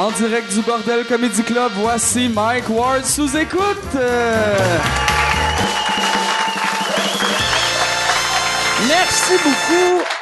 En direct du Bordel Comedy Club, voici Mike Ward sous écoute. Euh, Merci beaucoup.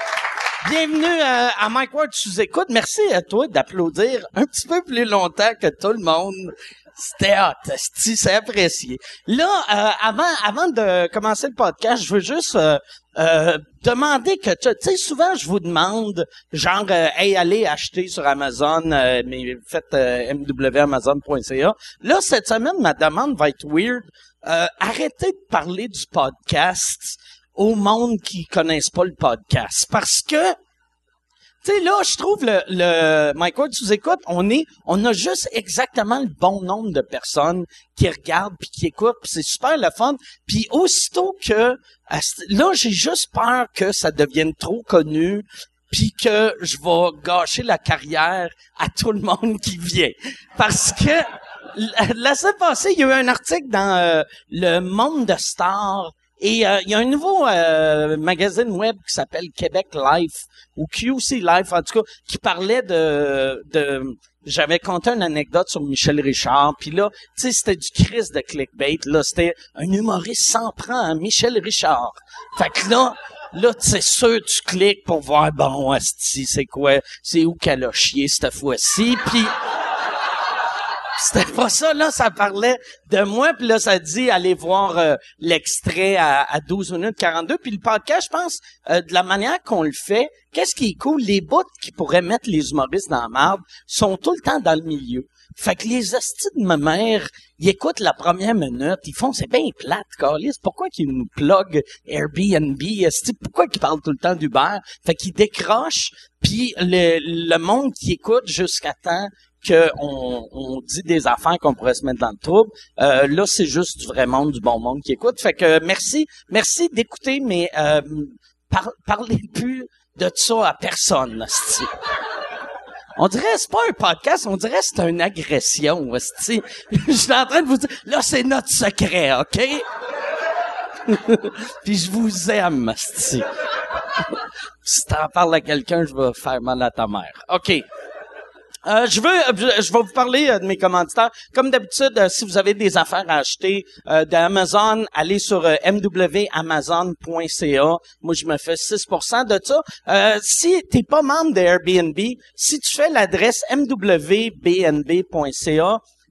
Bienvenue à, à Mike Ward sous écoute. Merci à toi d'applaudir un petit peu plus longtemps que tout le monde. C'était hot, c'est apprécié. Là, euh, avant, avant de commencer le podcast, je veux juste euh, euh, demander que, tu tu sais, souvent je vous demande, genre, euh, hey, allez acheter sur Amazon, euh, mais faites euh, mwamazon.ca. Là, cette semaine, ma demande va être weird. Euh, arrêtez de parler du podcast au monde qui connaissent pas le podcast, parce que tu sais, là, je trouve le, le Mike Ward sous écoute, on est, on a juste exactement le bon nombre de personnes qui regardent puis qui écoutent, c'est super le fun. Puis aussitôt que, là, j'ai juste peur que ça devienne trop connu, puis que je vais gâcher la carrière à tout le monde qui vient. Parce que la semaine passée, il y a eu un article dans euh, le Monde de Stars et euh, il y a un nouveau euh, magazine web qui s'appelle Québec Life ou QC Life en tout cas qui parlait de de j'avais conté une anecdote sur Michel Richard puis là tu sais c'était du Chris de clickbait là c'était un humoriste s'en prend à Michel Richard. Fait que là Là, c'est sûr, tu cliques pour voir, bon, asti, c'est quoi, c'est où qu'elle a chié cette fois-ci, puis c'était pas ça, là, ça parlait de moi, puis là, ça dit, allez voir euh, l'extrait à, à 12 minutes 42, puis le podcast, je pense, euh, de la manière qu'on le fait, qu'est-ce qui est cool, les bouts qui pourraient mettre les humoristes dans la marde sont tout le temps dans le milieu. Fait que les hosties de ma mère, ils écoutent la première minute, ils font, c'est bien plate, Carlis, pourquoi qu'ils nous plug Airbnb, pourquoi qu'ils parlent tout le temps d'Uber? Fait qu'ils décrochent, puis le, le monde qui écoute jusqu'à temps qu'on on dit des affaires qu'on pourrait se mettre dans le trouble. Euh, là, c'est juste du vrai monde, du bon monde qui écoute. Fait que merci, merci d'écouter, mais euh, par- parlez plus de ça à personne. On dirait c'est pas un podcast, on dirait c'est une agression. esti. Je suis en train de vous dire, là c'est notre secret, ok? Puis je vous aime, esti. si t'en parles à quelqu'un, je vais faire mal à ta mère. OK. Euh, je veux, je je vais vous parler euh, de mes commanditaires. Comme d'habitude, euh, si vous avez des affaires à acheter euh, d'Amazon, allez sur euh, mwamazon.ca. Moi, je me fais 6% de ça. Euh, si t'es pas membre de Airbnb, si tu fais l'adresse mwbnb.ca,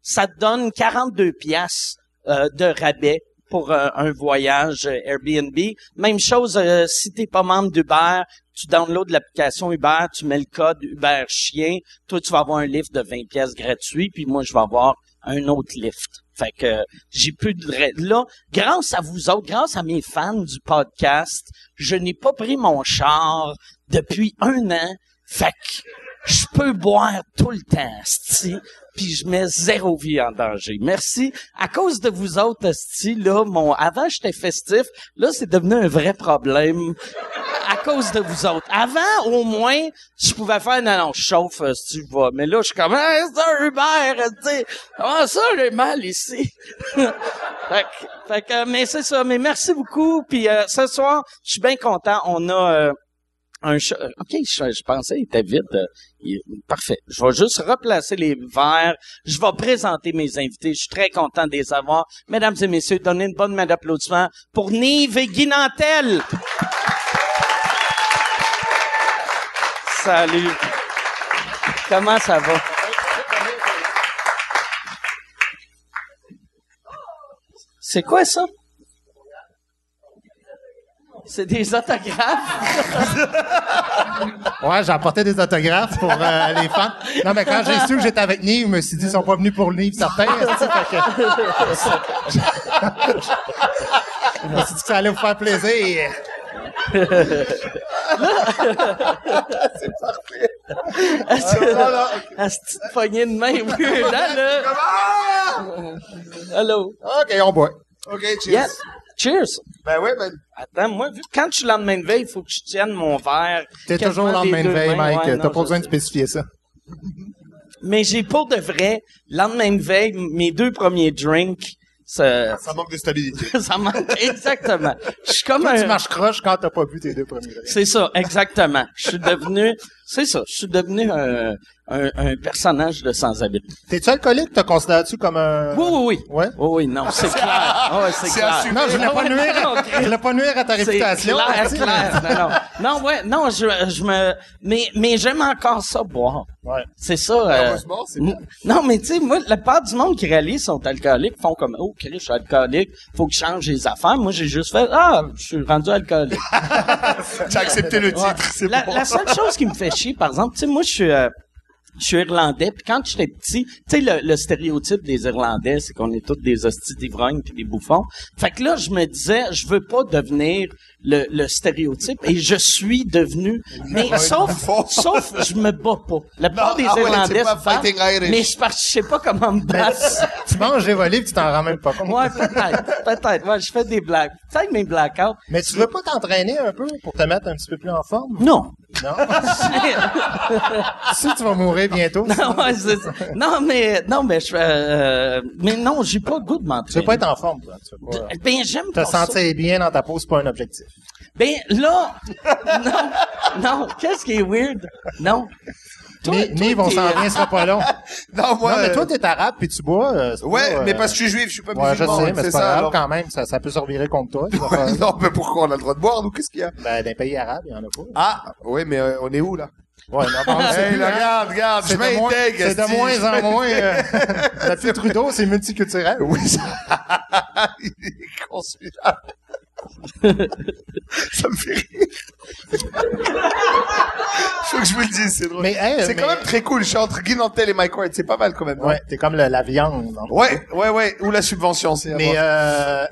ça te donne 42 pièces de rabais pour euh, un voyage euh, Airbnb. Même chose euh, si t'es pas membre d'Uber, tu downloads l'application Uber, tu mets le code Uber chien, toi tu vas avoir un lift de 20 pièces gratuit, puis moi je vais avoir un autre lift. Fait que j'ai plus de là, grâce à vous autres, grâce à mes fans du podcast, je n'ai pas pris mon char depuis un an. Fait que je peux boire tout le temps, puis je mets zéro vie en danger. Merci. À cause de vous autres, sti, là, mon, avant j'étais festif, là c'est devenu un vrai problème à cause de vous autres. Avant, au moins, je pouvais faire, non, non, je chauffe, tu vas. Mais là, je suis comme, ah, c'est un Uber, tu. Comment ça, j'ai mal ici? fait que, fait que, mais c'est ça. Mais merci beaucoup. Puis euh, ce soir, je suis bien content. On a euh, un euh, OK, je, pensais qu'il était vide. euh, il- parfait. Je vais juste replacer les verres. Je vais présenter mes invités. Je suis très content de les avoir. Mesdames et messieurs, donnez une bonne main d'applaudissement pour Nive et Guy Nantel. Salut. Comment ça va? C'est quoi ça? C'est des autographes? Ouais, j'ai apporté des autographes pour euh, les fans. Non, mais quand j'ai su que j'étais avec Nive, je me suis dit, ils sont pas venus pour le livre, certains. fait que- Je me suis dit que ça allait vous faire plaisir. À cette petite poignée de main weird, hein, là? Hello. OK, on boit. OK, cheers. Yeah. Cheers. Ben oui, ben, Attends, moi, vu que quand je suis le lendemain de veille, il faut que je tienne mon verre. T'es toujours lendemain de veille, mains. Mike. Ouais, T'as pas besoin de spécifier ça. Mais j'ai pour de vrai, lendemain de veille, mes deux premiers drinks, ça, ça manque de stabilité. ça manque exactement. Je suis comme Toi, un... tu marches croche quand t'as pas bu tes deux premiers. C'est ça, exactement. Je suis devenu, c'est ça. Je suis devenu un, un, un personnage de sans-abri. T'es-tu alcoolique? Te considères-tu comme un... Oui, oui, oui. Ouais? Oui, oui, non, c'est clair. Ah c'est clair. assumé. Non, je voulais pas nuire, je voulais pas nuire à ta C'est réputation. clair, clair. Non, non. Non, ouais, non, je, je me, mais, mais j'aime encore ça boire. Ouais. C'est ça. euh, m- bien. non, mais tu sais, moi, la part du monde qui réalise sont alcooliques font comme, oh, Chris, je suis alcoolique, faut que je change les affaires. Moi, j'ai juste fait, ah, je suis rendu alcoolique. T'as accepté le Ouais. titre, c'est la, bon. la seule chose qui me fait par exemple, tu sais, moi, je suis, euh, je suis irlandais, puis quand j'étais petit, tu sais, le, le stéréotype des Irlandais, c'est qu'on est tous des hosties d'ivrognes puis des bouffons. Fait que là, je me disais, je veux pas devenir le, le stéréotype, et je suis devenu, mais sauf, sauf, je me bats pas. La plupart Non, des ah Irlandais mais je, je sais pas comment me battre. Tu manges des volets puis tu t'en rends même pas compte. Ouais, peut-être, peut-être. Ouais, je fais des blagues. Peut-être mes blackouts. Mais tu veux pas t'entraîner un peu pour te mettre un petit peu plus en forme? Non. Non? si tu vas mourir bientôt. non, ouais, c'est ça. non, mais, non, mais je fais, euh, mais non, j'ai pas le goût de Tu m'entraîner. veux pas être en forme, toi. Tu veux pas Ben, j'aime te pas ça. sentir bien dans ta peau, c'est pas un objectif. Ben, là, non, non, qu'est-ce qui est weird? Non. Mais, toi, mais on s'en vient, ce sera pas long. Non, moi. non, mais euh, toi, t'es arabe puis tu bois. euh, Ouais, pas, mais euh, parce que je suis juif, je suis pas Ouais, je musulman. sais, mais c'est pas ça, grave alors. quand même. Ça, ça peut se revirer contre toi. Ouais, non, mais pourquoi on a le droit de boire, nous? Qu'est-ce qu'il y a? Ben, dans les pays arabes, il y en a pas. Ah, oui, mais euh, on est où, là? Ouais, non, bon, c'est Hey, plus, là, hein. regarde, regarde, je C'est de, moins, m'intègre. c'est de moins en moins. Euh, Depuis Trudeau, c'est multiculturel. Oui, ça... Il est con, celui-là. Ça me fait rire. Faut que je vous le dise, c'est drôle. Mais, hey, c'est mais- quand même très cool. Je suis entre Guy Nantel et Mike Ward. C'est pas mal quand même. Ouais, t'es comme le- la viande. Ouais, ouais, ouais. Ou la subvention, c'est Mais euh,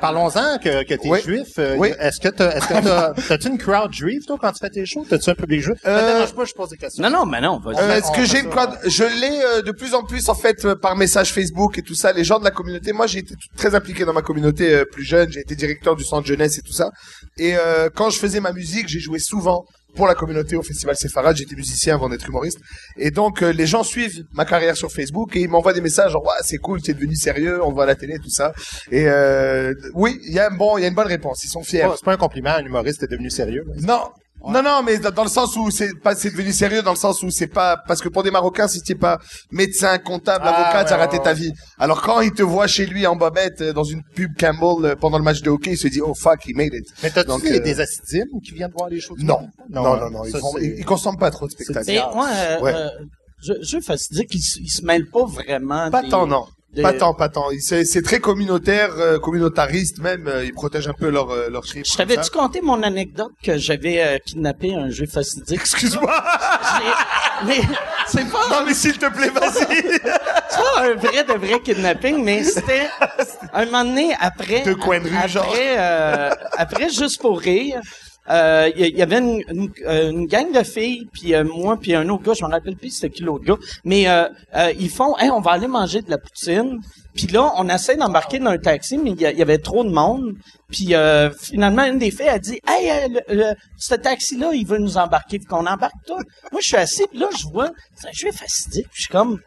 parlons-en que, que t'es Oui. juif. euh, Oui. Est-ce que t'as, est-ce que t'as, t'as-tu une crowd juive, toi, quand tu fais tes shows? T'as-tu un public juif? Euh, dérange pas, je pose des questions. Non, non, mais non, vas-y. Euh, Est-ce on que j'ai ça, une crowd? Je l'ai euh, de plus en plus en fait euh, par message Facebook et tout ça. Les gens de la communauté. Moi, j'ai été très impliqué dans ma communauté euh, plus jeune. J'ai été directeur du centre jeunesse et tout ça. Et euh, quand je faisais ma musique, j'ai joué souvent pour la communauté au festival Sepharad. J'étais musicien avant d'être humoriste. Et donc euh, les gens suivent ma carrière sur Facebook et ils m'envoient des messages genre ouais, c'est cool, t'es devenu sérieux, on voit à la télé, tout ça. Et euh, oui, il y a un bon, il y a une bonne réponse. Ils sont fiers. C'est pas un compliment, un humoriste est devenu sérieux. Non. Non, non, mais dans le sens où c'est pas, c'est devenu sérieux, dans le sens où c'est pas, parce que pour des Marocains, si t'es pas médecin, comptable, Ah, avocat, ouais, t'as raté ouais, ta ouais. vie. Alors quand il te voit chez lui en bobette, euh, dans une pub Campbell, euh, pendant le match de hockey, il se dit, oh fuck, he made it. Mais t'as-tu Donc, des, euh, des assidimes qui viennent voir les du Non. monde? Non, non, non, ça, ils, font- c'est- ils, ils consomment pas trop de spectacles. Mais, ouais, euh, Ouais. euh, je, je fais dire qu'ils se mêlent pas vraiment. Pas des- tant, non. Pas tant, pas tant. C'est c'est très communautaire, euh, communautariste même. euh, ils protègent un peu leur, euh, leur chiffre. Je t'avais-tu conté mon anecdote que j'avais euh, kidnappé un juif assidique? Excuse-moi. Mais c'est pas, non, mais s'il te plaît, vas-y. c'est pas un vrai de vrai kidnapping, mais c'était un moment donné après. De coin de rue, après, genre. euh, après, juste pour rire. Euh, Il y, avait une, une, euh, une gang de filles, puis euh, moi, puis un autre gars, je me rappelle plus c'était qui l'autre gars, mais euh, euh, ils font, hey, on va aller manger de la poutine. Puis là, on essaie d'embarquer dans un taxi, mais il y, y avait trop de monde. Puis euh, finalement, une des filles a dit, hey, le, ce taxi-là, il veut nous embarquer, qu'on embarque toi. Moi, je suis assis, puis là, je vois, c'est un juif je suis comme,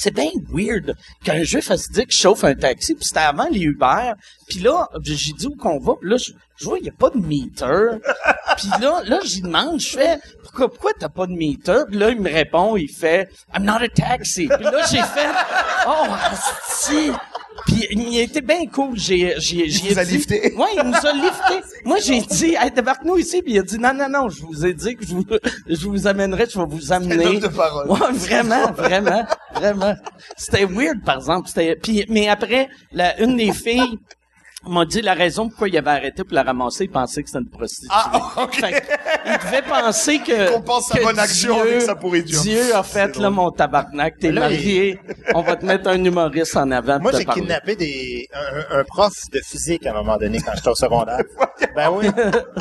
c'est bien weird qu'un juif assidique chauffe un taxi, puis c'était avant les Uber. Puis là, j'ai dit où qu'on va, puis là, je, je vois, il n'y a pas de meter. Puis là, là, j'y demande, je fais, pourquoi, pourquoi t'as pas de meter? Puis là, il me répond, il fait, I'm not a taxi. Puis là, j'ai fait, oh, si. Puis il était bien cool. J'ai, j'ai, j'ai vous a dit- lifté. Ouais, il nous a lifté. Moi, j'ai dit, hey, débarque-nous ici. Puis il a dit, non, non, non, je vous ai dit que je vous, je vous amènerai, je vais vous amener. de parole. Ouais, vraiment, vraiment, vraiment. C'était weird, par exemple. C'était, puis, mais après, la, une des filles m'a dit la raison pourquoi il avait arrêté pour la ramasser, il pensait que c'était une prostituée. Ah, ok. Fait il devait penser que. compense sa que bonne action avec sa pourriture. Dieu a fait, là, mon tabarnak, t'es Là, marié, on va te mettre un humoriste en avant. Moi, j'ai kidnappé des, un, un prof de physique à un moment donné quand j'étais au secondaire. ben oui.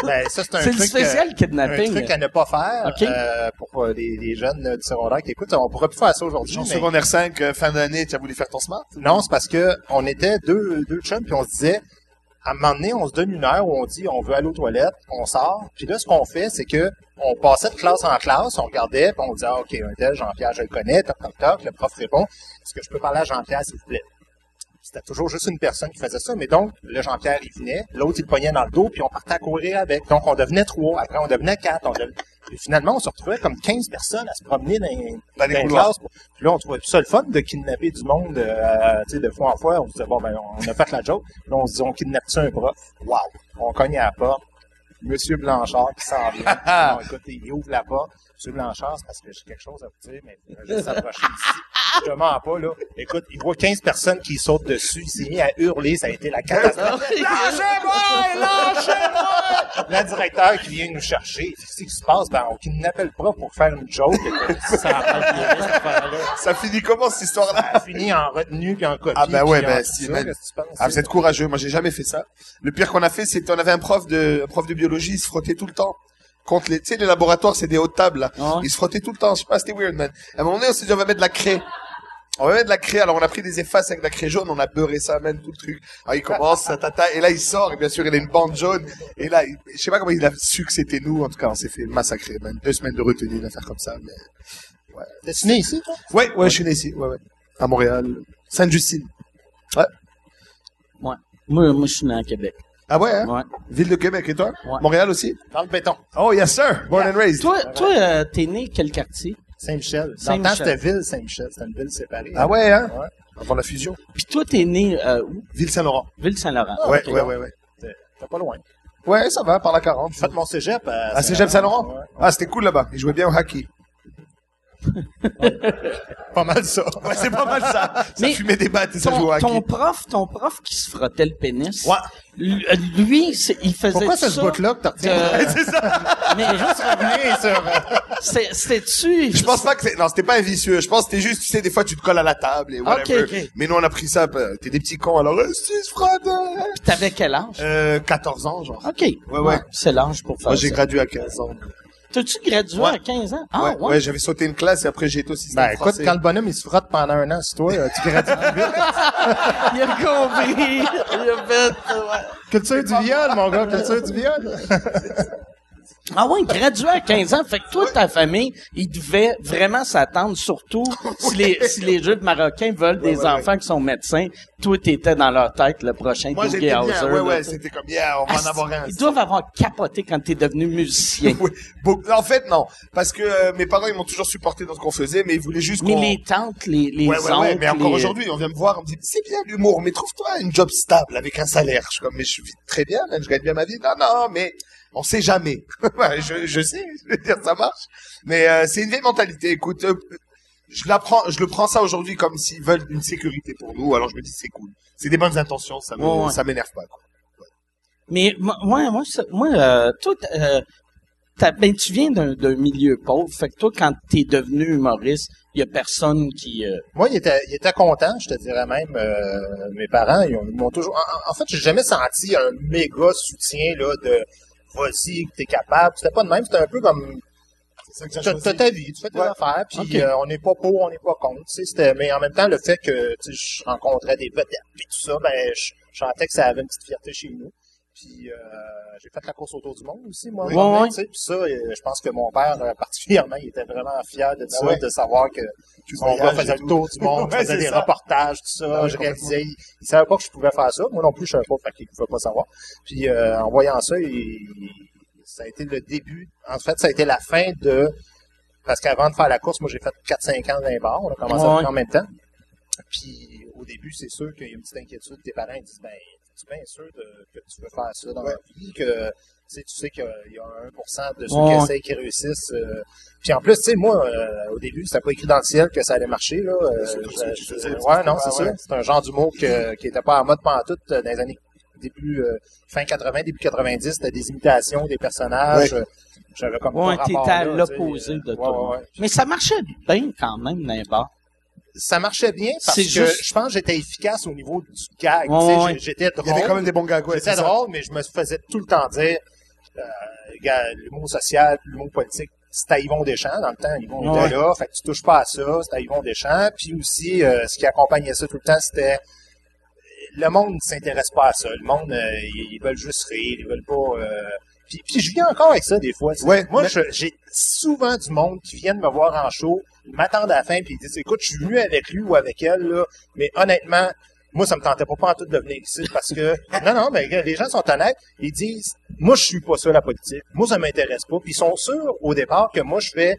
Ben, ça, c'est un C'est le truc. spécial euh, kidnapping. Un truc à ne pas faire. Euh, pour euh, les, les jeunes euh, du secondaire qui écoutent. On pourrait plus faire ça aujourd'hui. Genre mais- secondaire 5, euh, fin d'année, tu as voulu faire ton smart? Non, c'est parce que on était deux, deux chums, puis on se disait, à un moment donné, on se donne une heure où on dit, on veut aller aux toilettes, on sort. Puis là, ce qu'on fait, c'est que on passait de classe en classe, on regardait, puis on disait, ah, OK, un tel, Jean-Pierre, je le connais, toc, toc, toc. Le prof répond, est-ce que je peux parler à Jean-Pierre, s'il vous plaît? C'était toujours juste une personne qui faisait ça, mais donc, le Jean-Pierre, il venait, l'autre, il le pognait dans le dos, puis on partait à courir avec. Donc, on devenait trois, après, on devenait quatre, on devenait... Puis finalement, on se retrouvait comme 15 personnes à se promener dans, les- Dans les dans les couloirs. classes. Puis là, on trouvait tout ça le fun de kidnapper du monde, euh, tu sais, de fois en fois. On se disait, bon, ben, on a fait la joke. Puis là, on se dit, on kidnappe-tu un prof? Wow! On cogne à la porte. Monsieur Blanchard qui s'en vient. non, écoute, il ouvre la porte. Monsieur Blanchard, c'est parce que j'ai quelque chose à vous dire, mais il juste s'approcher ici. Je te mens pas, là. Écoute, il voit 15 personnes qui sautent dessus. Il s'est mis à hurler. Ça a été la catastrophe. Lâchez-moi! Lâchez-moi! Le directeur qui vient nous chercher. Qu'est-ce qui se passe? Ben, on kidnappait le prof pour faire une joke. Écoute, Ça. Ça finit comment cette histoire-là? Ça a fini en retenue puis en copie. Ah ben ouais, ben, si, ça. ben, Qu'est-ce que tu penses? Ah, vous êtes courageux. Moi, j'ai jamais fait ça. Le pire qu'on a fait, c'est qu'on avait un prof de, un prof de biologie, il se frottait tout le temps. Contre les, tu sais, les laboratoires, c'est des hautes tables, là. Ouais. Il se frottait tout le temps. Je sais pas, c'était weird, man. À un moment donné, on s'est dit, on va mettre de la craie. On va mettre de la craie. Alors, on a pris des effaces avec de la craie jaune, on a beurré ça, man, tout le truc. Alors, il commence, ta, ta, ta, et là, il sort, et bien sûr, il a une bande jaune. Et là, il- je sais pas comment il a su que c'était nous. En tout cas, on s'est fait massacrer, man. Deux semaines de retenue, une affaire comme ça, mais... T'es né ici, toi? Ouais, ouais, je suis né ici, ouais, ouais. À Montréal. Sainte-Justine. Ouais. Moi, moi, je suis né à Québec. Ah ouais, hein? Ouais. Ville de Québec, et toi? Ouais. Montréal aussi? Dans le béton. Oh, yes, sir. Born and raised. Toi, toi, euh, t'es né quel quartier? Saint-Michel. Dans le temps, Saint-Michel. c'était ville Saint-Michel. C'était une ville séparée. Ah ouais, hein? Ouais. Avant la fusion. Puis toi, t'es né euh, où? Ville Saint-Laurent. Ville-Saint-Laurent. ouais, Ok. ouais, ouais, ouais. T'es t'es pas loin. Ouais, ça va, par la 40. J'ai fait mon cégep à... Ah, Cégep Saint-Laurent? Ouais. Ah, c'était cool là-bas. Ils jouaient bien au hockey. Pas mal ça. Ouais, c'est pas mal ça. Ça Mais fumait des battes et ça jouait au Ton, hockey. ton prof, ton prof qui se frottait le pénis. Ouais. Lui, il faisait Pourquoi ça. ce bout-là que t'as de- C'est ça. mais Juste revenir sur... c'était-tu? Je pense pas que c'est, non, c'était pas un vicieux. Je pense que c'était juste, tu sais, des fois, tu te colles à la table et whatever. Ok, ok. Mais nous, on a pris ça, euh, t'es des petits cons, alors, si, se frotte, euh, T'avais quel âge? euh, 14 ans, genre. OK. Ouais, ouais. C'est l'âge pour faire Moi, j'ai gradué à 15 ans. T'as-tu gradué Ouais. à 15 ans? Ah, ouais, ouais. ouais, j'avais sauté une classe et après, j'ai été au système Ben, écoute, français. quand le bonhomme, il se frotte pendant un an sur toi, tu gradues plus vite. Il a compris. Il a fait, ouais. Culture du viol, mon gars, culture du viol. Ah ouais, gradué à 15 ans. Fait que toi, ta famille, ils devaient vraiment s'attendre, surtout si les, si les Juifs marocains veulent des ouais, ouais. enfants qui sont médecins. Toi, t'étais dans leur tête le prochain Moi, Doogie j'étais bien. Ouais, ouais, c'était comme, yeah, on va en avoir un. Ils doivent avoir capoté quand t'es devenu musicien. Oui, En fait, non. Parce que euh, mes parents, ils m'ont toujours supporté dans ce qu'on faisait, mais ils voulaient juste Mais les tantes, les, les Ouais, ouais, oncles, ouais, mais encore les- aujourd'hui, on vient me voir, on me dit, c'est bien l'humour, mais trouve-toi une job stable avec un salaire. Je suis comme, mais je vis très bien, je gagne bien ma vie. Non, non, mais on sait jamais. Ouais, je, je sais, je veux dire, ça marche. Mais euh, c'est une vieille mentalité. Écoute, euh, je l'apprends, je le prends ça aujourd'hui comme s'ils veulent une sécurité pour nous. Alors je me dis, c'est cool. C'est des bonnes intentions, ça me- Ouais, ouais. ça m'énerve pas. Quoi. Mais moi, moi, moi, ça- moi euh, toi, euh, ben, tu viens d'un milieu pauvre. Fait que toi, quand t'es devenu humoriste, il y a personne qui... euh, Moi, il était, il était content, je te dirais même. euh, mes parents, ils m'ont toujours. En, en fait, j'ai jamais senti un méga soutien là de vas-y, que t'es capable. C'était pas de même. C'était un peu comme t'as ta vie, tu fais tes Ouais. affaires, puis euh, on n'est pas pour, on n'est pas contre. C'était. Mais en même temps, le fait que je rencontrais des vedettes et tout ça, ben je, je sentais que ça avait une petite fierté chez nous. Puis euh, j'ai fait la course autour du monde aussi, moi. Oui. tu sais. Puis ça, euh, je pense que mon père, euh, particulièrement, il était vraiment fier de ça, ouais. de savoir que Tu mon gars faisait le tour du monde, Ouais, faisait des ça. reportages, tout ça. Ah je réalisais, il, il savait pas que je pouvais faire ça. Moi non plus, je savais pas, fait qu'il pouvait pas savoir. Puis euh, en voyant ça, il- ça a été le début. En fait, ça a été la fin de parce qu'avant de faire la course, moi j'ai fait 4-5 ans dans les bars. On a commencé à Ouais. faire en même temps. Puis au début, c'est sûr qu'il y a une petite inquiétude. Tes parents ils disent ben, es-tu bien sûr de- que tu veux faire ça dans Ouais. la vie, que tu sais, tu sais qu'il y a 1% de ceux Ouais. qui essayent qui réussissent. euh. Puis en plus, tu sais, moi, euh, au début, c'était pas écrit dans le ciel que ça allait marcher. Là. Euh, je- je- ouais, non, c'est ouais. ça. C'est un genre d'humour que, qui était pas en mode pantoute dans les années début euh, fin 80, début 90, c'était des imitations des personnages. Ouais. J'avais comme Ouais, pas t'étais rapport à l'opposé de Ouais, toi. ouais, ouais. Mais ça marchait bien quand même bars. Ça marchait bien parce que juste- je pense que j'étais efficace au niveau du gag. Ouais. J'étais Il y avait quand drôle. même des bons gars, ouais, J'étais drôle, mais je me faisais tout le temps dire euh, gars, l'humour social, l'humour politique, c'est à Yvon Deschamps. Dans le temps, Yvon Ouais. était là. Fait que tu touches pas à ça, c'est à Yvon Deschamps. Puis aussi, euh, ce qui accompagnait ça tout le temps, c'était le monde ne s'intéresse pas à ça. Le monde, euh, ils, ils veulent juste rire, ils veulent pas. euh, puis, puis je viens encore avec ça des fois. Ouais, Moi, mais- j'ai souvent du monde qui viennent me voir en show, m'attendent à la fin, puis ils disent, écoute, je suis venu avec lui ou avec elle, là, mais honnêtement, Moi, ça me tentait pas, pas en tout de venir ici parce que, non, non, mais les gens sont honnêtes. Ils disent, moi, je suis pas ça, la politique. Moi, ça m'intéresse pas. Puis ils sont sûrs, au départ, que moi, je fais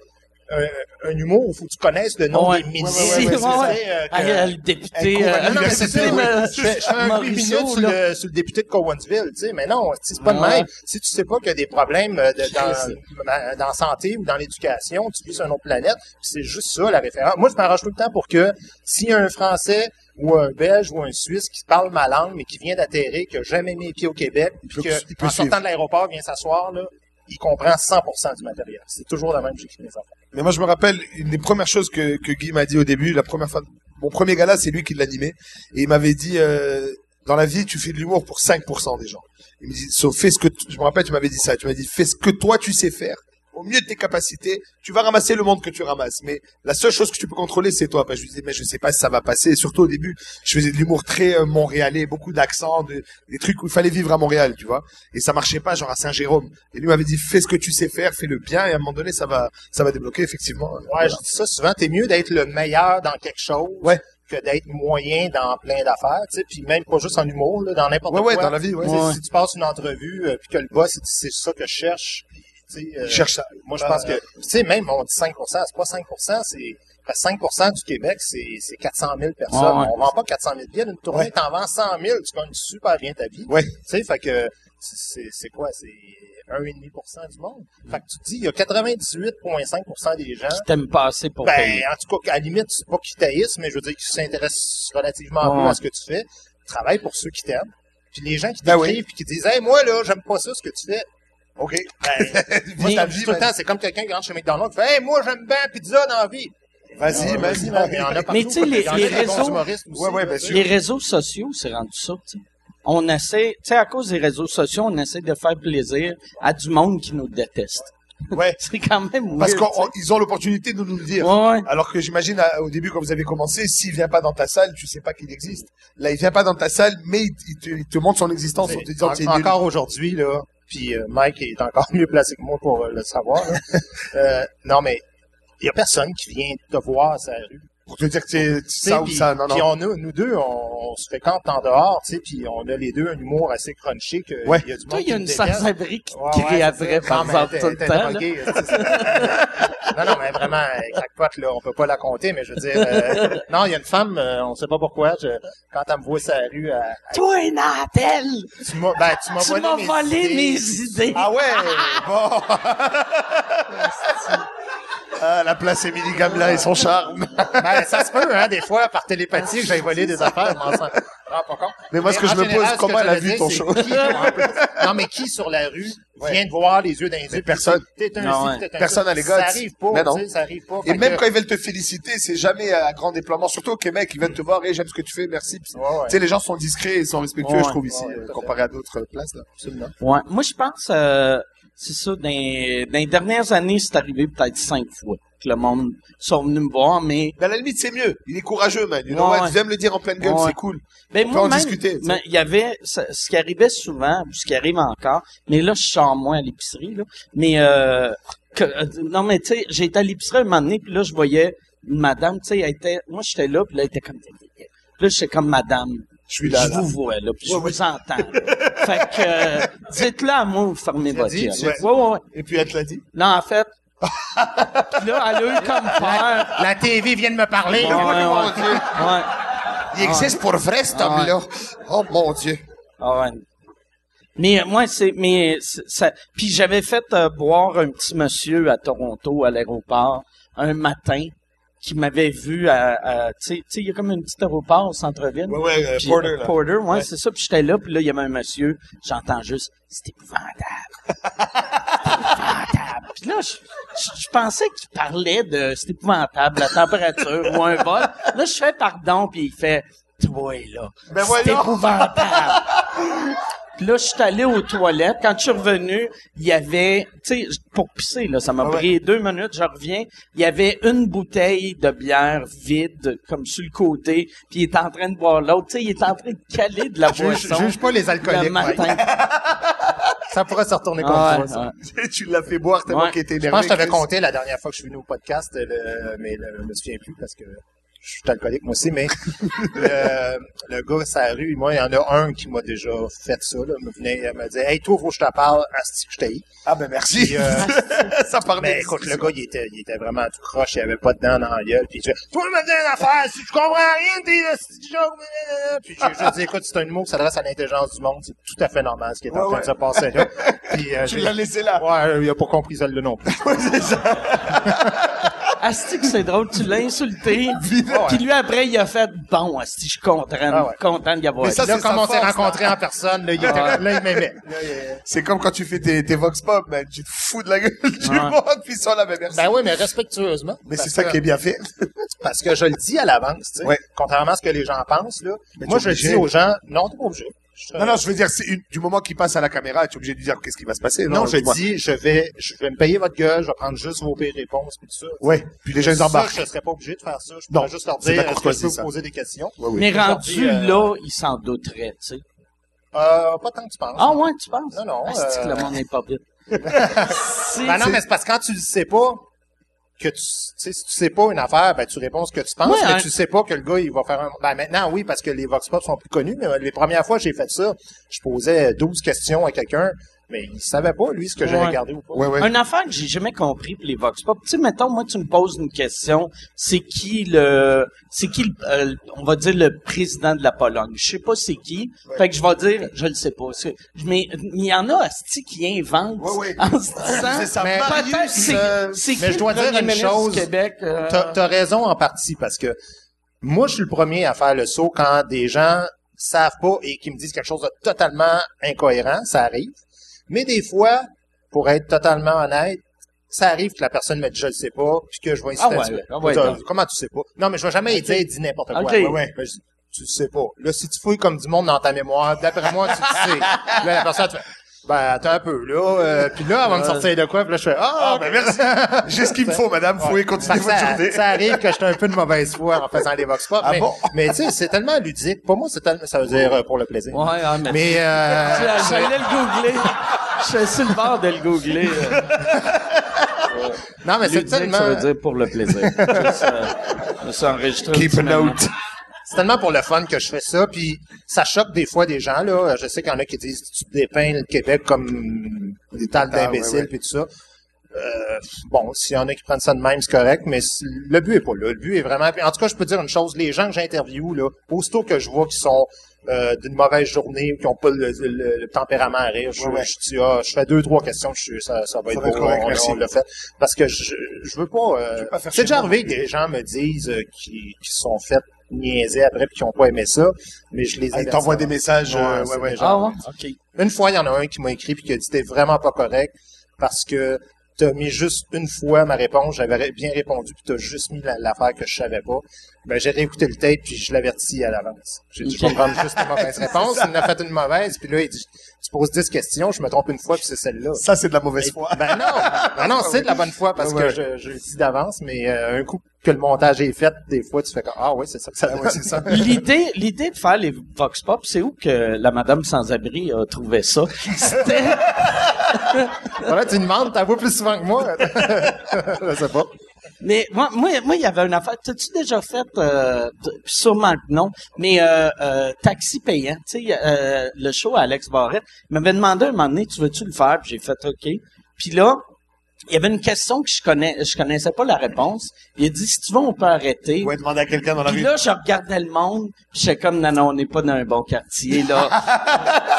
un, un humour où faut que tu connaisses le nom Ouais. des ministres. Ouais, ouais, ouais, tu ouais, sais, ouais. euh, le député, euh, non, non, c'est ça, Je je fais un Mauricio, minutes sur le, sur le député de Cowansville, tu sais, mais non, c'est pas de Ouais. même. Si tu sais pas qu'il y a des problèmes euh, de- dans, dans la santé ou dans l'éducation, tu vis sur une autre planète, c'est juste ça la référence. Moi, je m'arrange tout le temps pour que s'il y a un Français ou un Belge ou un Suisse qui parle ma langue, mais qui vient d'atterrir, qui a jamais mis les pieds au Québec, puis que, en sortant de l'aéroport, vient s'asseoir, là, il comprend 100% du matériel. C'est toujours la même que j'écris. Mais moi, je me rappelle, une des premières choses que, que Guy m'a dit au début, la première fois, mon premier gala, c'est lui qui l'animait. Et il m'avait dit, euh, dans la vie, tu fais de l'humour pour 5% des gens. Il me dit, fais ce que, tu- je me rappelle, tu m'avais dit ça. Tu m'as dit, fais ce que toi, tu sais faire. Au mieux de tes capacités, tu vas ramasser le monde que tu ramasses. Mais la seule chose que tu peux contrôler, c'est toi. Parce que je lui disais, mais je sais pas si ça va passer. Et surtout au début, je faisais de l'humour très euh, montréalais, beaucoup d'accents, de, des trucs où il fallait vivre à Montréal, tu vois. Et ça marchait pas, genre à Saint-Jérôme. Et lui m'avait dit, fais ce que tu sais faire, fais le bien, et à un moment donné, ça va, ça va débloquer, effectivement. Ouais, Voilà. je dis ça souvent, t'es mieux d'être le meilleur dans quelque chose Ouais. que d'être moyen dans plein d'affaires, tu sais, puis même pas juste en humour, là, dans n'importe Ouais, quoi. ouais, dans la vie, ouais. Ouais. Si tu passes une entrevue, euh, puis que le boss, c'est ça que je cherche, euh, cherche ça. moi, je Euh, pense que, tu sais, même, on dit 5% c'est pas 5% c'est, parce que 5 du Québec, c'est, c'est 400 000 personnes. Ouais, ouais. On vend pas 400 000 billets d'une tournée, Ouais. t'en vends 100 000, tu gagnes super bien ta vie. Ouais. Tu sais, fait que, c'est, c'est quoi, c'est 1,5% du monde. Fait que tu te dis, il y a 98,5% des gens qui t'aiment passer pour ben, payer. en tout cas, à la limite, c'est pas qu'ils taillissent, mais je veux dire qu'ils s'intéressent relativement Ouais. peu à ce que tu fais. Travaille pour ceux qui t'aiment. Puis les gens qui Ben t'écrivent oui. puis qui disent Hey, moi là, j'aime pas ça ce que tu fais. OK? Ben, moi, ta vie tout le temps, c'est comme quelqu'un qui rentre chez McDonald's fait Hey, moi j'aime bien la pizza dans la vie. Vas-y, Ah, vas-y, man. man. Il y en a partout. Mais tu sais, les- réseaux- Ouais, bien sûr. Les réseaux sociaux, c'est rendu ça, tu sais. On essaie, tu sais, à cause des réseaux sociaux, on essaie de faire plaisir à du monde qui nous déteste. Ouais. C'est quand même Parce qu'ils ont l'opportunité de nous le dire. Ouais, ouais. Alors que j'imagine au début quand vous avez commencé, s'il vient pas dans ta salle, tu sais pas qu'il existe. Là, il vient pas dans ta salle, mais il, il te, il te montre son existence en te disant En- encore aujourd'hui, là, puis euh, Mike est encore mieux placé que moi pour euh, le savoir. Euh, non, mais il y a personne qui vient te voir la rue. Pour te dire que c'est Tu sais, ça ou puis- ça. Non, puis non. on a, nous deux, on, on se fréquente en dehors, tu sais, puis on a les deux un humour assez crunché que Ouais. il y a du monde Toi, il y a une sans-abri qui Ouais, crie ça. par exemple, tout le temps. drogué, non, non, mais vraiment, crackpot, là, on peut pas la compter, mais je veux dire, euh, non, il y a une femme, euh, on sait pas pourquoi, je, quand elle me voit sur la rue, elle- elle- Toi, Nantel! tu m'as, ben, tu m'as Tu volé, m'as mes volé idées. mes idées! Ah ouais, bon. ah, la place Émilie Gamelin et son charme. Ben, ça se peut, hein, des fois, par télépathie, que j'aille voler des affaires, je m'en sens pas compte. Mais moi, ce que je me pose, comment elle a vu ton show? qui- non, mais qui sur la rue Ouais. vient te voir les yeux les yeux? personne. T'es un Non, ci, ouais. un Personne à les gars. Ça arrive pas, Mais non. tu sais, ça arrive pas. Et même que- quand ils veulent te féliciter, c'est jamais à grand déploiement. Surtout au Québec, ils viennent te voir, et j'aime ce que tu fais, merci. Ouais, ouais. Tu sais, les gens sont discrets et sont respectueux, Ouais. je trouve, ici, Ouais, euh, comparé à d'autres places, là. Absolument. Ouais. Moi, je pense, euh, c'est ça, dans, dans les dernières années, c'est arrivé peut-être cinq fois que le monde sont venus me voir, mais Mais à la limite, c'est mieux. Il est courageux, man. You know Ouais, what? Tu me le dire en pleine gueule, Ouais. c'est cool. Ben, On moi, peut en même, discuter, mais il y avait ce, ce qui arrivait souvent, ou ce qui arrive encore, mais là, je sors moins à l'épicerie, là. Mais euh, que, euh, non, mais tu sais, j'ai été à l'épicerie un moment donné, puis là, je voyais une madame, tu sais, elle était, moi, j'étais là, puis là, elle était comme, puis là, j'étais comme madame. Je suis là, je là. vous vois, là, puis je vous entends. fait que, euh, dites-le à moi, vous fermez votre dit, gueule. Ouais, ouais, ouais. Et puis, elle te l'a dit? Non, en fait, puis là, elle a eu comme peur. La TV vient de me parler. Ouais, ouais, mon ouais. Dieu. Ouais. Il existe pour vrai, cet Ah, homme-là. Oh, mon Dieu. Ah ouais. Mais euh, moi, c'est mais ça. Puis j'avais fait euh, boire un petit monsieur à Toronto à l'aéroport un matin qui m'avait vu à, à- tu sais, il y a comme un petit aéroport au centre-ville. Ouais, ouais, euh, Porter, là. Porter, ouais, Ouais. c'est ça. Puis j'étais là, puis là, il y avait un monsieur. J'entends juste, c'est épouvantable. c'est épouvantable. Puis là, je, je, je pensais qu'il parlait de, c'est épouvantable, la température ou un vol. Là, je fais pardon, puis il fait, toi là, Ben c'est épouvantable. Puis là, je suis allé aux toilettes. Quand je suis revenu, il y avait, tu sais, pour pisser, là, ça m'a Ah ouais. pris deux minutes, je reviens. Il y avait une bouteille de bière vide, comme sur le côté, puis il est en train de boire l'autre. Tu sais, il est en train de caler de la Juge, boisson. juge pas les le alcooliques. Mike. matin. Ça pourrait se retourner contre Ah, toi, ça. ouais. tu l'as fait boire tellement Ouais. qu'il était Je énervé. pense que je t'avais compté la dernière fois que je suis venu au podcast, le, mais le, je me souviens plus parce que je suis alcoolique moi aussi, mais le, le gars la rue, moi, il y en a un qui m'a déjà fait ça, là, me venait, il me dit, hey, toi, faut que je te parle, asti que je t'ai Ah ben merci. Puis, euh, ça parlait. mais écoute, le gars, il était, il était vraiment tout croche, il avait pas de dents dans la gueule, puis il dit, toi, me dis une affaire, si tu comprends rien, t'es, blablabla. puis je, je dis, écoute, c'est un mot qui s'adresse à l'intelligence du monde, c'est tout à fait normal ce qui est en Ouais, train de se passer là. Puis, euh, Tu j'ai- l'as laissé là. Ouais, il a pas compris celle-là non plus. Ouais, c'est ça. Asti que c'est drôle, tu l'as insulté. Puis lui, après, il a fait, bon, Asti, je suis content, Ah ouais. content d'y avoir Mais ça. Là, c'est comme on s'est rencontrés en personne, là, il, était, là, il m'aimait. C'est comme quand tu fais tes, tes vox pop, man. Tu te fous de la gueule du Ouais. monde, puis sont là, mais merci. Ben oui, mais respectueusement. mais c'est ça que- qui est bien fait. Parce que je le dis à l'avance, tu sais. Ouais. Contrairement à ce que les gens pensent, là. Mais moi, je dis aux gens, non, t'es pas obligé. Non, non, je veux dire, c'est une- du moment qu'il passe à la caméra, tu es obligé de lui dire qu'est-ce qui va se passer. Non, je dis-moi. dis, je vais, je vais me payer votre gueule, je vais prendre juste vos pires réponses, puis tout ça. Ouais. Puis les gens, ils Ça, embarquent. je serais pas obligé de faire ça. Je Non, pourrais juste leur c'est de dire, la est-ce que je courtoisie, peux vous poser des questions? Ouais, oui. Mais Aujourd'hui, rendu euh, là, il s'en douterait, tu sais. Euh, pas tant que tu penses. Ah ouais, tu penses? Non, non, Asti que euh, le monde n'est pas vite? Si- Ben non, mais c'est parce que quand tu le sais pas, que tu, sais, si tu sais pas une affaire, ben tu réponds ce que tu penses, Ouais, mais hein. tu sais pas que le gars, il va faire un... Ben maintenant, oui, parce que les Vox Pop sont plus connus, mais euh, les premières fois que j'ai fait ça, je posais 12 questions à quelqu'un, mais il savait pas, lui, ce que j'avais Ouais. regardé ou pas. Ouais, ouais. Une affaire que j'ai jamais compris pour les Vox Pop. Tu sais, mettons, moi, tu me poses une question. C'est qui le, c'est qui le, euh, on va dire le président de la Pologne? Je sais pas c'est qui. Fait que je vais dire, je le sais pas. Mais il y en a, asti, qui inventent Ouais, ouais. en se disant, C'est ça, Mais- Marius, euh, c'est qui mais je dois le dire une chose. du Québec. euh, T'as, t'as raison en partie parce que moi, je suis le premier à faire le saut quand des gens savent pas et qui me disent quelque chose de totalement incohérent, ça arrive. Mais des fois, pour être totalement honnête, ça arrive que la personne me dit je le sais pas, puis que je vais insister Ah ouais, ah ouais. Comment tu sais pas? Non, mais je vais jamais Ok. dire dis n'importe quoi. Ok. Ouais, ouais. Ben, je dis, tu le sais pas. Là, si tu fouilles comme du monde dans ta mémoire, d'après moi, tu le sais. là, la personne, tu fais, ben, attends un peu, là. euh, puis là, avant de sortir de quoi, puis là, je fais, ah, Ah, ok. ben merci. J'ai ce qu'il me faut, madame. Faut Ouais. y continuer Fait que votre ça, journée. ça arrive que j'étais un peu de mauvaise foi en faisant les vox pop, Ah mais, bon? mais tu sais, c'est tellement ludique. Pour moi, c'est tellement, ça veut dire pour le plaisir. Ouais, ouais, mais, Mais, euh, j'allais le googler. Je suis sur le bord de le googler. euh. non, mais c'est Ludique, ça tellement, veut dire pour le plaisir. Je me suis enregistré Keep a note. C'est tellement pour le fun que je fais ça, puis ça choque des fois des gens, là. Je sais qu'il y en a qui disent, tu dépeins le Québec comme des tales Ah, d'imbéciles, puis tout ça. Euh, bon, s'il y en a qui prennent ça de même, c'est correct, mais le but est pas là. Le but est vraiment... En tout cas, je peux dire une chose, les gens que j'interviewe, là, aussitôt que je vois qu'ils sont euh, d'une mauvaise journée ou qui ont pas le, le- le tempérament à rire, je, Ouais, je ah, je fais deux, trois questions, je, ça, ça va être beau, correct, on, on l'a fait. Parce que je, je veux pas... euh, pas c'est déjà arrivé que des gens me disent euh, qui, qui se sont fait niaiser après puis qui ont pas aimé ça, mais je les Ah, il avertis t'envoie des messages. Ouais, euh, ouais, ouais. déjà- Ah ouais? OK. Une fois, il y en a un qui m'a écrit puis qui a dit t'es vraiment pas correct parce que t'as mis juste une fois ma réponse, j'avais bien répondu puis t'as juste mis la- l'affaire que je savais pas. Ben j'ai réécouté le tape puis je l'avertis à l'avance. J'ai dit Ok. je vais prendre juste une mauvaise réponse, il en a fait une mauvaise puis là il dit tu poses 10 questions, je me trompe une fois puis c'est celle-là. Ça, c'est de la mauvaise foi. Ben non, ben non, c'est de la bonne foi parce ouais. que je, je le dis d'avance, mais euh, un coup que le montage est fait, des fois tu fais comme ah ouais c'est ça que ça Ah, ouais, c'est ça. L'idée, l'idée de faire les Vox Pop, c'est où que la Madame Sans-Abri a trouvé ça? C'était, Voilà, tu demandes, t'as plus souvent que moi. je sais pas. mais moi, moi, moi, il y avait une affaire. T'as-tu déjà fait, euh, sûrement que non, mais euh, euh, taxi payant, tu sais, euh, le show à Alex Barrette, il m'avait demandé un moment donné, tu veux-tu le faire? Puis j'ai fait OK. Puis là, il y avait une question que je connais, je connaissais pas la réponse. Il a dit, si tu veux, on peut arrêter. Ouais, demander à quelqu'un dans la Puis rue. là, je regardais le monde, puis j'étais comme, non, non, on n'est pas dans un bon quartier, là.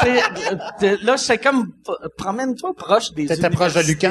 T'sais, là, j'étais comme, promène-toi proche des T'étais proche de Lucan.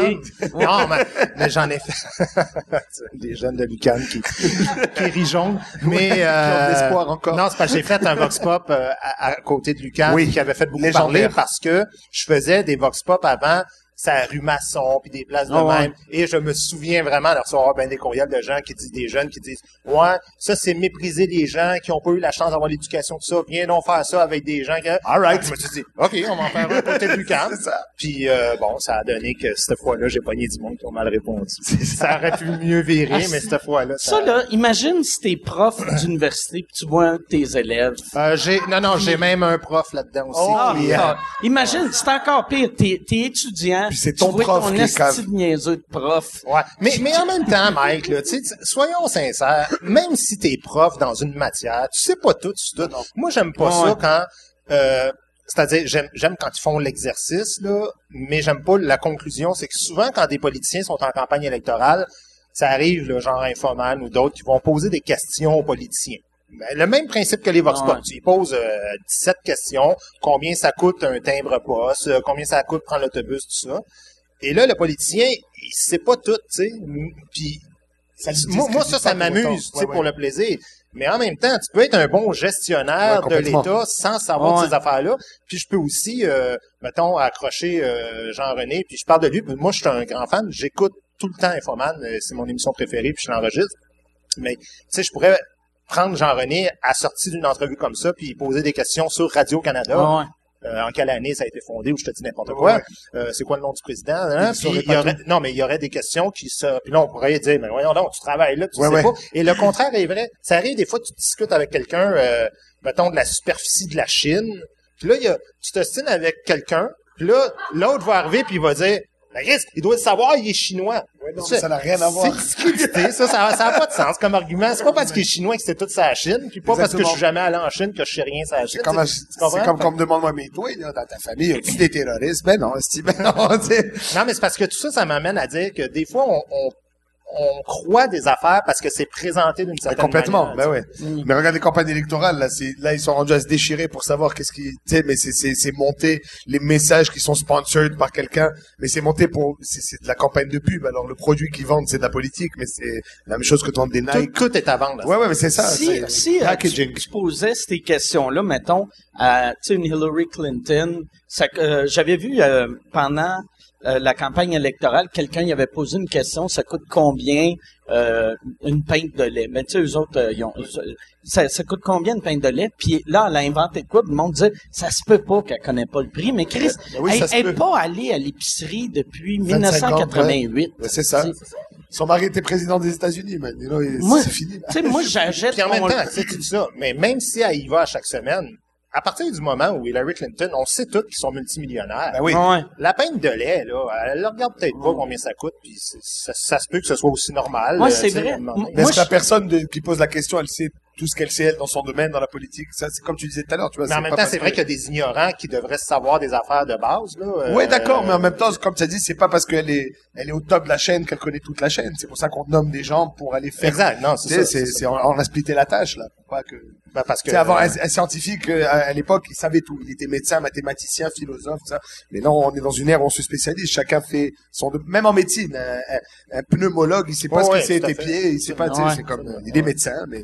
Non, mais, mais j'en ai fait. Des jeunes de Lucan qui, qui. Mais, euh, encore. Non, c'est parce que j'ai fait un vox pop euh, à, à côté de Lucan Oui. qui avait fait beaucoup Légendaire. parler parce que je faisais des vox pop avant ça rue Masson puis des places de Ah ouais. même et je me souviens vraiment de recevoir ben des courriels de gens qui disent des jeunes qui disent ouais ça c'est mépriser les gens qui ont pas eu la chance d'avoir l'éducation tout ça viens donc faire ça avec des gens qui All right. je me suis dit ok on va en faire un côté C'est ça. puis euh, bon, ça a donné que cette fois-là, j'ai pogné du monde qui ont mal répondu. Ça aurait pu mieux virer, mais cette fois-là, ça... Ça, là, imagine si t'es prof d'université, puis tu vois tes élèves. Euh, j'ai non non, j'ai même un prof là-dedans aussi. Ah, euh, ah. Imagine, c'est encore pire. T'es, t'es étudiant, puis c'est ton tu prof ton qui est de niaiseux de prof. Ouais. Mais, mais en même temps, Mike, là, tu sais, tu- soyons sincères, même si t'es prof dans une matière, tu sais pas tout, tu tout. Moi, j'aime pas Ouais. ça quand, euh, c'est-à-dire, j'aime, j'aime quand ils font l'exercice, là, mais j'aime pas la conclusion. C'est que souvent, quand des politiciens sont en campagne électorale, ça arrive, là, genre Infoman ou d'autres, qui vont poser des questions aux politiciens. Ben, Le même principe que les Vox Pop. Ils posent euh, 17 questions. Combien ça coûte un timbre poste? euh, Combien ça coûte prendre l'autobus, tout ça? Et là, le politicien, il sait pas tout, tu sais. Puis, moi, moi, ça, ça m'amuse, tu sais, Ouais, pour ouais. le plaisir. Mais en même temps, tu peux être un bon gestionnaire Ouais, de l'État sans savoir Ouais. ces affaires-là. Puis je peux aussi, euh, mettons, accrocher euh, Jean-René, puis je parle de lui. Puis moi, je suis un grand fan. J'écoute tout le temps Infoman. euh, C'est mon émission préférée, puis je l'enregistre. Mais, tu sais, je pourrais prendre Jean-René à sortie d'une entrevue comme ça, puis poser des questions sur Radio-Canada. Ouais. Euh, en quelle année ça a été fondé ou je te dis n'importe quoi. Ouais. Euh, c'est quoi le nom du président? hein? Il Puis saurait il y pas aurait, non, mais il y aurait des questions qui se, puis là on pourrait dire, mais voyons donc, tu travailles là, tu Ouais, sais pas. Et le contraire est vrai. Ça arrive des fois, tu discutes avec quelqu'un, euh, mettons de la superficie de la Chine, puis là il y a, tu t'ostines avec quelqu'un, puis là l'autre va arriver puis il va dire, Chris, il doit le savoir, il est chinois. Ouais, non, ça n'a rien à voir. C'est ça, ça, ça a pas de sens comme argument. C'est pas parce qu'il est chinois que c'est toute sa Chine, puis pas parce que je suis jamais allé en Chine que je sais rien sur la Chine. C'est comme, c'est comme quand on me demande, moi, mais toi, là, dans ta famille, as-tu des terroristes? Ben non, c'est, ben non. Non, mais c'est parce que tout ça, ça m'amène à dire que des fois, on, on, on croit des affaires parce que c'est présenté d'une certaine complètement, manière. ben ouais. Mais regarde les campagnes électorales, là, c'est, là, ils sont rendus à se déchirer pour savoir qu'est-ce qui, tu sais, mais c'est, c'est, c'est monté, les messages qui sont sponsored par quelqu'un, mais c'est monté pour, c'est, c'est de la campagne de pub. Alors, le produit qu'ils vendent, c'est de la politique, mais c'est la même chose que de vendre des Nike. tout est à vendre. Ouais, ouais, mais c'est ça. si si euh, tu, packaging. tu posais ces questions-là, mettons, à tu sais, une Hillary Clinton, ça, euh, j'avais vu euh, pendant euh, la campagne électorale, quelqu'un y avait posé une question, ça coûte combien euh, une pinte de lait? Mais tu sais, eux autres, euh, ils ont, ça, ça coûte combien une pinte de lait? Puis là, elle a inventé de quoi? Le monde disait, ça se peut pas qu'elle connaît pas le prix. Mais Chris, Ben oui, elle ça se elle peut. est pas allée à l'épicerie depuis 25 ans, 1988. Ouais, c'est ça. Son mari était président des États-Unis, Moi- c'est fini, là. tu sais, moi, j'achète Puis en même temps, tu dis ça, mais même si elle y va à chaque semaine, à partir du moment où Hillary Clinton, on sait tous qu'ils sont multimillionnaires. Ben oui. Ouais. La peine de lait, là, elle ne regarde peut-être pas combien ça coûte, puis c'est- ça, ça se peut que ce soit aussi normal. Ouais, euh, c'est tu sais, vrai. Moi, la personne de- qui pose la question, elle sait tout ce qu'elle sait, elle, dans son domaine, dans la politique? Ça, c'est comme tu disais tout à l'heure, tu vois. Mais en c'est même temps, c'est vrai que- qu'il y a des ignorants qui devraient savoir des affaires de base, là. euh, Ouais, d'accord, mais en même temps, comme tu as dit, c'est pas parce qu'elle est, elle est au top de la chaîne qu'elle connaît toute la chaîne. C'est pour ça qu'on nomme des gens pour aller faire. Exact, non, c'est ça. c'est, c'est, on, on a splitté la tâche, là. Pour pas que, Ben, parce que, avant, euh, un, un scientifique, euh, à, à l'époque, il savait tout. Il était médecin, mathématicien, philosophe, ça. Mais non, on est dans une ère où on se spécialise. Chacun fait son, même en médecine, un, un- un pneumologue, il sait pas ce ouais, qu'il sait tout à tes pieds, il sait pas, Ouais. c'est comme, euh, il est médecin, mais.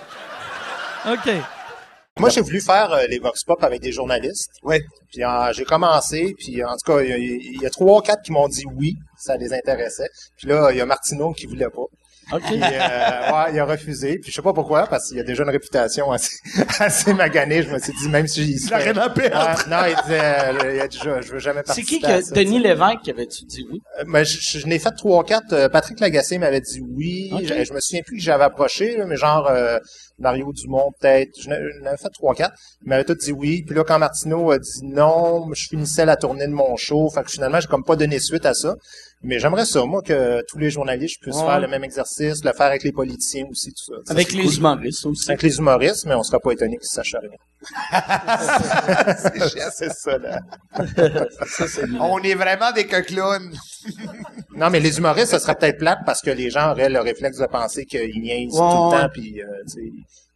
OK. Moi, j'ai voulu faire euh, les Vox Pop avec des journalistes. Ouais. Puis euh, j'ai commencé, puis en tout cas, il y a- il y, a trois ou quatre qui m'ont dit oui, ça les intéressait. Puis là, il y a Martineau qui voulait pas. OK. Puis, euh, ouais, il a refusé. Puis je sais pas pourquoi, parce qu'il a déjà une réputation assez, assez maganée. Je me suis dit, même si il Il a rien à perdre. Ah, non, il disait, euh, il a dit, je, je veux jamais C'est participer qui à que ça, Denis. Lévesque qui avait-tu dit oui? Ben, je, je, je n'ai fait trois ou quatre. Patrick Lagacé m'avait dit oui. Ok. Je, je me souviens plus que j'avais approché, là, mais genre euh, Mario Dumont peut-être. Je n'ai je n'avais fait trois quatre. Il m'avait tout dit oui. Puis là, quand Martineau a dit non, je finissais la tournée de mon show. Fait que finalement, j'ai comme pas donné suite à ça. Mais j'aimerais ça, moi, que tous les journalistes puissent Ouais. faire le même exercice, le faire avec les politiciens aussi, tout ça. Ça, Avec les cool. humoristes aussi. Avec les humoristes, mais on sera pas étonné qu'ils sachent rien. c'est ça, là. On est vraiment des clowns. Non, mais les humoristes, ça serait peut-être plate parce que les gens auraient le réflexe de penser qu'ils niaisent Ouais, tout le ouais. temps, puis euh,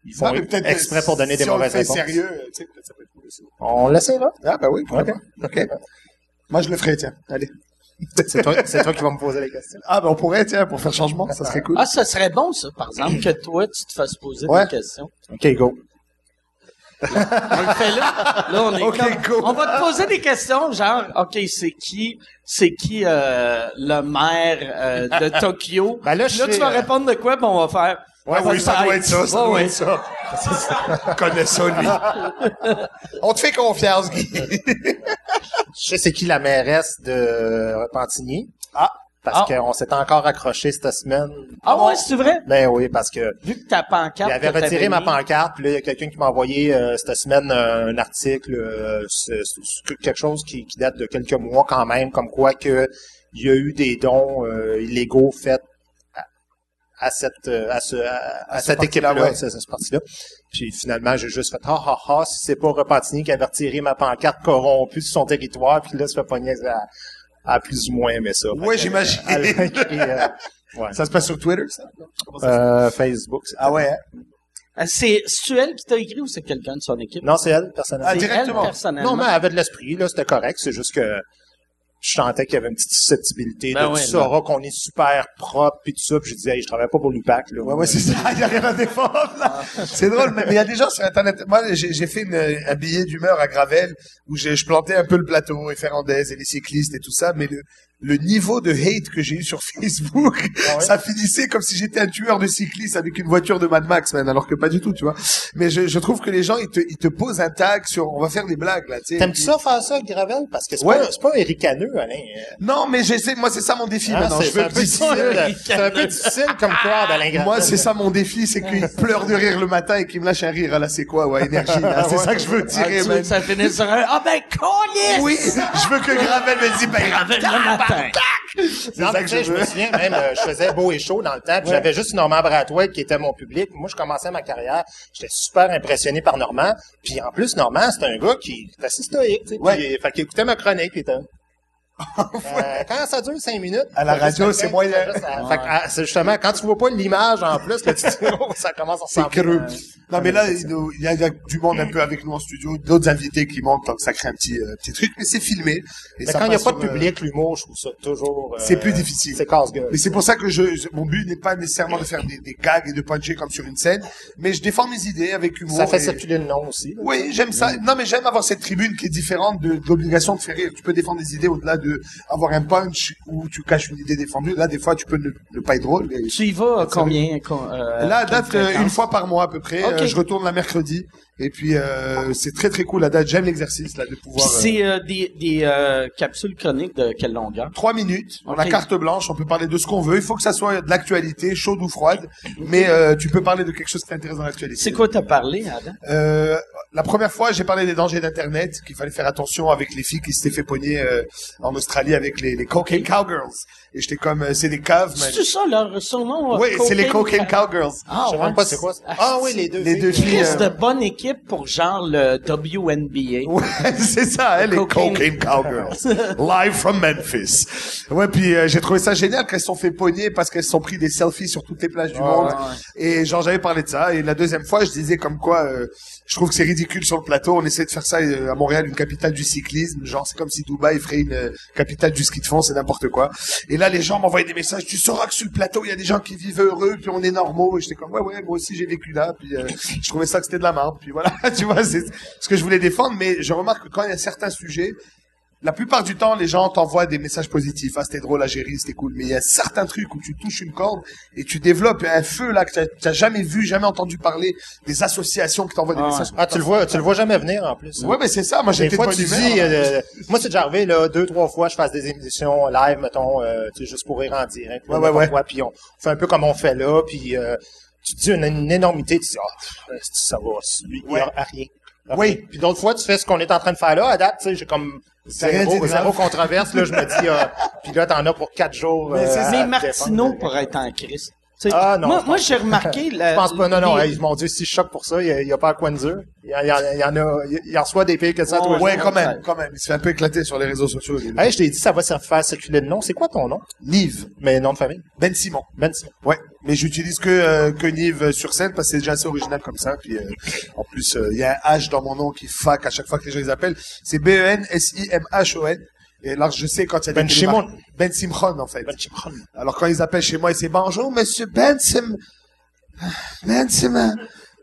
ils font Non, exprès pour donner des si on le mauvaises réponses. sérieux, tu sais, peut-être ça peut être cool aussi. On l'essaiera. Ah, bah oui, pourquoi Ok. pas. OK. Moi, je le ferai, tiens. Allez. C'est toi, qui vas me poser les questions. Ah, bah on pourrait, tiens, pour faire changement, ça serait cool. Ah, ça serait bon, ça, par exemple, que toi, tu te fasses poser Ouais. des questions. OK, go. On le fait là. Là, on est Ok, comme- go. On va te poser des questions, genre, OK, c'est qui, c'est qui euh, le maire euh, de Tokyo? Ben là, je tu vas euh, répondre de quoi, puis on va faire... Ouais, oui, ça doit être ça, ça Ouais, doit ouais. être ça. Connais ça, lui. On te fait confiance, Guy. Je sais c'est qui la mairesse de Repentigny. Ah. Parce Ah. qu'on s'est encore accroché cette semaine. Ah ouais, c'est vrai? Ben oui, parce que Vu que ta pancarte... il avait que t'avais retiré ma pancarte, puis là, il y a quelqu'un qui m'a envoyé euh, cette semaine euh, un article, euh, quelque chose qui, qui date de quelques mois quand même, comme quoi que il y a eu des dons euh, illégaux faits à, cette à, ce, à, à ce cette ouais. c'est ce parti-là. Puis finalement, j'ai juste fait ah ah ah, si c'est pas Repentigny qui avait retiré ma pancarte corrompue sur son territoire, puis là, ça fait pogner à, à plus ou moins aimer ça. Que, j'imagine. euh, a euh, ouais. Ça se passe sur Twitter, ça? Euh, Facebook. Ah ouais, hein? C'est elle qui t'a écrit ou c'est quelqu'un de son équipe? Non, c'est elle, personnellement. Ah, directement. elle, personnellement. Non, mais elle avait de l'esprit, là, c'était correct. C'est juste que je sentais qu'il y avait une petite susceptibilité. Ben de ouais, tu sauras qu'on est super propre puis tout ça. Puis je disais, hey, je travaille pas pour l'UPAC, là. Ouais, ouais, c'est ça. Il y a rien à défendre, là. C'est drôle, mais il y a des gens sur Internet. Moi, j'ai j'ai fait une, un billet d'humeur à Gravel où j'ai- je plantais un peu le plateau, et Ferrandez et les cyclistes et tout ça, mais le, le niveau de hate que j'ai eu sur Facebook, Ah ouais? ça finissait comme si j'étais un tueur de cyclistes avec une voiture de Mad Max, man, alors que pas du tout, tu vois. Mais je, je trouve que les gens, ils te, ils te posent un tag sur, on va faire des blagues, là, tu sais. T'aimes-tu ça faire ça, Gravel? Parce que c'est Ouais. pas, c'est pas ricaneux, Alain. Euh, Non, mais j'essaie, moi, c'est ça mon défi maintenant. c'est Je veux un peu petit- difficile. C'est un peu difficile comme crowd, Alain Gravel. Moi, c'est ça mon défi, c'est qu'il pleure de rire le matin et qu'il me lâche un rire. Ah, Là, c'est quoi, ouais, énergie, là. C'est Ouais. ça que je veux Ah, tirer, veux man. que ça finisse sur un... Ah ben, collier! Oui, je veux que Gravel me dise, ben, Gravel le matin. C'est ça que je me souviens, même, euh, je faisais beau et chaud dans le temps, puis j'avais juste Normand Brathwaite qui était mon public. Moi, je commençais ma carrière, j'étais super impressionné par Normand. Puis en plus, Normand, c'est un gars qui est assez stoïque, tu sais. Puis, fait qu'il écoutait ma chronique, puis. Euh, quand ça dure cinq minutes. À la radio, c'est moyen. ah, c'est justement, quand tu vois pas l'image en plus, là, tu dis, oh, ça commence à C'est creux. Non, mais là, il y, a, il y a du monde un peu avec nous en studio, d'autres invités qui montent, donc ça crée un petit, euh, petit truc, mais c'est filmé. Et Mais ça quand il n'y a pas de euh, public, l'humour, je trouve ça toujours... euh, C'est plus difficile. C'est casse-gueule. Mais c'est pour ça que je, je- mon but n'est pas nécessairement de faire des, des gags et de puncher comme sur une scène, mais je défends mes idées avec humour. Ça fait et- circuler le nom aussi. là. Oui, j'aime ça. Non, mais j'aime avoir cette tribune qui est différente de, de l'obligation de faire rire. Tu peux défendre des idées au-delà de avoir un punch où tu caches une idée défendue. Là, des fois, tu peux ne, ne pas être drôle. Tu y vas combien? com- euh, Là, date, euh, fréquence? une fois par mois à peu près. Euh, je retourne la mercredi. Et puis, euh, c'est très, très cool. À date, j'aime l'exercice, là, de pouvoir... c'est euh, des, des euh, capsules chroniques de quelle longueur? Trois minutes, on a carte blanche, on peut parler de ce qu'on veut. Il faut que ça soit de l'actualité, chaude ou froide, mais tu peux parler de quelque chose qui t'intéresse dans l'actualité. C'est quoi t'as parlé? Euh, la première fois, j'ai parlé des dangers d'Internet, qu'il fallait faire attention avec les filles qui s'étaient fait pogner euh, en Australie avec les, les cocaine cowgirls. Et j'étais comme, euh, c'est des caves, mais... C'est ça leur surnom? euh, Oui, c'est les Cocaine cowgirls. Ah, Je sais pas c'est quoi ça. Ah oui, les deux. Les filles. deux filles. Euh, de bonne équipe pour genre le WNBA. Ouais, c'est ça, hein, les Cocaine. cocaine cowgirls. Live from Memphis. Ouais, puis euh, j'ai trouvé ça génial qu'elles se sont fait pogner parce qu'elles se sont pris des selfies sur toutes les plages du monde. Et genre j'avais parlé de ça. Et la deuxième fois, je disais comme quoi euh, je trouve que c'est ridicule sur le plateau. On essaie de faire ça euh, à Montréal, une capitale du cyclisme. Genre c'est comme si Dubaï ferait une euh, capitale du ski de fond, c'est n'importe quoi. Et là les gens m'envoyaient des messages. Tu sauras que sur le plateau il y a des gens qui vivent heureux, puis on est normaux. Et j'étais comme ouais ouais moi aussi j'ai vécu là. Puis euh, je trouvais ça que c'était de la merde. Puis voilà, tu vois c'est ce que je voulais défendre. Mais je remarque que quand il y a certains sujets la plupart du temps, les gens t'envoient des messages positifs. Ah, c'était drôle à gérer, c'était cool. Mais il y a certains trucs où tu touches une corde et tu développes un feu là que t'as- jamais vu, jamais entendu parler. Des associations qui t'envoient des Ah, messages. Ah, tu le vois, tu le vois jamais venir en plus. Ouais, mais c'est ça. Moi, Des j'étais bonne tu dis, euh, moi, c'est déjà arrivé, là, deux, trois fois, je fasse des émissions live, mettons, euh, tu sais, juste pour rire en direct. Ouais, ouais, ouais. Fois, puis on fait un peu comme on fait là, puis euh, tu dis une, une énormité, tu dis, ah, pff, ça va, il y Ouais. a rien. Oui. Puis d'autres fois, tu fais ce qu'on est en train de faire là, à date, tu sais, j'ai comme zéro, zéro controverse, là, je me dis, euh, puis là, t'en as pour quatre jours. Mais c'est euh, Mais Martineau pourrait être en crise. Ah, non, moi, j'ai remarqué... La, Je pense pas, non, non, les- hey, mon Dieu, si je choque pour ça, il y a, pas à quoi de dire. Il y, y y en a, il y en reçoit des pires que ça, toi. Ouais, quand même, quand même. Il se fait un peu éclater sur les réseaux sociaux. Hey, je t'ai dit, ça va se faire circuler le nom. C'est quoi ton nom? Nive. Mais nom de famille? Ben Simon. Ben Simon. Ouais. Mais j'utilise que, euh, que Nive euh, sur scène parce que c'est déjà assez original comme ça. Puis, euh, en plus, euh, il y a un H dans mon nom qui fac à chaque fois que les gens les appellent. C'est B-E-N-S-I-M-H-O-N. Et là, je sais quand il y a des Ben Shimon. Ben Simchon, en fait. Ben Simon. Alors quand ils appellent chez moi, ils disent bonjour, monsieur Ben Sim... Ben Simon.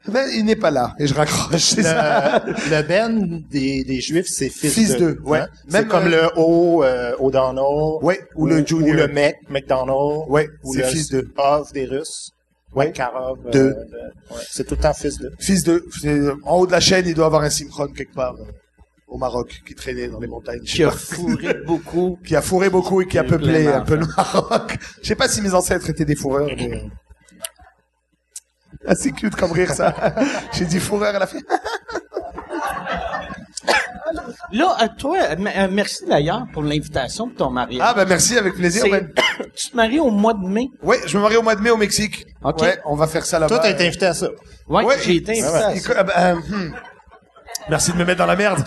Ben, il n'est pas là. Et je raccroche. C'est ça. Le, le Ben des, des Juifs, c'est fils, Fils de. ouais. hein. Même, C'est comme euh, le O, euh, O'Donnell. Ouais, ou le Junior. Ou le Mec, McDonald. Ouais, Ou c'est le fils de. Ov des Russes. Ouais. Karov. euh, De. ouais. C'est tout le temps fils de. Fils de. En haut de la chaîne, il doit avoir un Simchon quelque part euh, au Maroc qui traînait dans les montagnes. Qui a pas. fourré beaucoup. qui a fourré beaucoup et qui a peuplé un peu le Maroc. Je sais pas si mes ancêtres étaient des fourreurs, mais... euh, Ah, c'est cute comme rire, ça. J'ai dit fourreur, elle a fait... Là, euh, toi, euh, euh, merci d'ailleurs pour l'invitation pour ton mariage. Ah, ben merci, avec plaisir. Ben. tu te maries au mois de mai? Ouais, je me marie au mois de mai au Mexique. Ok. Ouais, on va faire ça là-bas. Toi, t'as été invité à ça. Ouais, Ouais, j'ai été invité à ça. ah, ben, euh, hmm. Merci de me mettre dans la merde.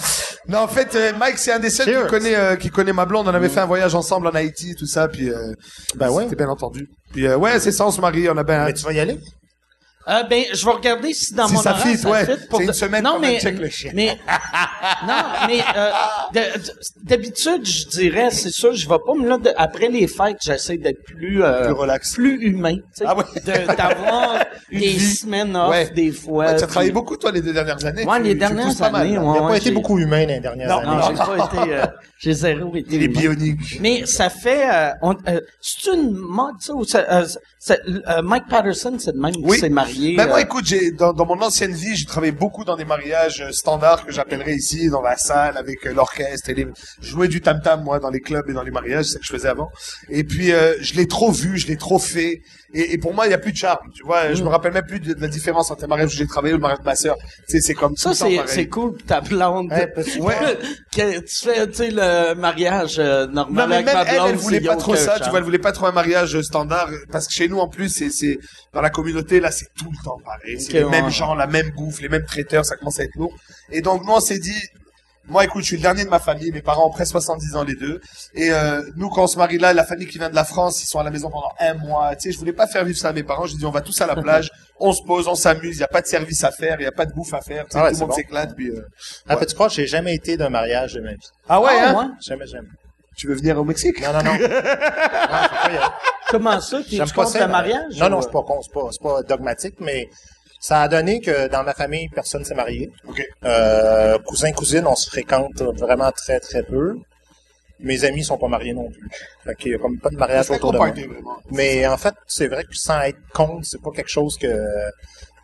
Non, en fait, euh, Mike, c'est un des seuls qui connaît, euh, qui connaît ma blonde. On avait fait un voyage ensemble en Haïti, tout ça, puis euh, Ben ouais. c'était bien entendu. Puis euh, ouais, c'est ça, on se marie, on a bien. Mais tu vas y aller? Euh, ben, je vais regarder si dans Si mon ça horaire, fit, ouais. fit pour C'est une semaine non, mais, check le chien. mais, non, mais, euh, de- de- d'habitude, je dirais, c'est sûr, je vais pas, mais là, de- après les fêtes, j'essaie d'être plus, euh, Plus relax. plus humain, tu sais. Ah ouais. d'avoir des vie. semaines off, Ouais. des fois. Tu as travaillé beaucoup, toi, les deux dernières années. Ouais, Tu- les dernières pousses pas mal, années, là. ouais. Pas été beaucoup humain les dernières Non, années. non, j'ai pas été, euh, j'ai zéro été Il est bionique. Mais ça fait, euh, euh, c'est une mode, ça, ou ça, euh, ça- euh, Mike Patterson, c'est de même Oui. qui s'est marié. Ben moi, euh, écoute, dans, dans mon ancienne vie, j'ai travaillé beaucoup dans des mariages standards que j'appellerais ici, dans la salle, avec l'orchestre et les... Je jouais du tam-tam, moi, dans les clubs et dans les mariages, c'est ce que je faisais avant. Et puis, je l'ai trop vu, je l'ai trop fait. Et, et pour moi, il y a plus de charme, tu vois. Je me rappelle même plus de, de la différence entre le mariage où j'ai travaillé ou le mariage de ma sœur. Tu sais, c'est comme Ça, le temps c'est, cool ta blonde. Ouais, que tu fais, tu sais, le mariage euh, normal Non, mais avec même ma elle, blonde. elle voulait pas trop ça, tu vois, elle voulait pas trop un mariage euh, standard, euh, parce que chez nous, en plus, c'est, c'est, dans la communauté, là, c'est tout le temps pareil. C'est les ouais. mêmes gens, la même bouffe, les mêmes traiteurs, ça commence à être lourd. Et donc, nous, on s'est dit, moi, écoute, je suis le dernier de ma famille, mes parents ont presque 70 ans les deux, et euh, nous, quand on se marie là, la famille qui vient de la France, ils sont à la maison pendant un mois, tu sais, je voulais pas faire vivre ça à mes parents, j'ai dit, on va tous à la plage, on se pose, on s'amuse, il y a pas de service à faire, il y a pas de bouffe à faire, tu sais, Ah ouais, tout le c'est monde bon. s'éclate, puis... Euh... Ah, peux-tu croire que j'ai jamais été d'un mariage de ma vie? Ah ouais, Ah, hein? Jamais, jamais. Tu veux venir au Mexique? Non, non, non. Non, faut pas y aller. Comment ça? Tu pas contre ça. le mais- mariage? Non, non, ou- c'est pas con, c'est pas, c'est pas dogmatique, mais ça a donné que dans ma famille, personne s'est marié. Ok. Euh, cousins, cousines, on se fréquente vraiment très, très peu. Mes amis sont pas mariés non plus. Fait qu'il y a comme pas de mariage autour de moi. Mais en fait, c'est vrai que sans être contre, c'est pas quelque chose que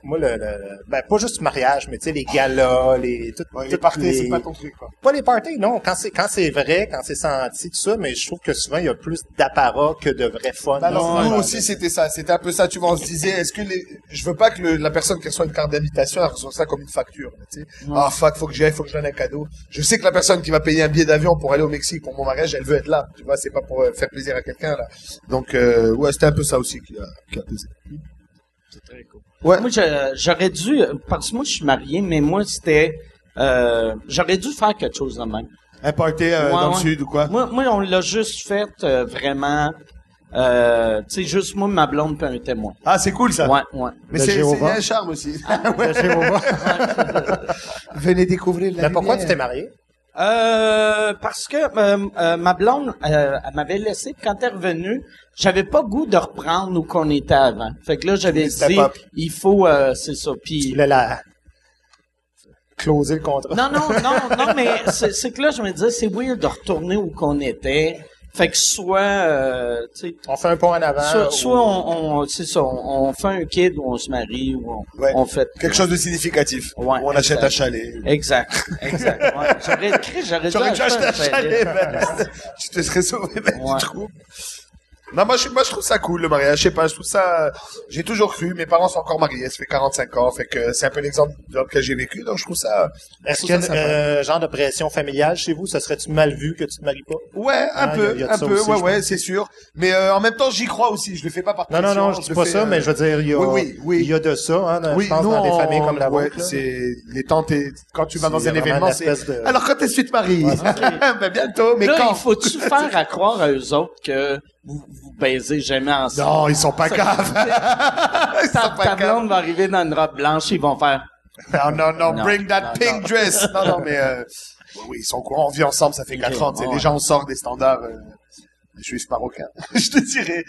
moi le, le- ben pas juste mariage, mais tu sais les galas, les tout, Ouais, les parties, les- c'est pas ton truc, quoi. pas les parties, non. Quand c'est quand c'est vrai, quand c'est senti, tout ça, mais je trouve que souvent il y a plus d'apparat que de vrai fun. Alors, ce nous aussi, de- c'était ça. C'était un peu ça. Tu vois, on se disait, est-ce que les, je veux pas que le- la personne qui reçoit une carte d'invitation, elle reçoit ça comme une facture, tu sais. Ah, fuck, faut que j'y aille, faut que je donne un cadeau. Je sais que la personne qui va payer un billet d'avion pour aller au Mexique pour mon mariage, elle veut être là. Tu vois, c'est pas pour euh, faire plaisir à quelqu'un, là. Donc, euh, ouais, c'était un peu ça aussi qui a, qui a pesé. Ouais. Moi, j'aurais dû, parce que moi, je suis marié, mais moi, c'était, euh, j'aurais dû faire quelque chose de même. Un party euh, Ouais, dans le ouais. sud ou quoi? Moi, moi, on l'a juste fait euh, vraiment, euh, tu sais, juste moi, ma blonde puis un témoin. Ah, c'est cool, ça. Ouais, ouais. Mais c'est, un charme aussi. De Jéhovah. Venez découvrir la Mais pourquoi tu t'es marié? Euh, parce que euh, euh, ma blonde, euh, elle m'avait laissé quand elle est revenue. J'avais pas goût de reprendre où qu'on était avant. Fait que là, j'avais dit, il faut, euh, c'est ça. Puis la closer le contrat. non, non, non, non, mais c'est c'est que là, je me disais, c'est weird de retourner où qu'on était. Fait que soit, euh, tu sais, On fait un pont en avant. soit, ou- soit on, on c'est ça, on, on fait un kid ou on se marie ou on, Ouais. on fait Quelque chose de significatif. Ouais, Ou on achète exact. un chalet. Exact, exact. Ouais. J'aurais écrit, j'aurais dû acheter un chalet, ben. Tu te serais sauvé, ben, Ouais. du trou. Non, moi je, moi, je trouve ça cool, le mariage. Je sais pas, je trouve ça, j'ai toujours cru. Mes parents sont encore mariés, ça fait 45 ans. Fait que c'est un peu l'exemple lequel j'ai vécu. Donc, je trouve ça, Est-ce qu'il y a euh, genre de pression familiale chez vous? Ça serait-tu mal vu que tu te maries pas? Ouais, un Ah, peu, il y a- il y a de un peu, aussi, ouais, ouais, c'est sûr. Mais euh, en même temps, j'y crois aussi. Je le fais pas par Non, non, non, je dis pas fais, ça, euh, mais je veux dire, il y a, oui, oui, oui. il y a de ça, hein, dans- Oui, je pense, nous, dans des on- familles comme la ouais, vôtre. c'est les tantes et quand tu vas C'est dans un événement, une c'est. espèce de- Alors quand est-ce que tu te maries? Ben bientôt, mais quand? il faut-tu faire à croire à eux autres que vous, vous baisez jamais ensemble? Non, ils sont pas caves. ils sont Ta, pas ta blonde va arriver dans une robe blanche, ils vont faire. Non, non, non, Non, bring that non, pink dress. Non, non, mais euh, oui, oui, ils sont au courant. On vit ensemble, ça fait Ok, quatre ans. tu sais. ouais. Déjà, on sort des standards euh, juifs marocains. je te dirais.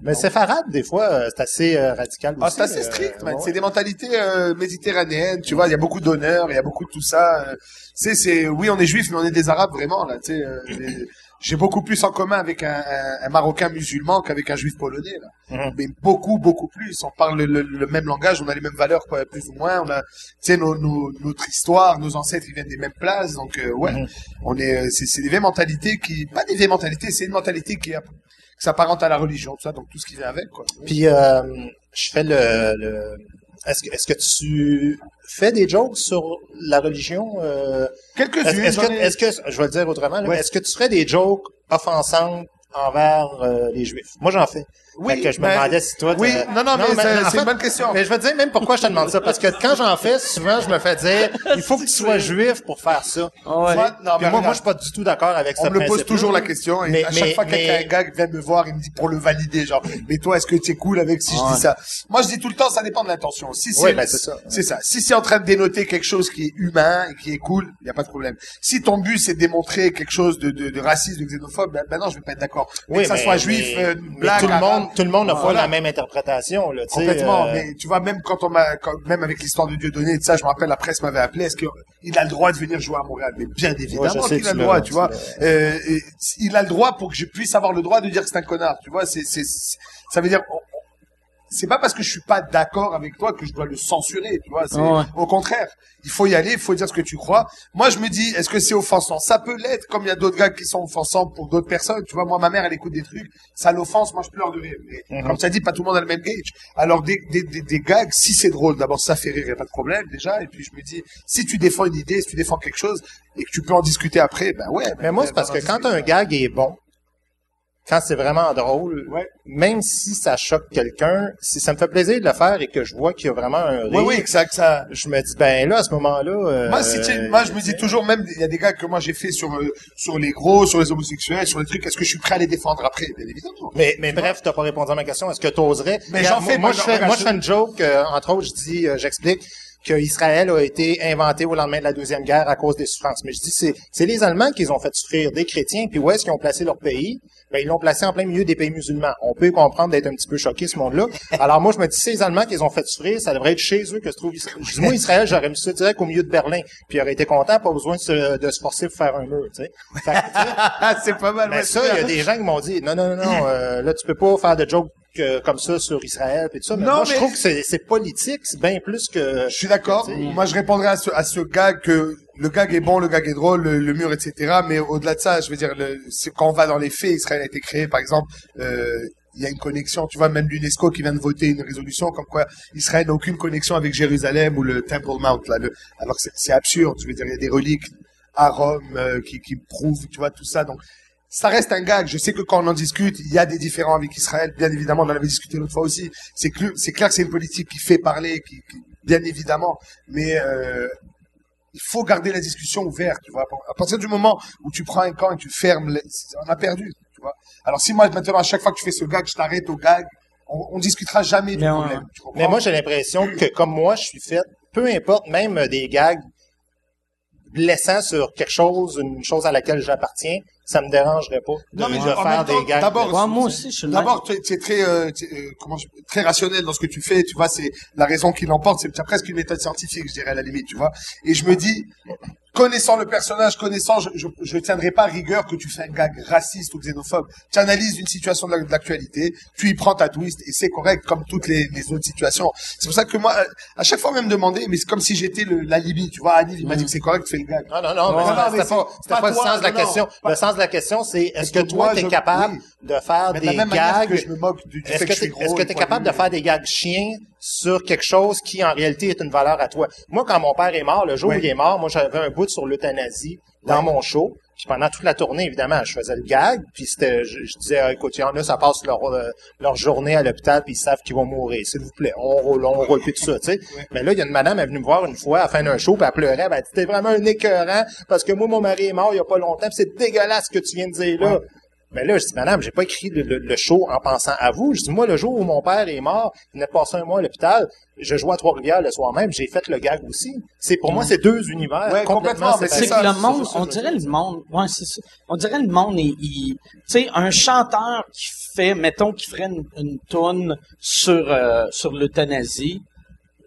Mais séfarade, des fois, euh, c'est assez euh, radical Ah, c'est assez euh, strict, man. ouais. C'est des mentalités euh, méditerranéennes, tu vois. Il y a beaucoup d'honneur, il y a beaucoup de tout ça. euh. c'est, c'est, oui, on est juifs, mais on est des arabes vraiment là. Tu sais, euh, j'ai- beaucoup plus en commun avec un, un- un marocain musulman qu'avec un juif polonais là. Mhm. Mais beaucoup, beaucoup plus. On parle le, le- le même langage, on a les mêmes valeurs, quoi, plus ou moins. On a, tu sais, nos, nos- notre histoire, nos ancêtres, ils viennent des mêmes places, donc euh, ouais, Mhm. on est, euh, c'est, c'est des vieilles mentalités qui, pas des vieilles mentalités, c'est une mentalité qui, qui s'apparente à la religion, tout ça, donc tout ce qui vient avec, quoi. Puis, euh, je fais le... le... Est-ce que, est-ce que tu fais des jokes sur la religion? euh, Quelques-unes. est-ce que, je vais le dire autrement, Ouais. est-ce que tu ferais des jokes offensantes envers euh, les Juifs? Moi, j'en fais. Oui, Fait que je me ben, demandais si toi... Oui, non, non, mais, c'est- une bonne question. Mais je veux te dire même pourquoi je te demande ça? Parce que quand j'en fais, souvent, je me fais dire, il faut que tu sois juif pour faire ça. Ouais. Non, Puis mais moi, moi, je suis pas du tout d'accord avec ça. on me pose toujours la question et Mais- à chaque mais- fois mais- quelqu'un un gars vient me voir il me dit pour le valider genre mais toi est-ce que tu es cool avec si je Ouais. dis ça? Moi je dis tout le temps ça dépend de l'intention si c'est Ouais, ben, c'est ça. c'est ça si c'est en train de dénoter quelque chose qui est humain et qui est cool il y a pas de problème si ton but c'est de démontrer quelque chose de, de, de raciste de xénophobe ben, ben non je vais pas être d'accord Oui, que ça mais- soit juif mais- euh, black tout le arabe, monde, tout le monde n'a pas la même interprétation, là, tu Complètement, euh, mais tu vois, même quand on m'a, même avec l'histoire de Dieudonné et tout ça, je me rappelle, la presse m'avait appelé, est-ce qu'il a le droit de venir jouer à Montréal? Mais bien évidemment Ouais, qu'il a tu le droit, tu tu vois. Euh, il a le droit pour que je puisse avoir le droit de dire que c'est un connard, tu vois, c'est, ça veut dire, c'est pas parce que je suis pas d'accord avec toi que je dois le censurer, tu vois. Ouais. Au contraire, il faut y aller, il faut dire ce que tu crois. Moi, je me dis, est-ce que c'est offensant? Ça peut l'être, comme il y a d'autres gars qui sont offensants pour d'autres personnes. Tu vois, moi, ma mère, elle écoute des trucs, ça l'offense, moi, je pleure de rire. Mais, Mhm. Comme tu as dit, pas tout le monde a le même gauge. Alors, des, des, des, des gags, si c'est drôle, d'abord, ça fait rire, y a pas de problème, déjà. Et puis, je me dis, si tu défends une idée, si tu défends quelque chose, et que tu peux en discuter après, ben ouais. Mais moi, c'est parce que quand un gag est bon, quand c'est vraiment drôle, Ouais. même si ça choque quelqu'un, si ça me fait plaisir de le faire et que je vois qu'il y a vraiment un rire, Oui, oui, exact, ça... je me dis, ben là, à ce moment-là... euh, Moi, si tu- moi, je me dis toujours, même, il y a des gars que moi j'ai fait sur, euh, sur les gros, sur les homosexuels, sur les trucs, est-ce que je suis prêt à les défendre après? Bien évidemment. Mais, mais bref, t'as pas répondu à ma question. Est-ce que t'oserais? Mais j'en fais, moi, moi, je fais, moi, je ça. fais une joke, euh, entre autres, je dis, euh, j'explique que Israël a été inventé au lendemain de la Deuxième Guerre à cause des souffrances. Mais je dis, c'est, c'est les Allemands qui ont fait souffrir des chrétiens, puis où est-ce qu'ils ont placé leur pays? Ben, ils l'ont placé en plein milieu des pays musulmans. On peut comprendre d'être un petit peu choqué, ce monde-là. Alors, moi, je me dis, c'est les Allemands qui les ont fait souffrir, ça devrait être chez eux que se trouve Israël. Je dis, moi, Israël, j'aurais mis ça direct au milieu de Berlin, puis il aurait été content, pas besoin de se, de se forcer pour faire un mur, tu sais. C'est pas mal, mais ouais, ça, il y a des gens qui m'ont dit non, non, non, non, euh, là, tu peux pas faire de jokes euh, comme ça sur Israël et tout ça. Mais Non, moi, je trouve que c'est, politique, c'est bien plus que. Je suis d'accord. Moi, je répondrais à ce, à ce gag que le gag est bon, le gag est drôle, le, le mur, etc. Mais au-delà de ça, je veux dire, le, c'est- quand on va dans les faits, Israël a été créé, par exemple, euh, il y a une connexion, tu vois, même l'UNESCO qui vient de voter une résolution comme quoi Israël n'a aucune connexion avec Jérusalem ou le Temple Mount, là. Le, alors que c'est, c'est absurde, je veux dire, il y a des reliques à Rome euh, qui, qui prouvent, tu vois, tout ça. Donc, ça reste un gag. Je sais que quand on en discute, il y a des différends avec Israël. Bien évidemment, on en avait discuté l'autre fois aussi. C'est clair, c'est clair que c'est une politique qui fait parler, qui, qui- bien évidemment. Mais euh, il faut garder la discussion ouverte. Tu vois, à partir du moment où tu prends un camp et tu fermes, les- on a perdu. Tu vois. Alors si moi maintenant à chaque fois que tu fais ce gag, je t'arrête au gag, on, on discutera jamais du Mais on- problème. Mais moi, j'ai l'impression que comme moi, je suis fait, peu importe, même euh, des gags blessants sur quelque chose, une chose à laquelle j'appartiens, ça me dérangerait pas de, Non, mais de faire temps, des gags. d'abord, Ouais, moi aussi, je. D'abord, tu es, es très, euh, es, euh, comment je- très rationnel dans ce que tu fais. Tu vois, c'est la raison qui l'emporte. C'est presque une méthode scientifique, je dirais à la limite. Tu vois. Et je me dis, connaissant le personnage, connaissant, je, je, je tiendrai pas rigueur que tu fais un gag raciste ou xénophobe. Tu analyses une situation de la- l'actualité, tu y prends ta twist et c'est correct comme toutes les, les autres situations. C'est pour ça que moi, à chaque fois même demander, mais c'est comme si j'étais le l'alibi. Tu vois, Annie, il m'a dit que c'est correct, tu fais le gag. Non, non, non, Non, non, pas, c'est- c'était pas pas le sens de la non, non, question. pas- Le sens de la question, c'est est-ce que que toi, t'es je- capable oui. de faire Mais des gags? Est-ce que tu poilu. capable de faire des gags chiens sur quelque chose qui, en réalité, est une valeur à toi? Moi, quand mon père est mort, le jour Oui. où il est mort, moi, j'avais un bout sur l'euthanasie dans mon show. Puis pendant toute la tournée, évidemment, je faisais le gag, puis c'était, je, je disais, Ah, écoute, il y en a, ça passe leur, euh, leur journée à l'hôpital, puis ils savent qu'ils vont mourir. S'il vous plaît, on roule, on roule, puis tout ça, tu sais. Mais là, il y a une madame, elle est venue me voir une fois à la fin d'un show, puis elle pleurait, ben, elle dit, t'es vraiment un écœurant, parce que moi, mon mari est mort il y a pas longtemps, puis c'est dégueulasse ce que tu viens de dire là. Mais là, je dis, madame, j'ai pas écrit le, le- le show en pensant à vous. Je dis, moi, le jour où mon père est mort, il venait de passer un mois à l'hôpital, je jouais à Trois-Rivières le soir même, j'ai fait le gag aussi. C'est, pour moi, c'est deux univers Ouais, complètement, C'est que le monde, ça, on dirait le monde, ouais, c'est ça. On dirait le monde, il, il- tu sais, un chanteur qui fait, mettons, qui ferait une, une tourne sur, euh, sur l'euthanasie,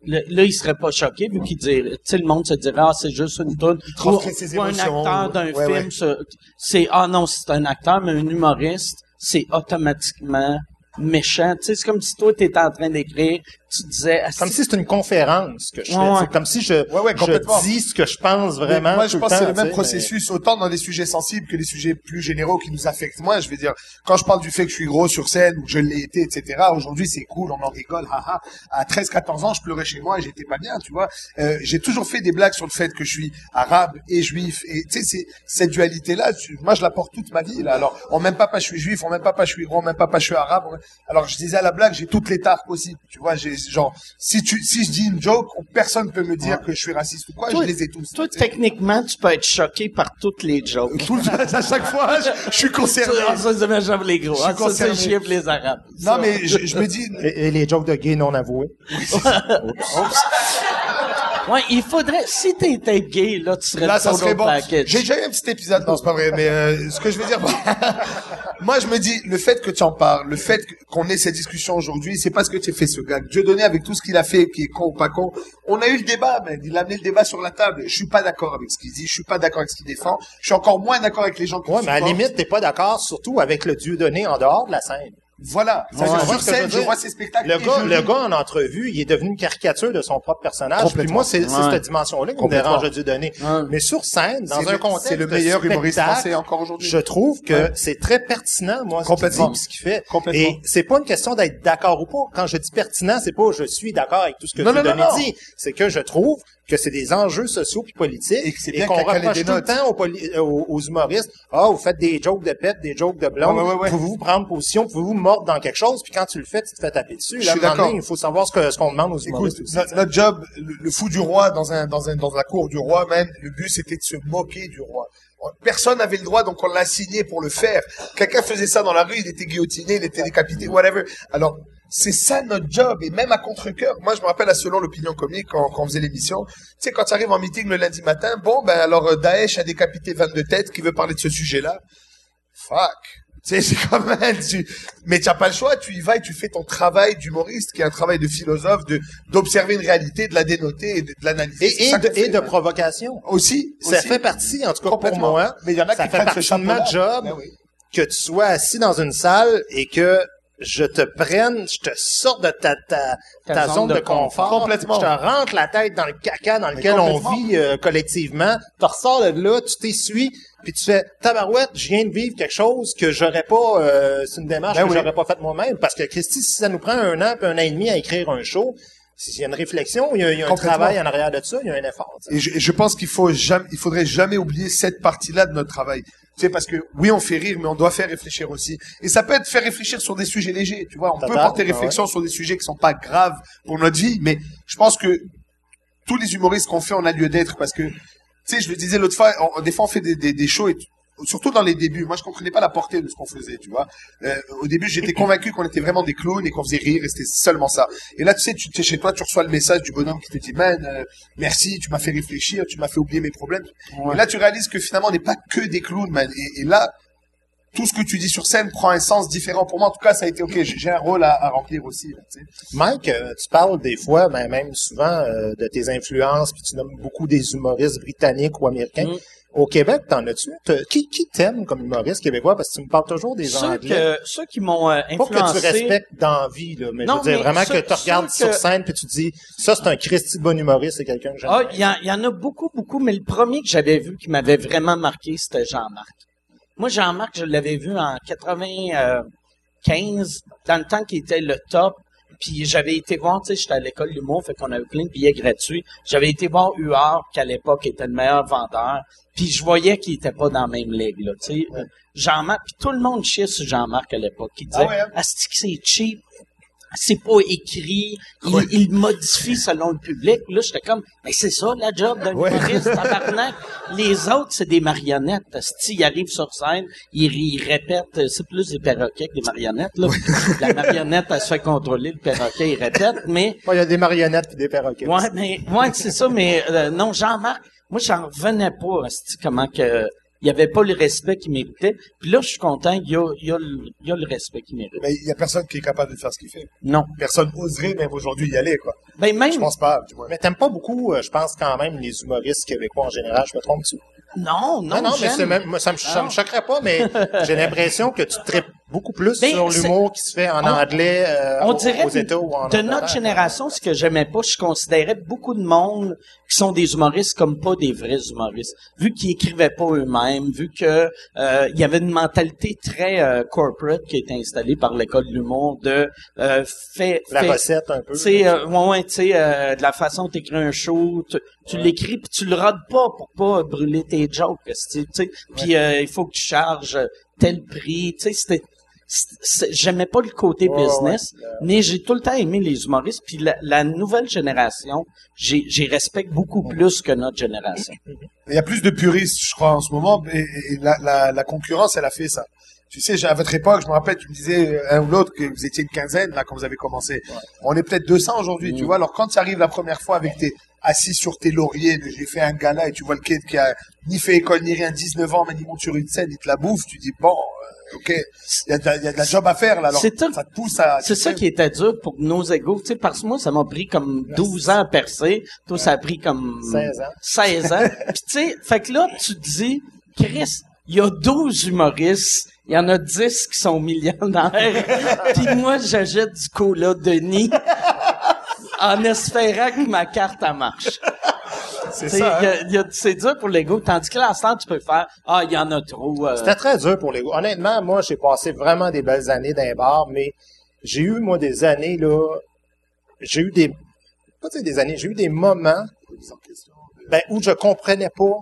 le- là, il serait pas choqué, vu qu'il dirait, tu sais, le monde se dirait, ah, c'est juste une tourne. Ou, ou un acteur d'un ouais, film, ouais. c'est, ah non, c'est un acteur, mais un humoriste, c'est automatiquement méchant. Tu sais, c'est comme si toi, t'étais en train d'écrire, tu disais, Comme si c'était une conférence que je fais. Ouais, ouais. C'est comme si je, Ouais, je dis ce que je pense vraiment. Mais moi, je pense que c'est le même processus, autant dans les sujets sensibles que les sujets plus généraux qui nous affectent moins. Je veux dire, quand je parle du fait que je suis gros sur scène ou que je l'ai été, etc., aujourd'hui, c'est cool, on en rigole, haha. À 13, 14 ans, je pleurais chez moi et j'étais pas bien, tu vois. Euh, j'ai toujours fait des blagues sur le fait que je suis arabe et juif. Et tu sais, c'est, cette dualité-là, tu- moi, je la porte toute ma vie, là. Alors, on m'aime pas pas je suis juif, on m'aime pas pas je suis gros, on m'aime pas pas je suis arabe. on Alors, je disais à la blague, j'ai toutes les tarques aussi. Tu vois, j'ai, genre, si tu, si je dis une joke, personne peut me dire que je suis raciste ou quoi, Toi- je les ai tous. toi, techniquement, tu peux être choqué par toutes les jokes. Tout le à chaque fois, je, je suis concerné. Ah, ça, c'est j'aime les gros. Je Ah, suis ça, pour les Arabes. Non, Ça. mais je, je me dis, Et, et les jokes de gays non avoués. Ouais, il faudrait, si t'étais gay, là, tu serais là, le ça serait bon. J'ai déjà eu un petit épisode, non, c'est pas vrai, mais euh, ce que je veux dire, moi, je me dis, le fait que tu en parles, le fait qu'on ait cette discussion aujourd'hui, c'est parce que tu as fait ce gag. Dieu donné avec tout ce qu'il a fait, qui est con ou pas con. On a eu le débat, man. Il a amené le débat sur la table. Je suis pas d'accord avec ce qu'il dit, je suis pas d'accord avec ce qu'il défend. Je suis encore moins d'accord avec les gens qui Ouais, mais à la limite, t'es pas d'accord, surtout avec le Dieu donné en dehors de la scène. Voilà. Ça, Ouais. sur Tu je scène, je vois ces spectacles. Le gars, le gars en entrevue, il est devenu une caricature de son propre personnage. Puis moi, c'est c'est Ouais. cette dimension-là qui me dérange de donné. Ouais. Mais sur scène, dans un le- contexte c'est le meilleur humoriste français encore aujourd'hui. Je trouve que Ouais. c'est très pertinent, moi, ce qu'il Complètement. ce qu'il fait. Complètement. Et c'est pas une question d'être d'accord ou pas. Quand je dis pertinent, c'est pas je suis d'accord avec tout ce que Non, Dieu non, non. dit. C'est que je trouve que c'est des enjeux sociaux puis politiques Et bien qu'on reproche tout le temps aux, euh, aux, aux humoristes. Ah, vous faites des jokes de pep, des jokes de blonde. Ouais, ouais, ouais. Pouvez-vous prendre position? Pouvez-vous mordre dans quelque chose? Puis quand tu le fais, tu te fais taper dessus. Je Là, suis d'accord. Il faut savoir ce qu'on demande aux Écoute, humoristes aussi. notre, notre job, le, le fou du roi dans un dans un dans la cour du roi même, le but c'était de se moquer du roi. Personne n'avait le droit, donc on l'a signé pour le faire. Quelqu'un faisait ça dans la rue, il était guillotiné, il était décapité, whatever. Alors c'est ça notre job et même à contre-cœur. Moi je me rappelle à selon l'opinion comique quand, quand on faisait l'émission. Tu sais quand tu arrives en meeting le lundi matin, bon ben alors euh, Daesh a décapité 22 têtes, qui veut parler de ce sujet-là Fuck. Tu sais, c'est quand même, tu, mais tu n'as pas le choix, tu y vas et tu fais ton travail d'humoriste, qui est un travail de philosophe, de, d'observer une réalité, de la dénoter et de, de l'analyser. Et, de, et provocation. Aussi. Ça aussi. fait partie, en tout cas pour Complètement. moi, Mais il y en a ça qui fait partie de ma job Ben oui. que tu sois assis dans une salle et que je te prenne, je te sorte de ta, ta, ta, zone, de, confort. Complètement. Je te rentre la tête dans le caca dans lequel on vit euh, collectivement. Tu ressors de là, tu t'essuies, puis tu fais tabarouette, je viens de vivre quelque chose que j'aurais pas, euh, c'est une démarche Ben que oui. j'aurais pas faite moi-même. Parce que Christy, si ça nous prend un an puis un an et demi à écrire un show, s'il y a une réflexion, il y a, il y a un travail en arrière de ça, il y a un effort. tu sais. Et je, je pense qu'il faut jamais, il faudrait jamais oublier cette partie-là de notre travail. Tu sais, parce que oui, on fait rire, mais on doit faire réfléchir aussi. Et ça peut être faire réfléchir sur des sujets légers, tu vois. On peut porter ouais. réflexion sur des sujets qui sont pas graves pour notre vie, mais je pense que tous les humoristes qu'on fait, on a lieu d'être parce que, tu sais, je le disais l'autre fois, on- des fois on fait des, des, des shows et surtout dans les débuts. Moi, je comprenais pas la portée de ce qu'on faisait, tu vois. Euh, au début, j'étais convaincu qu'on était vraiment des clowns et qu'on faisait rire et c'était seulement ça. Et là, tu sais, tu es chez toi, tu reçois le message du bonhomme qui te dit, man, euh, merci, tu m'as fait réfléchir, tu m'as fait oublier mes problèmes. Et là, tu réalises que finalement, on n'est pas que des clowns, man. Et, et là, tout ce que tu dis sur scène prend un sens différent. Pour moi, en tout cas, ça a été ok. J'ai un rôle à, à remplir aussi. là, tu sais. Mike, euh, tu parles des fois, ben, même souvent, euh, de tes influences, puis tu nommes beaucoup des humoristes britanniques ou américains. Mm. Au Québec, t'en as-tu? Qui, qui t'aime comme humoriste québécois? Parce que tu me parles toujours des Ceux, Anglais. que, ceux qui m'ont euh, Pas que influencé. tu respectes dans la vie, là, mais Non, je veux dire mais vraiment ceux- que tu regardes sur scène puis tu dis, ça c'est un Christy bon humoriste, c'est quelqu'un que j'aime. Ah, il y, y en a beaucoup, beaucoup, mais le premier que j'avais vu qui m'avait vraiment marqué, c'était Jean-Marc. Moi, Jean-Marc, je l'avais vu en 95, dans le temps qu'il était le top. Puis j'avais été voir, tu sais, j'étais à l'école d'humour, fait qu'on avait plein de billets gratuits. J'avais été voir Huard, qui à l'époque était le meilleur vendeur. Puis je voyais qu'il était pas dans la même ligue, là, tu sais. Jean-Marc, puis tout le monde chiait sur Jean-Marc à l'époque. Il disait, Ah ouais, hein? Asti que c'est cheap? C'est pas écrit, il, il modifie selon le public. Là, j'étais comme, mais c'est ça la job d'un Ouais. humoriste, tabarnak. Les autres, c'est des marionnettes. Si ils arrivent sur scène, ils, ils répètent, c'est plus des perroquets que des marionnettes. Là. La marionnette, elle se fait contrôler, le perroquet, il répète, mais Ouais, Il y a des marionnettes et des perroquets. Ouais, mais ouais, c'est ça, mais euh, non, Jean-Marc, moi j'en revenais pas, comment que il y avait pas le respect qu'il méritait. Puis là, je suis content, il y a, il y a, le, il y a le respect qu'il mérite. Mais il y a personne qui est capable de faire ce qu'il fait. Non. Personne oserait même aujourd'hui y aller, quoi. Ben même Je pense pas, du moins. Mais t'aimes pas beaucoup, euh, je pense quand même, les humoristes québécois en général, je me trompe-tu? Non, non, Non, non, mais c'est même, ça me, ça me Non. choquerait pas, mais j'ai l'impression que tu traites beaucoup plus Ben, sur l'humour qui se fait en On- anglais euh, on aux- dirait aux États ou en de Angleterre. notre génération, ce que j'aimais pas, je considérais beaucoup de monde qui sont des humoristes comme pas des vrais humoristes, vu qu'ils écrivaient pas eux-mêmes, vu que euh, il y avait une mentalité très euh, corporate qui a été installée par l'école de l'humour de euh, fait, La fait- recette un peu. Tu sais, euh, ouais, ouais, tu sais, euh, de la façon dont t'écris un show, tu, tu l'écris puis tu le rodes pas pour pas brûler tes jokes, tu sais. Puis euh, il faut que tu charges tel prix, tu sais, c'était j'aimais pas le côté business, ouais. mais j'ai tout le temps aimé les humoristes. Puis la, la nouvelle génération, j'ai respecte beaucoup plus que notre génération. Il y a plus de puristes, je crois, en ce moment, et, et la, la, la concurrence, elle a fait ça. Tu sais, à votre époque, je me rappelle, tu me disais, euh, un ou l'autre, que vous étiez une quinzaine, là, quand vous avez commencé. On est peut-être 200 aujourd'hui, tu Mm. vois. Alors, quand tu arrives la première fois avec tes assis sur tes lauriers, j'ai fait un gala, et tu vois le kid qui a ni fait école ni rien, 19 ans, mais il monte sur une scène, il te la bouffe, tu dis, bon, euh, ok, il y a, de y a de la job à faire, là. Alors, C'est ça te pousse à... C'est ça qui était dur pour nos égaux, tu sais, parce que moi, ça m'a pris comme 12 ans à percer. Toi, ça a pris comme 16 ans. 16 ans. Puis tu sais, fait que là, tu te dis, Chris, il y a 12 humoristes, il y en a 10 qui sont millionnaires, puis moi, j'achète du cola Denis en espérant que ma carte, elle marche. C'est ça. hein? c'est dur pour l'ego, tandis que là, à ce temps, tu peux faire, ah, il y en a trop. euh, C'était très dur pour gars. Honnêtement, moi, j'ai passé vraiment des belles années dans les bars, mais j'ai eu, moi, des années, là, j'ai eu des, pas des années, j'ai eu des moments, ben, où je comprenais pas.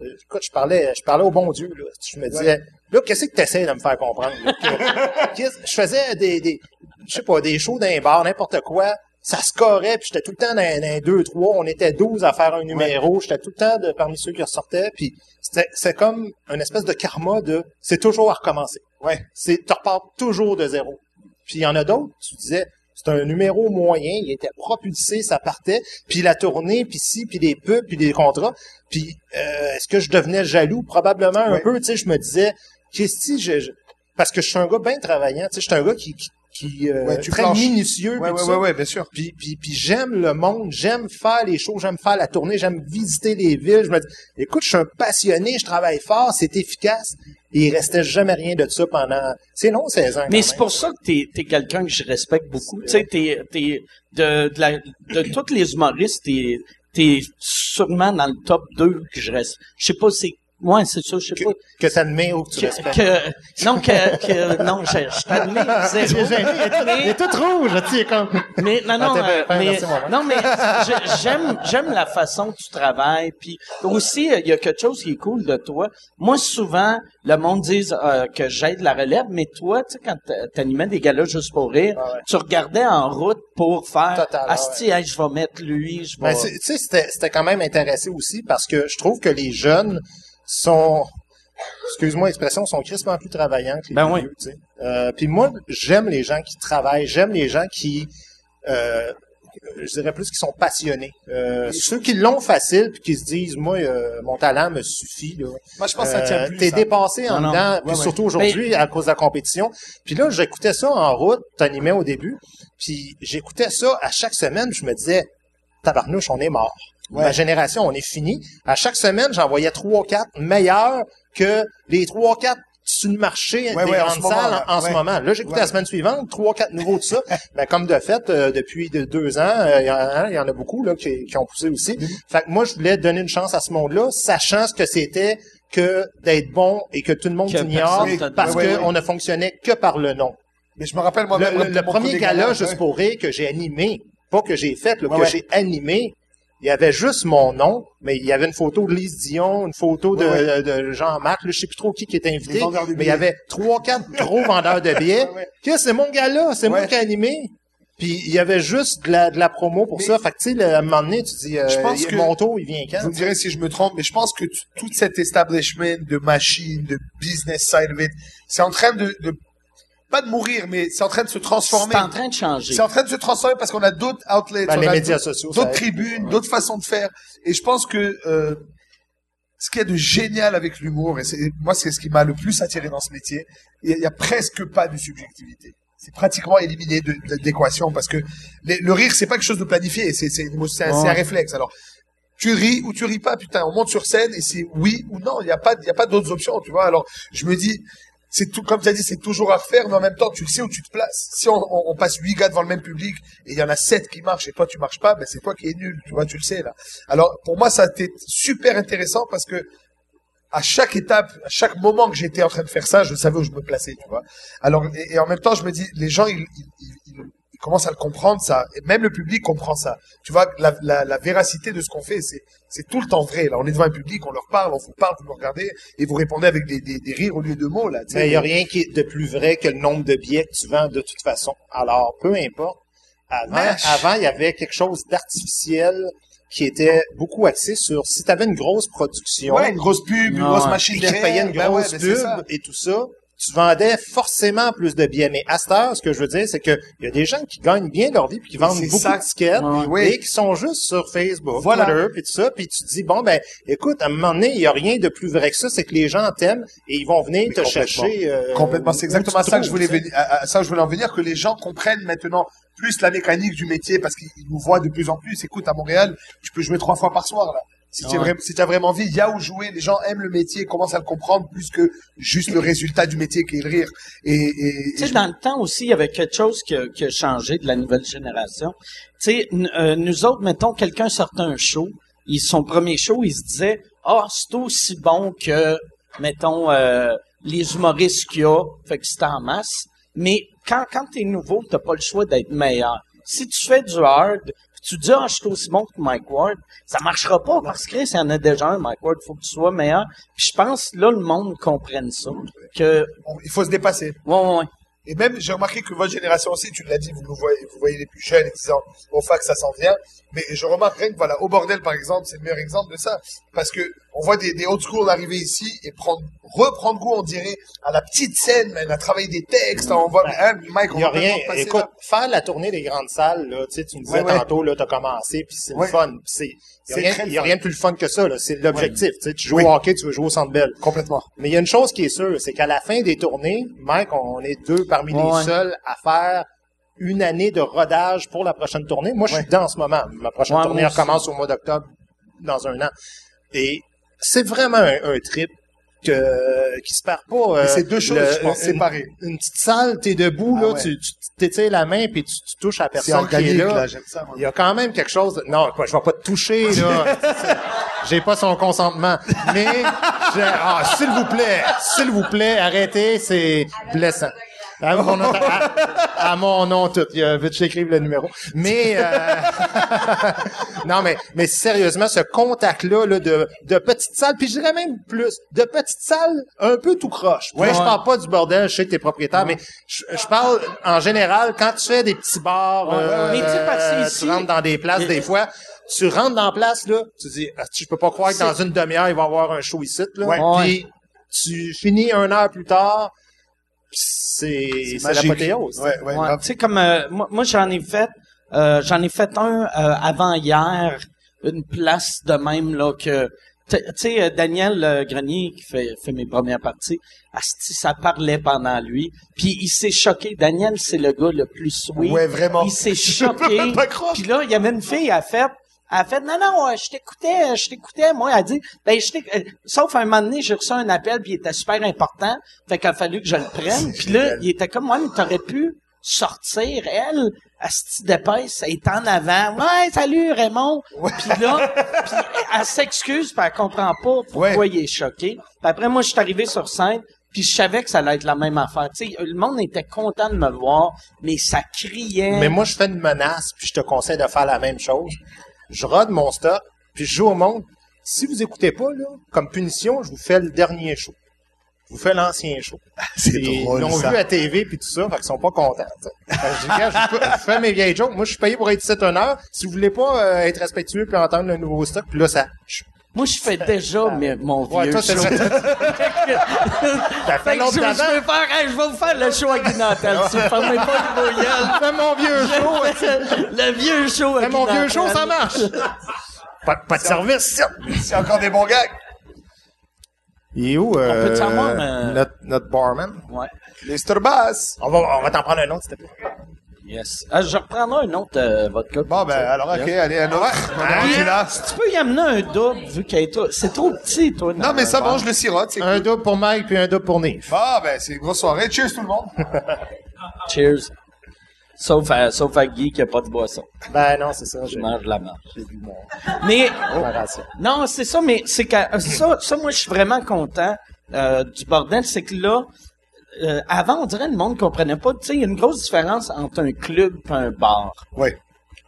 Euh, Écoute, je parlais, je parlais au bon Dieu, là. Je me disais, là, qu'est-ce que tu essaies de me faire comprendre? là? Je faisais des, des, je sais pas, des shows les bars, n'importe quoi. Ça scorait, puis j'étais tout le temps dans, dans les deux, trois. On était 12 à faire un numéro. J'étais tout le temps de, parmi ceux qui ressortaient. Puis c'était, c'est comme une espèce de karma de, c'est toujours à recommencer. Ouais. C'est, tu repars toujours de zéro. Puis il y en a d'autres, tu disais, c'est un numéro moyen, il était propulsé, ça partait, puis la tournée, puis ci, puis des pubs, puis des contrats. Puis euh, est-ce que je devenais jaloux? Probablement un peu, tu sais, je me disais, Christy, je, je- parce que je suis un gars bien travaillant, tu sais, je suis un gars qui, qui, qui euh, Ouais, tu très planches. minutieux. Ouais, puis ouais, bien sûr. Puis, puis, puis j'aime le monde, j'aime faire les shows, j'aime faire la tournée, j'aime visiter les villes. Je me dis, écoute, je suis un passionné, je travaille fort, c'est efficace. Et il restait jamais rien de ça pendant... C'est long, 16 ans. Mais c'est pour ça que t'es es quelqu'un que je respecte beaucoup. Tu sais, t'es t'es de de, la, de tous les humoristes, t'es t'es sûrement dans le top 2 que je reste. Je sais pas c'est ouais c'est ça, je sais pas. Que ça admet ou que tu Que, respectes. que- non que, que non je, je t'admets zéro. Il est mais, tout rouge, tu sais, comme... mais non non Ah, euh, mais non mais j'aime j'aime la façon que tu travailles puis aussi euh, il y a quelque chose qui est cool de toi. Moi souvent le monde dit euh, que j'aide la relève mais toi tu sais quand t'a- t'animais des galas juste pour rire, Ah ouais. tu regardais en route pour faire Total, asti hey, je vais mettre lui, je vais Ben, tu sais, c'était, c'était quand même intéressé aussi parce que je trouve que les jeunes sont, excuse-moi l'expression, sont crispement plus travaillants que les Ben oui. vieux, tu sais. Euh, puis moi, j'aime les gens qui travaillent, j'aime les gens qui, euh, je dirais plus qui sont passionnés. Euh, ceux qui l'ont facile puis qui se disent, moi, euh, mon talent me suffit. Là. Moi, je pense que ça tient Euh, plus. T'es dépassé en Non, dedans, puis ouais. surtout aujourd'hui à cause de la compétition. Puis là, j'écoutais ça en route, t'animais au début, puis j'écoutais ça à chaque semaine, je me disais, tabarnouche, on est mort. Ouais. Ma génération, on est fini. À chaque semaine, j'envoyais trois, quatre meilleurs que les trois, quatre sur le marché Ouais, des ouais, en grandes moment, salles en, en ce moment. Là, j'écoutais Ouais. la semaine suivante, trois, quatre nouveaux de ça. Mais comme de fait, euh, depuis de- deux ans, euh, il y, en a- il y en a beaucoup là, qui, qui ont poussé aussi. Mm-hmm. Fait que moi, je voulais donner une chance à ce monde-là, sachant ce que c'était que d'être bon et que tout le monde ignore parce Ouais, ouais, qu'on ne fonctionnait que par le nom. Mais je me rappelle Le, moi-même. le- premier gala, juste pour rire, que j'ai animé, pas que j'ai fait, là, Ouais, que ouais. j'ai animé, il y avait juste mon nom, mais il y avait une photo de Lise Dion, une photo de, de Jean-Marc, je sais plus trop qui qui était invité, mais il y avait trois, quatre gros vendeurs de billets. Qu'est-ce, c'est mon gars-là, c'est moi qui ai animé. Puis il y avait juste de la, de la promo pour Mais- ça. Fait que tu sais, à un moment donné, tu dis, euh, Je pense il- que- mon tour, il vient quand? Vous me direz si je me trompe, mais je pense que tout cet establishment de machines, de business side of it, c'est en train de, de pas de mourir, mais c'est en train de se transformer. C'est en train de changer. C'est en train de se transformer parce qu'on a d'autres outlets, Ben, on les a médias d'autres- sociaux, d'autres tribunes, d'autres façons de faire. Et je pense que euh, ce qu'il y a de génial avec l'humour, et c'est moi c'est ce qui m'a le plus attiré dans ce métier, il y, a- presque pas de subjectivité. C'est pratiquement éliminé de- d'équation parce que les- le rire c'est pas quelque chose de planifié, c'est un, c'est un réflexe. Alors tu ris ou tu ris pas, putain, on monte sur scène et c'est oui ou non, il y a pas il y a pas d'autres options, tu vois. Alors je me dis c'est tout comme tu as dit, c'est toujours à refaire, mais en même temps, tu le sais où tu te places. Si on, on- on passe huit gars devant le même public et il y en a sept qui marchent et toi tu marches pas, ben c'est toi qui es nul, tu vois, tu le sais là. Alors pour moi, ça a été super intéressant parce que à chaque étape, à chaque moment que j'étais en train de faire ça, je savais où je me plaçais, tu vois. Alors et, et en même temps, je me dis, les gens, ils, ils, ils- ils- commencent à le comprendre ça, et même le public comprend ça. Tu vois, la, la, la véracité de ce qu'on fait, c'est c'est tout le temps vrai. Là, on est devant un public, on leur parle, on vous parle, vous nous regardez et vous répondez avec des, des, des rires au lieu de mots là. il n'y a rien qui est de plus vrai que le nombre de billets que tu vends de toute façon. Alors, peu importe. Avant, avant, il y avait quelque chose d'artificiel qui était beaucoup axé sur si tu avais une grosse production Ouais, une grosse pub, une grosse machine derrière. une ben ouais, grosse ben pub et tout ça, tu vendais forcément plus de billets. Mais à cette heure, ce que je veux dire, c'est que il y a des gens qui gagnent bien leur vie puis qui vendent beaucoup ça. de tickets Ouais. Et qui sont juste sur Facebook, Voilà. Twitter puis tout ça. Puis tu te dis bon ben, écoute, à un moment donné, il y a rien de plus vrai que ça, c'est que les gens t'aiment et ils vont venir Mais te complètement. chercher. euh, Complètement, c'est exactement ça que je voulais venir, à, à ça que je voulais en venir, que les gens comprennent maintenant plus la mécanique du métier parce qu'ils nous voient de plus en plus. Écoute, à Montréal, tu peux jouer trois fois par soir, là. Si tu si as vraiment envie, il y a où jouer. Les gens aiment le métier, commencent à le comprendre plus que juste le résultat du métier qui est le rire. Et, et, et Tu sais, je- dans le temps aussi, il y avait quelque chose qui a, qui a changé de la nouvelle génération. Tu sais, euh, nous autres, mettons, quelqu'un sortait un show, il, son premier show, il se disait, ah, c'est aussi bon que, mettons, euh, les humoristes qu'il y a, fait que c'est en masse. Mais quand, quand t'es nouveau, t'as pas le choix d'être meilleur. Si tu fais du hard, tu dis, ah, je suis aussi bon que Mike Ward, ça marchera pas parce que s'il y en a déjà un, Mike Ward, faut que tu sois meilleur. Puis je pense, là, le monde comprenne ça. Que, il faut se dépasser. ouais, ouais, ouais. Et même, j'ai remarqué que votre génération aussi, tu l'as dit, vous nous voyez, vous voyez les plus jeunes et disant, au fac, ça s'en vient. Mais je remarque rien que, voilà, au bordel, par exemple, c'est le meilleur exemple de ça. Parce que, on voit des, des old school arriver ici et prendre, reprendre goût, on dirait, à la petite scène, même, à travailler des textes, on voit, hein, Mike, on Il y a va rien. Écoute, là. faire la tournée des grandes salles, là, tu sais, tu me disais Ouais, ouais. tantôt, là, t'as commencé, puis c'est Ouais. le fun. C'est, il y a rien, y a rien de plus le fun que ça, là. C'est l'objectif. Tu sais, tu joues Oui. au hockey, tu veux jouer au Centre Bell. Complètement. Mais il y a une chose qui est sûre, c'est qu'à la fin des tournées, Mike, on est deux parmi Ouais. les seuls à faire une année de rodage pour la prochaine tournée. Moi, je suis en ce moment. Ma prochaine Ouais, tournée recommence au mois d'octobre, dans un an. Et c'est vraiment un, un trip que, qui se perd pas. Euh, c'est deux choses, le- je pense, une- séparées. Une petite salle, t'es debout, Ah là, ouais. tu, tu t'étires la main, puis tu, tu touches à la personne qui est là. là, j'aime ça, moi. Il y a quand même quelque chose. de- Non, quoi, je vais pas te toucher là. J'ai pas son consentement. Mais je- ah, s'il vous plaît, s'il vous plaît, arrêtez, c'est blessant. À mon nom, à, à mon nom tout. Il y a vite j'écrive le numéro? Mais euh, non, mais mais sérieusement, ce contact-là là, de de petites salles, puis je dirais même plus de petites salles un peu tout croche. Là, je parle pas du bordel chez tes propriétaires, mais je, je parle en général quand tu fais des petits bars, euh, Mais tu sais, parce que euh, ici- tu rentres dans des places des fois. Tu rentres dans la place, là, tu dis, ah, je peux pas croire que dans une demi-heure, il va y avoir un show ici, là. Ouais. Puis, tu finis une heure plus tard, c'est, l'apothéose. Ouais, ouais, Ouais, tu sais comme euh, moi, moi, j'en ai fait euh, j'en ai fait un euh, avant hier une place de même là que tu sais euh, Daniel euh, Grenier qui fait fait mes premières parties asti, ça parlait pendant lui. Puis il s'est choqué. Daniel c'est le gars le plus sweet. Ouais, vraiment. il s'est choqué. Même pas croire. puis là il y avait une fille à fait elle a fait non non je t'écoutais euh, je t'écoutais moi elle a dit ben je euh, sauf à un moment donné j'ai reçu un appel puis il était super important fait qu'il a fallu que je le prenne puis là il était comme moi mais t'aurais pu sortir elle asti d'épaisse elle est en avant ouais salut Raymond puis là puis elle s'excuse puis elle comprend pas pourquoi Ouais. il est choqué puis après moi je suis arrivé sur scène puis je savais que ça allait être la même affaire. Tu sais, le monde était content de me voir, mais ça criait. Mais moi, je fais une menace, puis je te conseille de faire la même chose. Je rode mon stock, puis je joue au monde. Si vous écoutez pas, là, comme punition, je vous fais le dernier show. vous faites l'ancien show. C'est Puis Ils drôle, l'ont ça. vu à TV puis tout ça, fait qu'ils sont pas contents. Fait que je dis, gars, je, peux- je fais mes vieilles jokes. Moi, je suis payé pour être 7 une heure. Si vous voulez pas euh, être respectueux puis entendre le nouveau stock, puis là, ça... je- Moi, je fais déjà mais mon vieux Ouais, toi, c'est show. Fait que je, vais faire, hey, je vais vous faire le show à Guy Nantel. Si vous fermez pas le gueule. Fais mon vieux show. le vieux show à Fais mon vieux show, ça marche. Pas, pas de service, ça. C'est encore des bons gags. Il est où, euh, peut savoir, euh, notre, notre barman? Ouais. Mr. Bass. On va, on va t'en prendre un autre, s'il te plaît. Yes. Ah, je reprendrai un autre euh, vodka. Bon, ben, alors, ok, allez, un autre. Puis, tu es là. si tu peux y amener un double, vu qu'il est trop... C'est trop petit, toi. Non, mais ça, bon, je le sirote, c'est Un cool. double pour Mike puis un double pour Nif. Bon, ben, c'est une grosse soirée. Cheers, tout le monde. Cheers. Sauf à, sauf à Guy qui a pas de boisson. Ben non, c'est ça. Je mange de la marche. Mais, ma ration. non, c'est ça, mais c'est que, ça, ça, moi, je suis vraiment content, euh, du bordel, c'est que là, euh, avant, on dirait le monde comprenait pas, tu sais, il y a une grosse différence entre un club et un bar. Oui.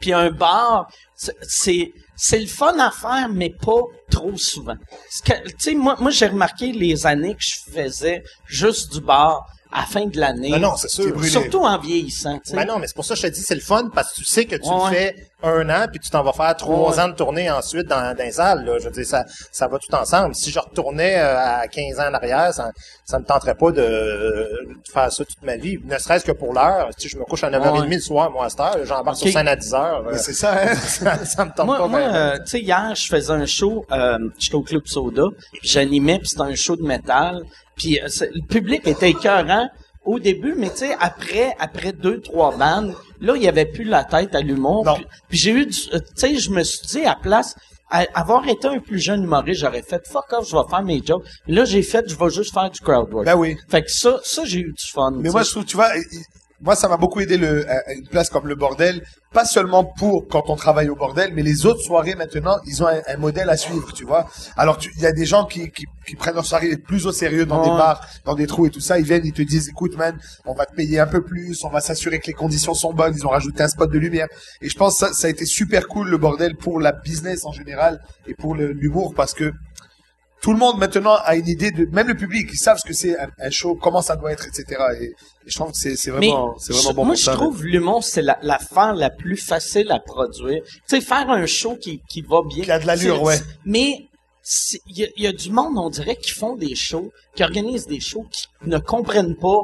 Puis un bar, c'est- c'est le fun à faire, mais pas trop souvent. Tu sais, moi, moi j'ai remarqué les années que je faisais juste du bar à la fin de l'année. Ben non, c'est sûr. brûlé. Surtout en vieillissant. tu sais. Ben non, mais c'est pour ça que je te dis, c'est le fun parce que tu sais que tu Ouais. le fais un an puis tu t'en vas faire trois Ouais. ans de tournée ensuite dans, dans les salles. Là. Je veux dire, ça, ça va tout ensemble. Si je retournais euh, à 15 ans en arrière, ça, ça me tenterait pas de, de faire ça toute ma vie. Ne serait-ce que pour l'heure. Si je me couche à 9h30 Ouais. le soir, moi, à cette heure, j'embarque sur scène à 10h. Ben, c'est ça, hein. ça, ça me tente Moi, pas moi euh, tu sais, hier, je faisais un show, euh, j'étais au Club Soda, puis j'animais, puis c'était un show de métal, puis euh, le public était écœurant au début, mais tu sais, après, après deux, trois bandes, là, il y avait plus la tête à l'humour, puis, puis j'ai eu, du- euh, tu sais, je me suis dit, à place, à- avoir été un plus jeune humoriste, j'aurais fait fuck off, je vais faire mes jokes. Là, j'ai fait, je vais juste faire du crowd work. Ben oui. Fait que ça, ça, j'ai eu du fun. Mais moi, je trouve, tu vois, moi, ça m'a beaucoup aidé le, une place comme le bordel, pas seulement pour quand on travaille au bordel, mais les autres soirées maintenant, ils ont un, un modèle à suivre, tu vois. Alors, il y a des gens qui, qui, qui prennent leur soirée plus au sérieux dans des bars, dans des trous et tout ça. Ils viennent, ils te disent, écoute, man, on va te payer un peu plus, on va s'assurer que les conditions sont bonnes. Ils ont rajouté un spot de lumière. Et je pense que ça, ça a été super cool, le bordel, pour la business en général et pour l'humour, parce que tout le monde maintenant a une idée de, même le public, ils savent ce que c'est un, un show, comment ça doit être, etc. Et, et je trouve que c'est c'est Mais vraiment, c'est vraiment je- bon moi, je ça. trouve l'humour, c'est la- l'affaire la, plus facile à produire. Tu sais, faire un show qui, qui va bien. Qui a de l'allure, ouais. Mais il y, y a du monde, on dirait, qui font des shows, qui organisent des shows, qui ne comprennent pas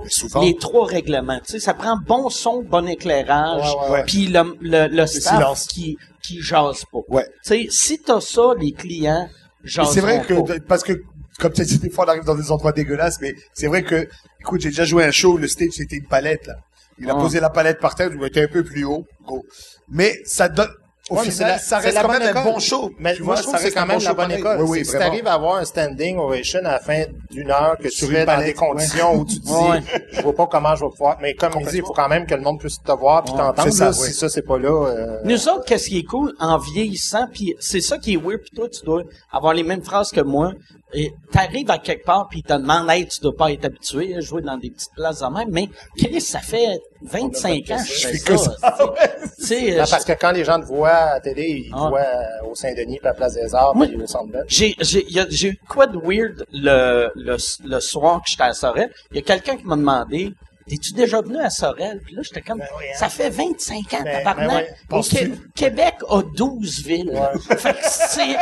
les trois règlements. Tu sais, ça prend bon son, bon éclairage, Ouais, ouais, ouais. puis le, le, le staff silence. qui qui jase pas. Ouais. Tu sais, si t'as ça, les clients c'est vrai que, parce que, comme tu as dit, des fois, on arrive dans des endroits dégueulasses, mais c'est vrai que, écoute, j'ai déjà joué un show, le stage, c'était une palette, là. Il a Ah. posé la palette par terre, je me mettais un peu plus haut, go. Mais ça donne, au Ouais, mais c'est final, la- ça reste quand même un bon show. Mais tu moi, vois, je trouve que c'est quand même bon la bonne école. Oui, oui, si vraiment. t'arrives à avoir un standing ovation à la fin d'une heure que tu fais dans des conditions où tu te dis, Ouais. je vois pas comment je vais pouvoir. Mais comme il dit, il faut quand même que le monde puisse te voir puis t'entendre. ça. Si ça, c'est pas là. euh, Nous autres, qu'est-ce qui est cool en vieillissant, puis c'est ça qui est weird, puis toi, tu dois avoir les mêmes phrases que moi. Et t'arrives à quelque part, puis ils te demandent, hey, tu dois pas être habitué à jouer dans des petites places de même, mais Chris, ça fait 25 ans que je fais ça. non, parce que quand les gens te voient à la télé, ils te Ah. voient euh, au Saint-Denis, puis à la Place des Arts, puis au Centre j'ai j'ai j'ai eu quoi de weird le, le, le soir que j'étais à Sorel? Il y a quelqu'un qui m'a demandé T'es-tu déjà venu à Sorel? Puis là, j'étais comme, oui, hein. ça fait 25 ans, Ben, tabarnak. ben ouais. Au Qué- Québec a 12 villes? Fait que c'est,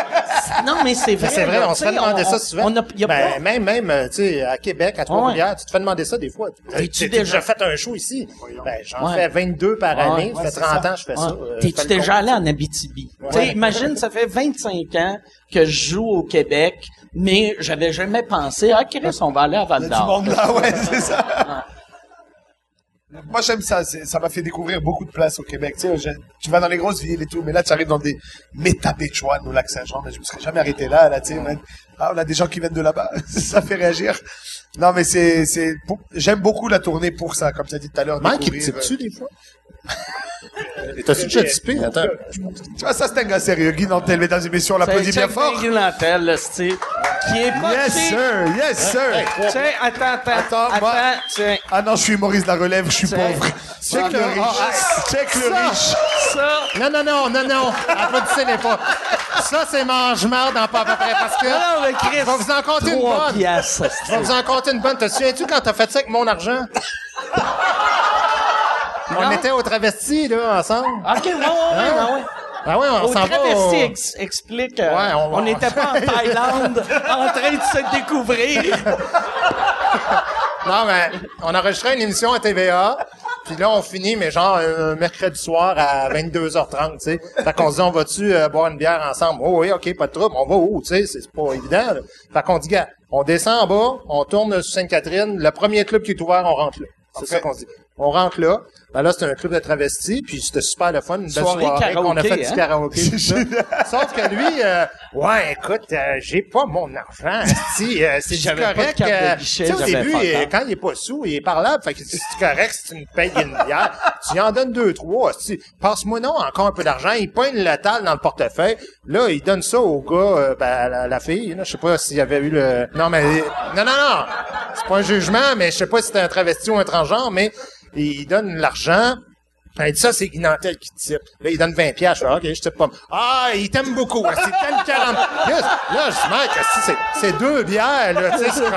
non, mais c'est vrai. Mais c'est vrai, là, on se fait demander on- ça souvent. On a, y a ben, pas, même, même, euh, tu sais, à Québec, à Trois-Rivières, tu te fais demander ça des fois. T'es-tu Tu déjà- déjà fait un show ici? Ben, j'en Ouais. fais 22 par année. Ouais, ça fait 30 ans que je fais Ouais. ça. euh, T'es-tu déjà allé en Abitibi? Tu sais, imagine, ça fait 25 ans que je joue au Québec, mais j'avais jamais pensé, ah, Chris, on va aller à Val Il y a du d'Or. monde là, ouais, c'est ça. Moi, j'aime ça. Ça m'a fait découvrir beaucoup de places au Québec. Tu sais, tu vas dans les grosses villes et tout, mais là, tu arrives dans des métabéchoines au lac Saint-Jean. Mais je me serais jamais arrêté là, là, tu sais. Ah, on a des gens qui viennent de là-bas. ça fait réagir. Non, mais c'est, j'aime beaucoup la tournée pour ça, comme tu as dit tout à l'heure. Mike, il te type-tu des fois? Et T'as-tu déjà typé? Attends. euh, Tu vois, ça, c'est un gars sérieux. Guy Nantel, mesdames et messieurs, on l'applaudit bien fort. Guy Nantel, là, c'est- qui est pas, Yes, sir. Yes, sir. Tiens, attends, attends, Attends, attends, moi- tiens, Ah non, je suis Maurice la relève, je suis pauvre. Check le Ah, riche. Check le riche. ça, Non, non, non, non, non. Applaudissez-les pas. Ça, c'est mange-marde en pas à peu près, parce que... Non, mais Chris, Je vais vous en compter une bonne. piastres, Je vais vous en compter une bonne. Te souviens-tu quand t'as fait ça avec mon argent? On était au travesti, là, ensemble. OK, ouais, ouais, ouais, ouais, ouais. Ah ouais, on Au s'en va travesti au- ex- explique, euh, Ouais, on n'était pas en Thaïlande en train de se découvrir. Non, mais on enregistrait une émission à TVA, puis là, on finit, mais genre un mercredi soir à 22h30, tu sais. Fait qu'on se dit, on va-tu euh, boire une bière ensemble? Oh oui, OK, pas de trouble. On va où, tu sais? C'est pas évident, là. Fait qu'on dit, gars, on descend en bas, on tourne sur Sainte-Catherine, le premier club qui est ouvert, on rentre là. C'est ça qu'on se dit. On rentre là. Ben là, c'était un club de travestis, puis c'était super le fun, une belle Soirée soirée. On a karaoké, fait du hein? karaoké. tout ça. Sauf que lui, euh, ouais, écoute, euh, j'ai pas mon argent, si, euh, c'est pas de correct. de euh, guichet, tu sais, au début, pas temps. quand il est pas sous, il est parlable. Fait que c'est correct si tu me payes une bière. tu y en donnes deux, trois. Si, passe-moi non encore un peu d'argent. Il pogne le tal dans le portefeuille. Là, il donne ça au gars, euh, ben, à la, la fille. Là, je sais pas s'il y avait eu le... Non, mais... Non, non, non. C'est pas un jugement, mais je sais pas si c'était un travesti ou un transgenre, mais il donne l'argent. Jean Il dit ça, c'est Guinantel qui type. Là, il donne 20 piastres. Je fais, OK, je type pas. Ah, il t'aime beaucoup. C'est t'aime 40. Là, là, je dis, mec, c'est, c'est deux bières, là, tu sais. c'est comme-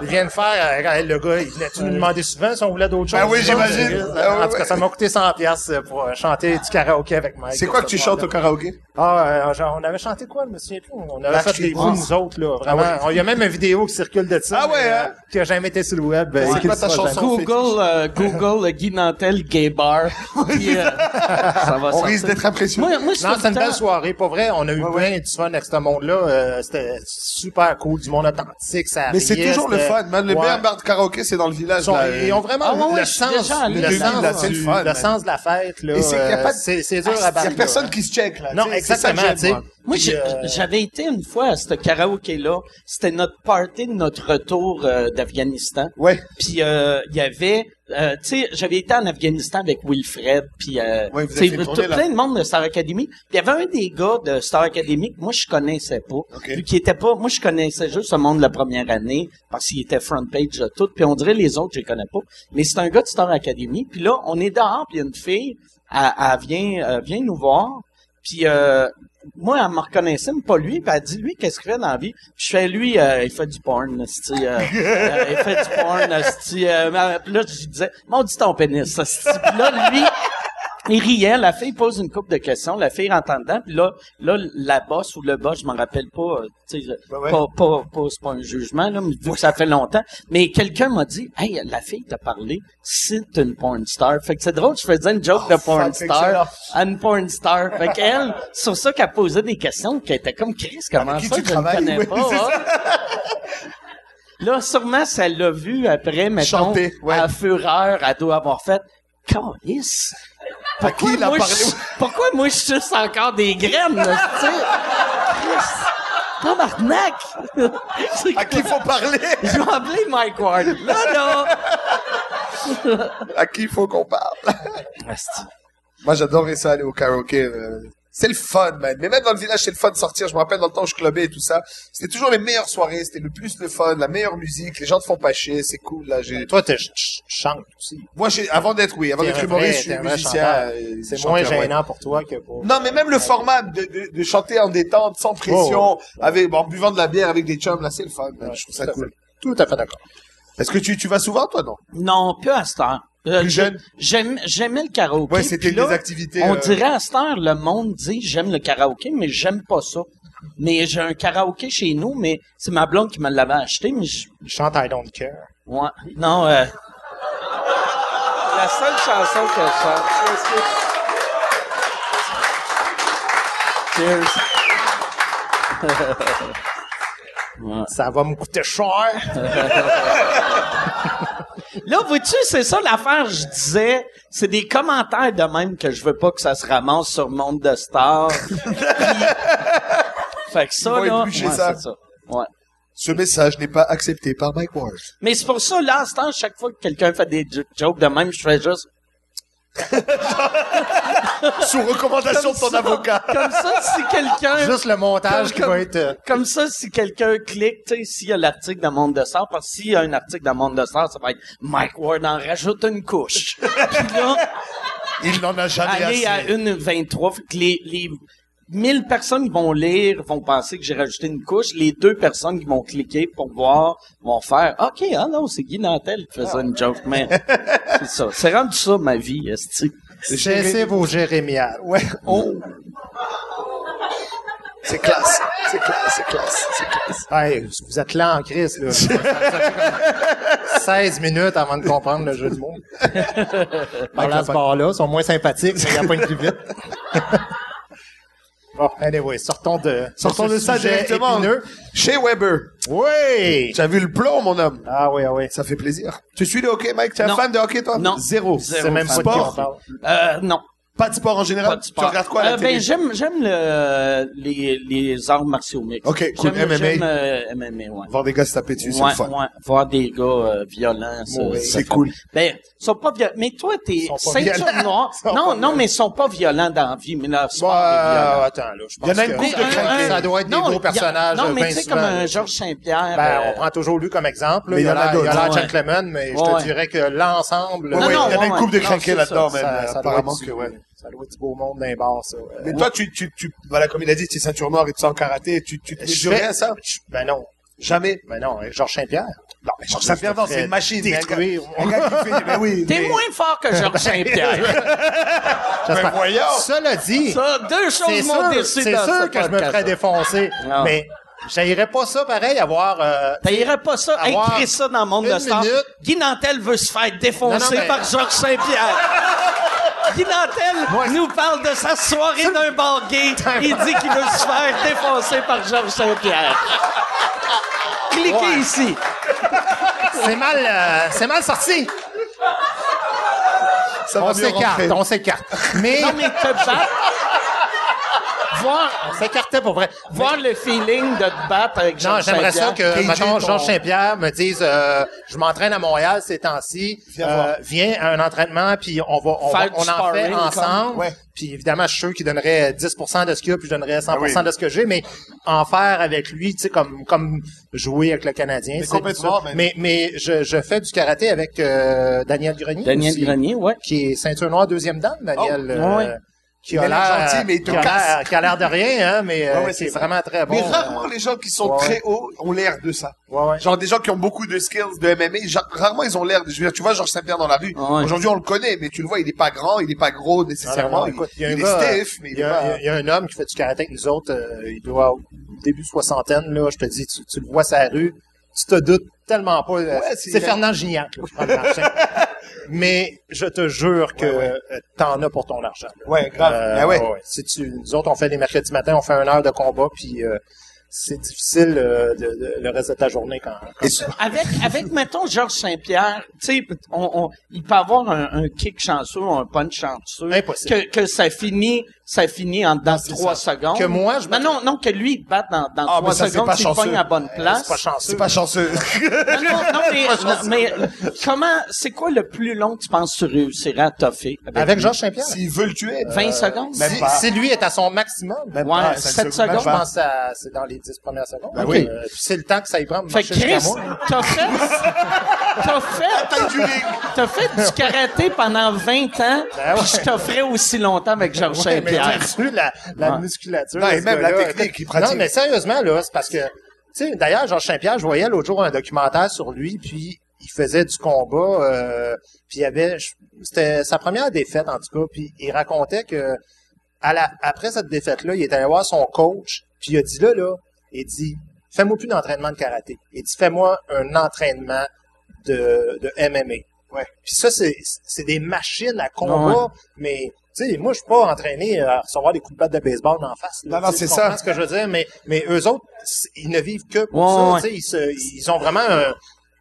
Il vient de faire, euh, le gars, il venait-tu nous demander souvent si on voulait d'autres choses? Ben oui, j'imagine. c'est- Ah En tout cas, ouais. ça m'a coûté 100 piastres pour euh, chanter du karaoké avec Mike. C'est quoi que tu chantes au karaoké? Ah, euh, genre, on avait chanté quoi, je me souviens plus. On avait fait des coups, nous autres, là, vraiment. Ah ouais. Il y a même une vidéo qui circule de ça. Ah ouais, euh, hein? Qui a jamais été sur le web. C'est quoi ta chanson? Google, euh, Google, Guy Nantel, gay bar. Puis, euh, ça va On sortir. risque d'être impressionné. Moi, moi, Non, c'était une belle soirée. Pas vrai, on a eu Ouais, plein de fun avec ce monde-là. Euh, c'était super cool, du monde authentique, ça Mais c'est toujours le fun, man. Le Ouais. meilleur bar de karaoké, c'est dans le village. Ils, sont- là, ils ont vraiment Ah, le sens, le là-bas. sens, Là, c'est le du- fun, le man. sens de la fête, là. Et c'est qu'il y a euh, pas de- c'est c'est dur Il à y battre. a personne là. qui se check, là. Non, c'est exactement. Moi. Euh, j'avais été une fois à ce karaoké-là. C'était notre party de notre retour euh, d'Afghanistan. Ouais. Puis euh, il y avait, euh, tu sais, j'avais été en Afghanistan avec Wilfred, puis euh, Ouais, tout- plein de monde de Star Academy. Puis il y avait un des gars de Star Academy que moi je connaissais pas, Ok. vu qu'il était pas, moi je connaissais juste ce monde la première année parce qu'il était front page de tout. Puis on dirait les autres je les connais pas, mais c'est un gars de Star Academy. Puis là on est dehors, puis il y a une fille, elle, elle vient, euh, vient nous voir. Puis euh, moi, elle me reconnaissait, mais pas lui. Puis elle dit, lui, qu'est-ce qu'il fait dans la vie? Puis je fais, lui, euh, il fait du porn, euh, euh, il fait du porn, euh, puis là, je disais, maudit ton pénis, esti. Puis là, lui, il riait, la fille pose une couple de questions, la fille rentre en dedans, puis là, là, la bosse ou le boss, je m'en rappelle pas, euh, tu sais, Ben ouais. pas, pas, pas, c'est pas un jugement, là, mais vu que ça fait longtemps, mais quelqu'un m'a dit, hey, la fille t'a parlé, c'est une porn star. Fait que c'est drôle, je faisais une joke de porn fuck, excellent. star à une porn star. Fait qu'elle, sur ça qu'elle posait des questions, qu'elle était comme Chris, comment ça, je ne connais Oui, pas, hein? Là, sûrement, elle l'a vu après, mettons, Chanter, ouais. à fureur, elle doit avoir fait, Calice! Pourquoi qui moi, parlé? je- pourquoi moi, je suce encore des graines, tu! Tabarnak! À qui faut parler? Je vais appeler Mike Ward. Là, là! À qui il faut qu'on parle? Moi, j'adorais ça, aller au karaoké. euh, C'est le fun, man. Mais même dans le village, c'est le fun de sortir. Je me rappelle dans le temps où je clubais et tout ça. C'était toujours les meilleures soirées. C'était le plus le fun, la meilleure musique. Les gens te font pas chier. C'est cool, là. J'ai... Toi, tu chantes aussi. Moi, j'ai, avant d'être, oui, avant T'es d'être humoriste, je suis musicien. euh, C'est chanteur, moins ouais. gênant pour toi que pour... Non, mais même le format de, de, de chanter en détente, sans pression, Oh, avec, bon, en buvant de la bière avec des chums, là, c'est le fun, man. Ouais, je trouve ça cool. fait. Tout à fait d'accord. Est-ce que tu, tu vas souvent, toi, non? Non, plus à cette heure. Euh, Plus jeune? J'aimais le karaoké. Ouais, c'était des activités, On euh, dirait à cette heure, le monde dit j'aime le karaoké, mais j'aime pas ça. Mais j'ai un karaoké chez nous, mais c'est ma blonde qui me l'avait acheté, mais je, Je chante I Don't Care. ouais, non, euh, la seule chanson que je chante. Cheers. Ça va me coûter cher. Là, vois-tu, c'est ça l'affaire, je disais, c'est des commentaires de même que je veux pas que ça se ramasse sur Monde de Stars. Fait que ça, là, ouais, ça. c'est ça. Ouais. Ce message n'est pas accepté par Mike Ward. Mais c'est pour ça, là, à chaque fois que quelqu'un fait des jo- jokes de même, je fais juste... Sous recommandation de ton ça. avocat. Comme ça, si quelqu'un... Juste le montage Comme- qui comme- va être... euh, Comme ça, si quelqu'un clique, tu sais, s'il y a l'article dans Monde de Stars, parce que s'il y a un article dans Monde de Stars, ça va être Mike Ward en rajoute une couche. Puis là, Il n'en a jamais aller assez. à une 23, fait que les, les 1000 personnes qui vont lire vont penser que j'ai rajouté une couche. Les deux personnes qui vont cliquer pour voir vont faire OK, ah non, c'est Guy Nantel qui faisait une joke. Mais c'est ça. C'est rendu ça, ma vie, esti. Cessez vos jérémiades. Ouais. Oh. C'est classe. C'est classe. C'est classe. C'est classe. Hey, vous êtes lent en crise, là. Ça fait comme 16 minutes avant de comprendre le jeu du monde. Par à ce bar-là, ils sont moins sympathiques, mais il n'y a pas une plus vite. Bon, anyway, sortons de, Sortons de ce ça sujet directement. épineux. Chez Weber. Oui! Tu as vu le plomb, mon homme. Ah oui, ah oui. Ça fait plaisir. Tu suis le hockey, Mike? Tu es un Non. fan de hockey, toi? Non. Zéro. Zéro C'est même pas sport. parle. Euh, non. Pas de sport en général? Pas de sport. Tu regardes quoi à la Euh, télé? ben, j'aime, j'aime le, les, les arts martiaux mixtes. Ok, cool. J'aime, MMA. J'aime, euh, MMA, ouais. Voir des gars se taper dessus, c'est Ouais, le fun. ouais. Voir des gars euh, violents, ça, Ouais, ça c'est fait- cool. Ben, ils sont pas violents. Mais toi, t'es ceinture violents. noire. Non, non, mais ils sont pas violents dans la vie, mais leur sport est Bah, violent. attends, là, je pense Il y en a une que couple ça, de craqués. ça doit être des Non, y a- personnages. Non, mais ben tu sais, comme un Georges Saint-Pierre. Ben, euh, on prend toujours lui comme exemple. Mais il a y en a l'air il a d'autres, l'air ouais. gentleman, mais je te dirais que l'ensemble, il y en a une couple de c'est là-dedans, même. ça, ça doit apparemment que, ouais. Ça doit être du beau monde d'un bar, ça. Euh, Mais toi, tu, tu, tu, voilà, comme il a dit, tu es ceinture noire et tu en karaté, tu, tu te je fais- à ça? je- Ben non. Jamais? Ben non, hein, Georges Saint-Pierre. Non, mais Georges Saint-Pierre, non, c'est une machine. mais un gars- Détruire. Un gars qui fait, mais oui. T'es mais- moins fort que Georges Saint-Pierre. J'espère. Ben voyons. Cela dit, ça, deux c'est choses m'ont sûr, déçu c'est dans sûr ce que je me ferais défoncer. Non. Mais j'aillerais pas ça pareil, avoir... euh, T'aillerais pas ça, Avoir écrire ça dans le monde de stars. minute. Guy Nantel veut se faire défoncer Non, non, mais- par Georges Saint-Pierre. Guy Nantel nous parle de sa soirée d'un bar gay. Il dit qu'il veut se faire défoncer par Georges Saint-Pierre. Cliquez Ouais. ici. c'est mal, euh, c'est mal sorti. Ça On s'écarte, on s'écarte. Mais Non, mais te battre. Voir, on s'écartait pour vrai. voir le feeling de te battre avec Non, Georges j'aimerais ça que, KJ, mettons, ton- Georges Saint-Pierre me dise, euh, je m'entraîne à Montréal ces temps-ci, Viens euh, voir. viens à un entraînement, puis on va, on, va- Faire du on en fait sparring, ensemble. comme- ouais. Puis évidemment, je suis sûr qu'il donnerait 10% de ce qu'il y a, puis je donnerais 100% Ah oui. de ce que j'ai, mais en faire avec lui, tu sais, comme, comme jouer avec le Canadien. Mais c'est complètement, ça. mais- Mais, mais je, je fais du karaté avec euh, Daniel Grenier. Daniel aussi, Grenier, ouais. Qui est ceinture noire deuxième dame, Daniel. Oh, euh, ouais. Qui a l'air gentil, mais il te qui casse. qui a l'air de rien, hein, mais euh, Ouais, ouais, qui c'est vraiment très bon. Mais rarement les gens qui sont ouais, très hauts ont l'air de ça. ouais, ouais. Genre des gens qui ont beaucoup de skills de MMA, genre, rarement ils ont l'air. de- Je veux dire, tu vois Georges Saint-Pierre dans la rue. Ouais. Aujourd'hui on le connaît, mais tu le vois, il est pas grand, il est pas gros nécessairement. Il est stiff, mais il y, est a, pas. il y a un homme qui fait du karaté avec nous autres, euh, il doit au début soixantaine, là, je te dis, tu, tu le vois la rue, tu te doutes tellement pas. euh, Ouais, c'est- Fernand Gignac, là, je prends le marché. Mais je te jure que Ouais, euh, t'en as pour ton argent. là. Ouais, grave. Euh, Ah ouais. Si tu, nous autres, on fait les mercredis matins, on fait une heure de combat, puis euh, c'est difficile euh, de, de- le reste de ta journée quand, quand Avec, avec, mettons, Georges Saint-Pierre, tu sais, on, on- il peut avoir un, un kick chanceux ou un punch chanceux. Impossible. Que, que ça finit, ça finit en dans trois ça. seconde. Que moi, je Non, non, non, que lui, il te batte dans, dans Ah, trois mais ça, c'est secondes pas s'il pogne à bonne place. c'est pas chanceux. C'est pas chanceux. Non, non, non, mais, non, mais comment, c'est quoi le plus long que tu penses que tu réussirais à toffer? Avec, Avec? Georges Saint-Pierre? S'il veut le tuer. 20 secondes? même Si, si lui est à son maximum, Ouais, sept cinq secondes. je pense c'est dans les 10 premières secondes. Ben oui. Euh, puis c'est le temps que ça y prend Fait que Chris, t'as fait, t'as fait, t'as fait du karaté pendant 20 ans, Ben ouais. puis je t'offrais aussi longtemps avec Georges Ouais, mais Saint-Pierre. là-dessus, la, la Ouais. musculature. Non, et même la technique qu'il pratique. Non, mais sérieusement, là, c'est parce que, tu sais, d'ailleurs, Georges Saint-Pierre, je voyais l'autre jour un documentaire sur lui, puis il faisait du combat, euh, puis il y avait, c'était sa première défaite, en tout cas, puis il racontait que, à la, après cette défaite-là, il est allé voir son coach, puis il a dit là, là, il dit, fais-moi plus d'entraînement de karaté. Il dit, fais-moi un entraînement de, de MMA. Ouais. Puis ça, c'est, c'est des machines à combat, mais, tu sais, moi, je suis pas entraîné à recevoir des coups de batte de baseball en face. là. Non, non, c'est tu comprends ça. ce que je veux dire, mais, mais eux autres, ils ne vivent que pour Ouais, ça, tu sais, ils, se- ils ont vraiment un,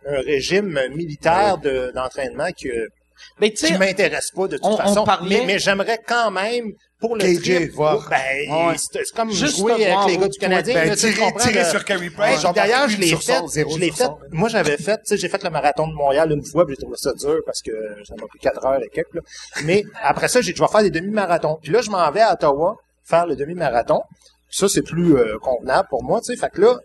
un régime militaire de, d'entraînement que, Mais tu m'intéresse pas de toute on- on façon. parlait- Mais, mais j'aimerais quand même, pour le KJ, trip, voir. ben, Ouais. c'est, comme Juste jouer voir avec les gars du Canadien. Ben, là, tirer, tu comprends, tirer là. sur Carey Price, d'ailleurs, je l'ai sur fait, je l'ai. Moi, j'avais fait, tu sais, j'ai fait le marathon de Montréal une fois, puis j'ai trouvé ça dur parce que ça m'a pris quatre heures et quelques, là. Mais après ça, j'ai, je vais faire des demi-marathons. Puis là, je m'en vais à Ottawa faire le demi-marathon. Puis ça, c'est plus euh, convenable pour moi, tu sais. Fait que là,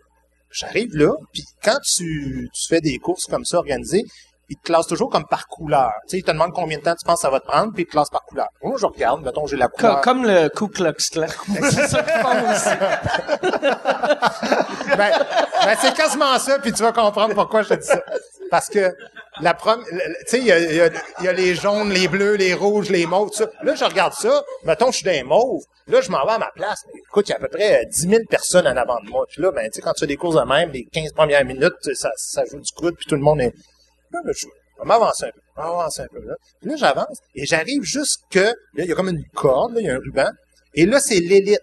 j'arrive là, puis quand tu, tu fais des courses comme ça organisées, ils te classent toujours comme par couleur. Tu sais, ils te demandent combien de temps tu penses que ça va te prendre, puis ils te classent par couleur. Moi, je regarde, mettons, j'ai la Co- couleur. comme le Ku Klux Klan. c'est ça qu'ils aussi. ben, ben, c'est quasiment ça, puis tu vas comprendre pourquoi je te dis ça. Parce que la première, tu sais, il y a, il y il y a les jaunes, les bleus, les rouges, les mauves, tout ça. Là, je regarde ça, mettons, je suis dans les mauves. Là, je m'en vais à ma place. Mais écoute, il y a à peu près euh, 10 000 personnes en avant de moi. Puis là, ben, tu sais, quand tu fais des courses de même, les 15 premières minutes, ça, ça joue du coude, puis tout le monde est... Là, là, je je vais m'avancer un peu, je un peu, là. Puis là, j'avance, et j'arrive jusque... Là, il y a comme une corde, là, il y a un ruban. Et là, c'est l'élite.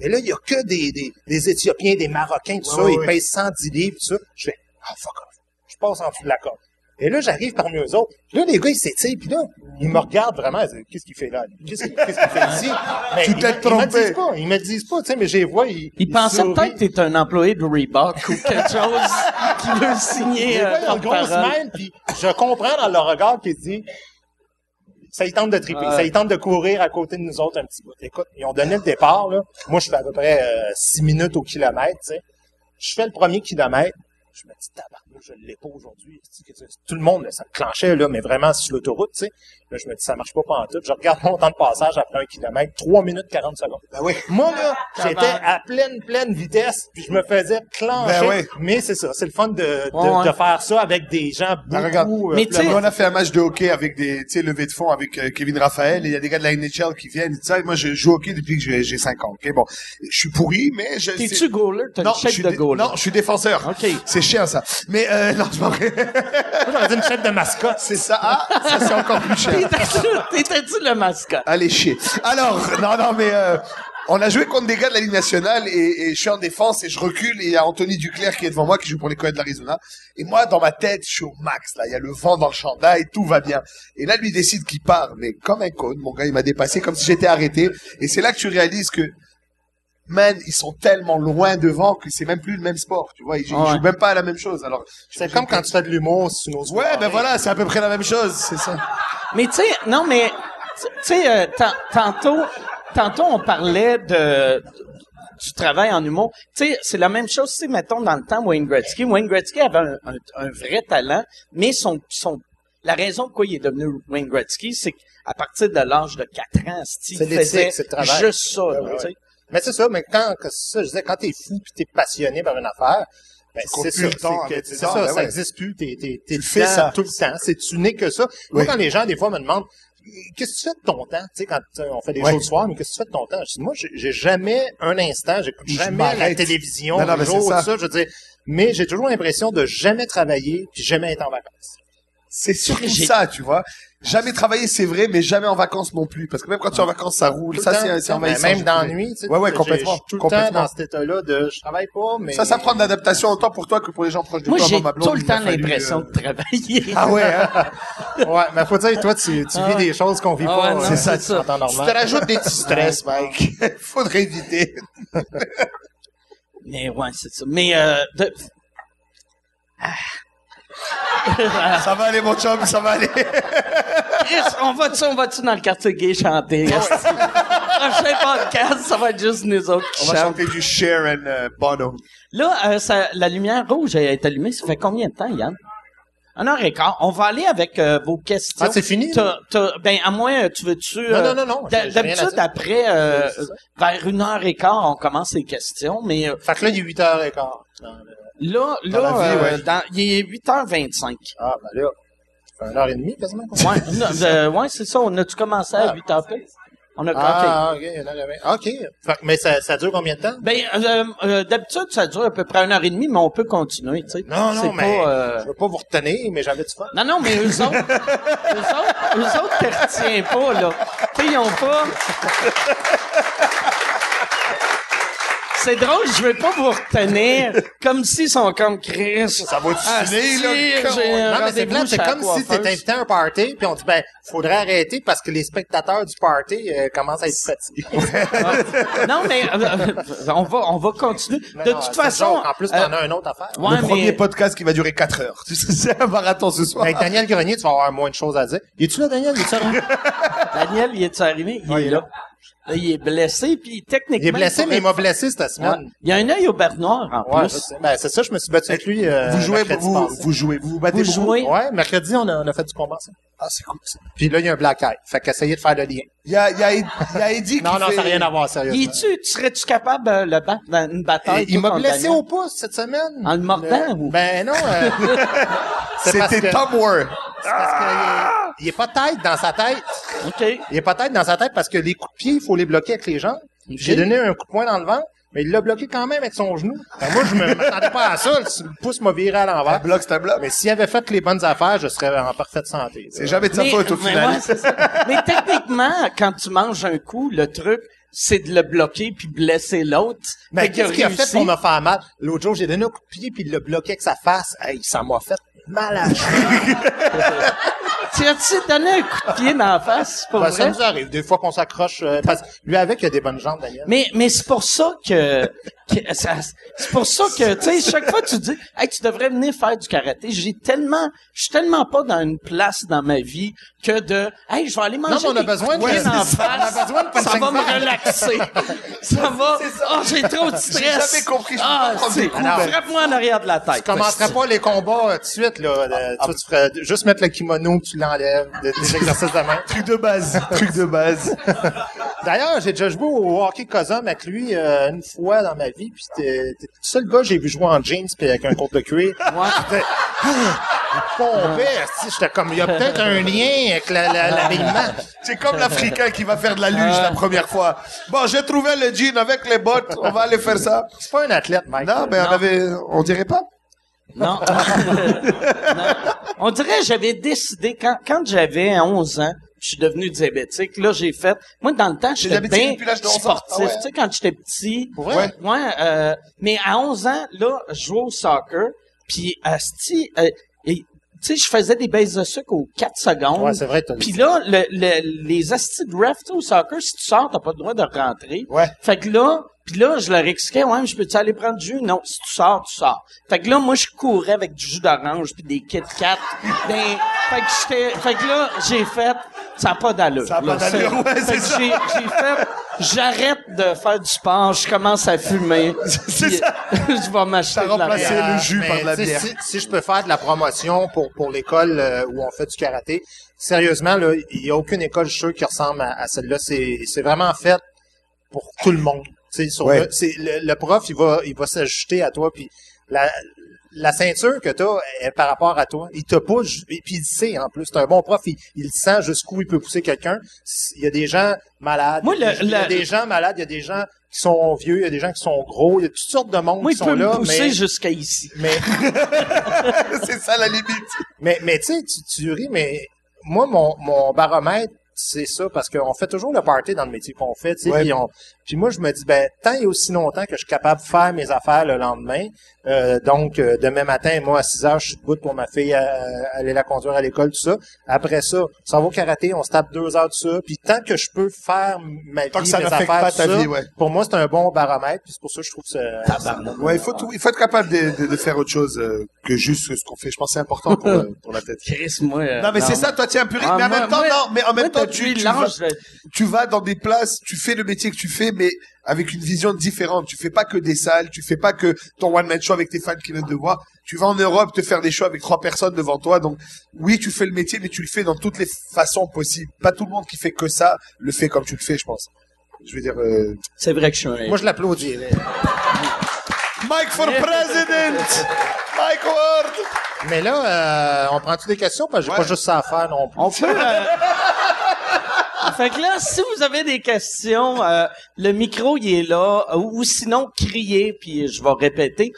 Et là, il y a que des, des, des Éthiopiens, des Marocains, tout ça. Ouais, ils ouais. pèsent 110 livres, tout ça. Je fais, ah, fuck off. Je passe en dessous de la corde. Et là, j'arrive parmi eux autres. Puis là, les gars, ils s'étirent. Puis là, ils me regardent vraiment. Ils disent, qu'est-ce qu'il fait là? Qu'est-ce qu'il fait ici? Mais Tu ils, t'es me- ils disent pas. Ils me disent pas, tu sais, mais je les vois. Ils, Ils pensaient sourient. peut-être que t'es un employé de Reebok ou quelque chose qui veut signer Les euh, gars, ils ont une grosse porte-parole. main, puis je comprends dans leur regard qu'ils se disent, ça ils tente de triper, Ouais. ça ils tente de courir à côté de nous autres un petit peu. Écoute, ils ont donné le départ, là. Moi, je fais à peu près euh, six minutes au kilomètre, tu sais. Je fais le premier kilomètre, je me dis, tabarnak, je l'ai pas aujourd'hui. Tout le monde, là, ça me clenchait, là, mais vraiment sur l'autoroute, tu sais. Là, je me dis, ça marche pas en tout. Je regarde mon temps de passage après un kilomètre, 3 minutes 40 secondes. Ben oui. Moi, là, j'étais à pleine, pleine vitesse, puis je me faisais clencher. Ben oui. Mais c'est ça, c'est le fun de, de, Ouais, ouais. de faire ça avec des gens Ben, regarde. beaucoup... euh, Mais tu sais- Là, on a fait un match de hockey avec des, tu sais, levées de fonds avec euh, Kevin Raphaël et il y a des gars de la NHL qui viennent. Tu sais, moi, je joue au hockey depuis que j'ai j'ai 5 ans. Ok, bon, je suis pourri, mais je. T'es-tu goaler? T'as Non, une je chèque suis de goaler. non, je suis défenseur. OK. C'est chiant ça. Mais euh, non, c'est pas vrai. Moi, j'aurais dit une chef de mascotte. c'est ça. Ah, ça c'est encore plus cher. T'étais-tu t'étais-tu le mascotte? Allez chier. Alors, non, non, mais euh, on a joué contre des gars de la Ligue nationale et, et je suis en défense et je recule et il y a Anthony Duclair qui est devant moi qui joue pour les Coyotes de l'Arizona. Et moi, dans ma tête, je suis au max. Là, il y a le vent dans le chandail, tout va bien. Et là, lui décide qu'il part, mais comme un con. Mon gars, il m'a dépassé comme si j'étais arrêté. Et c'est là que tu réalises que Man, ils sont tellement loin devant que c'est même plus le même sport, tu vois. Ils, ils Ouais. jouent même pas à la même chose. Alors, C'est comme quand tu fais de l'humour sur nos Ouais, ben voilà, c'est à peu près la même chose, c'est ça. Mais tu sais, non, mais tu sais, euh, tan- tantôt, tantôt on parlait de du travail en humour. Tu sais, c'est la même chose. Tu sais, mettons dans le temps Wayne Gretzky. Wayne Gretzky avait un, un- un vrai talent, mais son son la raison pourquoi il est devenu Wayne Gretzky, c'est qu'à partir de l'âge de 4 ans, Steve faisait juste ça. Là, tu ouais. Mais c'est ça, mais quand, ça, je disais, quand t'es fou pis t'es passionné par une affaire, ben, c'est ça. c'est ça, ça, ben ça ouais. existe plus. T'es, t'es, t'es fais ça. tout le temps. C'est, tu n'es que ça. Moi, Oui. quand les gens, des fois, me demandent, qu'est-ce que tu fais de ton temps? Tu sais, quand euh, on fait des Ouais. shows le soir, mais qu'est-ce que tu fais de ton temps? Je dis, moi, j'ai, jamais un instant, j'écoute jamais la télévision, Non, non, le mais jour, c'est ça. tout ça. Je veux dire, mais j'ai toujours l'impression de jamais travailler puis jamais être en vacances. C'est surtout J'ai- ça, tu vois. Jamais travailler, c'est vrai, mais jamais en vacances non plus. Parce que même quand tu es en vacances, ça roule. Tout Ça, c'est envahissant. Même je dans nuit, tu sais. Ouais, ouais, j'ai- complètement, Je suis tout le temps dans cet état-là de, je travaille pas, mais. Ça, ça prend de l'adaptation autant pour toi que pour les gens proches de Moi, toi. j'ai ma blonde, tout le temps l'impression euh, de travailler. Ah ouais, hein? Ouais, mais faut dire, toi, tu, tu Ah vis des choses qu'on vit Ah pas. euh, c'est ça, en ça. Tu te rajoutes des petits stress, Mike. Faudrait éviter. Mais ouais, c'est ça. Mais euh, de- Ça va aller, mon chum, ça va aller. Chris, on va-tu, on va-tu dans le quartier gay chanter? Prochain podcast, ça va être juste nous autres qui On va chantent. chanter du Sharon euh, Bono. Là, euh, ça, la lumière rouge est allumée. Ça fait combien de temps, Yann? Un heure et quart. On va aller avec euh, vos questions. Ah, c'est fini? T'as- t'as- ben, à moins, tu veux-tu... euh, Non, non, non, j'ai- j'ai rien à D'habitude, dire. après, euh, vers une heure et quart, on commence les questions, mais euh, Fait que là, il est 8h15. dans le- là, là, Dans euh, dans- il est 8h25. Ah, ben là, ça fait une heure et demie, quasiment. Ouais, non, euh, ouais, c'est ça. On a-tu commencé à Ah. 8h pile? On a. Ah, ok, une heure et vingt. Ok. Mais ça, ça dure combien de temps? Ben, euh, euh, d'habitude, ça dure à peu près une heure et demis, mais on peut continuer, tu sais. Non, non, mais pas, euh, je veux pas vous retenir, mais j'avais du fun. Non, non, mais eux autres, eux autres, eux autres, te retiens pas, là. Tu ils ont pas... C'est drôle, je veux pas vous retenir, comme s'ils sont comme Chris. Ça va finir, si, là? Non, mais c'est plate, c'est comme si t'étais invité à un party, puis on dit, ben, faudrait arrêter parce que les spectateurs du party euh, commencent à être fatigués. Non, mais euh, euh, on va, on va continuer. De non, toute façon... joke. En plus, euh, t'en as un autre à faire. ouais, le premier mais- podcast qui va durer 4 heures. Tu sais, C'est un marathon ce soir. Avec Daniel Grenier, tu vas avoir moins de choses à dire. Es-tu là, Daniel? Es-tu là? Daniel, il est arrivé? Il Ouais, est il est là. Là. Là, il est blessé, puis techniquement... Il est blessé, mais il m'a blessé cette Ouais. semaine. Il y a un œil au beurre noir, en Ouais, plus. Ben, c'est ça, je me suis battu avec lui. euh, vous jouez, mercredi vous, jouez, vous vous battez Vous beaucoup? jouez? Ouais, mercredi, on a, on a fait du combat ensemble. Ah, c'est cool, ça. Puis là, il y a un black eye. Fait qu'essayer de faire le lien. Il y a, il y a, il y a Eddie qui Non, non, fait... ça n'a rien à voir, Il sérieusement. est-tu, tu serais-tu capable de le battre dans une bataille? Et il m'a blessé au pouce cette semaine. En le mordant, Le- ou? Ben non. euh, C'était que, Tom Ward. C'est parce que il, est, il est pas tête dans sa tête. OK. Il est pas tête dans sa tête parce que les coups de pied, il faut les bloquer avec les jambes. J'ai donné un coup de poing dans le ventre, mais il l'a bloqué quand même avec son genou. Ben, moi, je me m'attendais pas à ça. Le pouce m'a viré à Un l'envers. bloc, c'est un bloc. Mais s'il avait fait les bonnes affaires, je serais en parfaite santé. C'est jamais de sa faute au final. ouais, c'est ça. Mais techniquement, quand tu manges un coup, le truc, c'est de le bloquer puis blesser l'autre. Mais qu'il qu'est-ce qu'il a fait pour me faire mal? L'autre jour, j'ai donné un coup de pied, puis il l'a bloqué avec sa face. Hey, ça m'a fait mal à. Tu as-tu donné un coup de pied dans la face, pour Ben, ça vrai? nous arrive. Des fois qu'on s'accroche. euh, lui avec, il a des bonnes jambes, Daniel. Mais, mais c'est pour ça que, que ça- c'est pour ça que, tu sais, chaque fois tu dis, hey, tu devrais venir faire du karaté. J'ai tellement, je suis tellement pas dans une place dans ma vie que de, hey, je vais aller manger Non, mais on a des besoin de- pied ça. face. On a besoin de ça va me relaxer. ça va, oh, j'ai trop de stress. J'ai jamais compris, ah, c'est-. Frappe-moi en arrière de la tête. Tu commencerais pas les combats euh, tout de suite, là. Euh, toi, tu ferais juste mettre le kimono, tu l'enlèves, des, des exercices de main. Truc de base. Truc de base. D'ailleurs, j'ai déjà joué au hockey Cosum avec lui euh, une fois dans ma vie, puis t'es le seul gars que j'ai vu jouer en jeans puis avec un compte de cuir. Ouais. J'étais- Il pompait, esti, j'étais comme, il y a peut-être un lien avec la- la-. C'est comme l'Africain qui va faire de la luge la première fois. Bon, j'ai trouvé le jean avec les bottes. On va aller faire ça. C'est pas un athlète, Mike. Non, ben, on avait, on dirait pas. Non. Non. On dirait que j'avais décidé, quand, quand j'avais 11 ans, je suis devenu diabétique. Là, j'ai fait... Moi, dans le temps, j'étais bien depuis l'âge de 11 ans? sportif. Ah ouais? Tu sais, quand j'étais petit... Pour vrai? Ouais, euh, mais à 11 ans, là, je jouais au soccer, puis asti, euh, et, tu sais, je faisais des baisses de sucre aux 4 secondes. Ouais, c'est vrai, Puis là, le, le- les astis de ref, tu sais, au soccer, si tu sors, t'as pas le droit de rentrer. Ouais. Fait que là, puis là, je leur expliquais, ouais, mais je peux-tu aller prendre du jus? Non, si tu sors, tu sors. Fait que là, moi, je courais avec du jus d'orange puis des Kit Kat. Ben, fait que j'étais, fait que là, j'ai fait, ça n'a pas d'allure. Ça a pas d'allure, ouais, Fait c'est que ça. J'ai, j'ai fait, j'arrête de faire du sport, je commence à fumer. C'est ça. je vais m'acheter de la bière. le jus mais par de la bière. Si, si je peux faire de la promotion pour, pour l'école euh, où on fait du karaté, sérieusement, là, il n'y a aucune école, je suis sûr, qui ressemble à, à celle-là. C'est, c'est vraiment fait pour tout le monde. Tu sais, sur Ouais. le, c'est, le, le prof, il va, il va s'ajuster à toi, puis la, la ceinture que t'as est par rapport à toi. Il te pousse, et puis il le sait en plus. C'est un bon prof, il, il sent jusqu'où il peut pousser quelqu'un. Il y a des gens malades, Moi, il, y a le- des, il y a le- des gens malades, il y a des gens qui sont vieux, il y a des gens qui sont gros, il y a toutes sortes de monde Moi, qui il sont peut là, me pousser mais, jusqu'à ici. mais c'est ça la limite. mais, mais tu sais, tu, tu ris, mais moi, mon, mon baromètre, c'est ça, parce qu'on fait toujours le party dans le métier qu'on fait, tu sais, Ouais. puis on- puis moi, je me dis, ben, tant et aussi longtemps que je suis capable de faire mes affaires le lendemain, euh, donc, euh, demain matin, moi, à 6 heures, je suis debout pour ma fille euh, aller la conduire à l'école, tout ça. Après ça, ça va au karaté, on se tape deux heures de ça, puis tant que je peux faire ma Tant que vie, ça mes affaires, pas ta ça, vie, ouais. pour moi, c'est un bon baromètre, puis c'est pour ça que je trouve ça... ça- Ouais, il faut tout, il faut être capable de, de, de faire autre chose euh, que juste ce qu'on fait. Je pense que c'est important pour, euh, pour la tête. Chris, moi... euh, Non, mais c'est ça, toi, tu es un puriste, Ah, mais en moi- même temps, moi- non, mais en même moi, temps, tu, tu, vas, tu vas dans des places, tu fais le métier que tu fais, mais avec une vision différente. Tu fais pas que des salles, tu fais pas que ton one man show avec tes fans qui viennent te voir. Tu vas en Europe te faire des shows avec trois personnes devant toi. Donc, oui, tu fais le métier, mais tu le fais dans toutes les façons possibles. Pas tout le monde qui fait que ça le fait comme tu le fais, je pense. Je veux dire, euh, C'est vrai que je suis un... Moi, je l'applaudis. Mike for President! Mike Ward! Mais là, euh, on prend-tu des questions? Parce que j'ai Ouais. pas juste ça à faire non plus. On peut. euh, fait que là, si vous avez des questions, euh, le micro il est là, ou, ou sinon criez puis je vais répéter.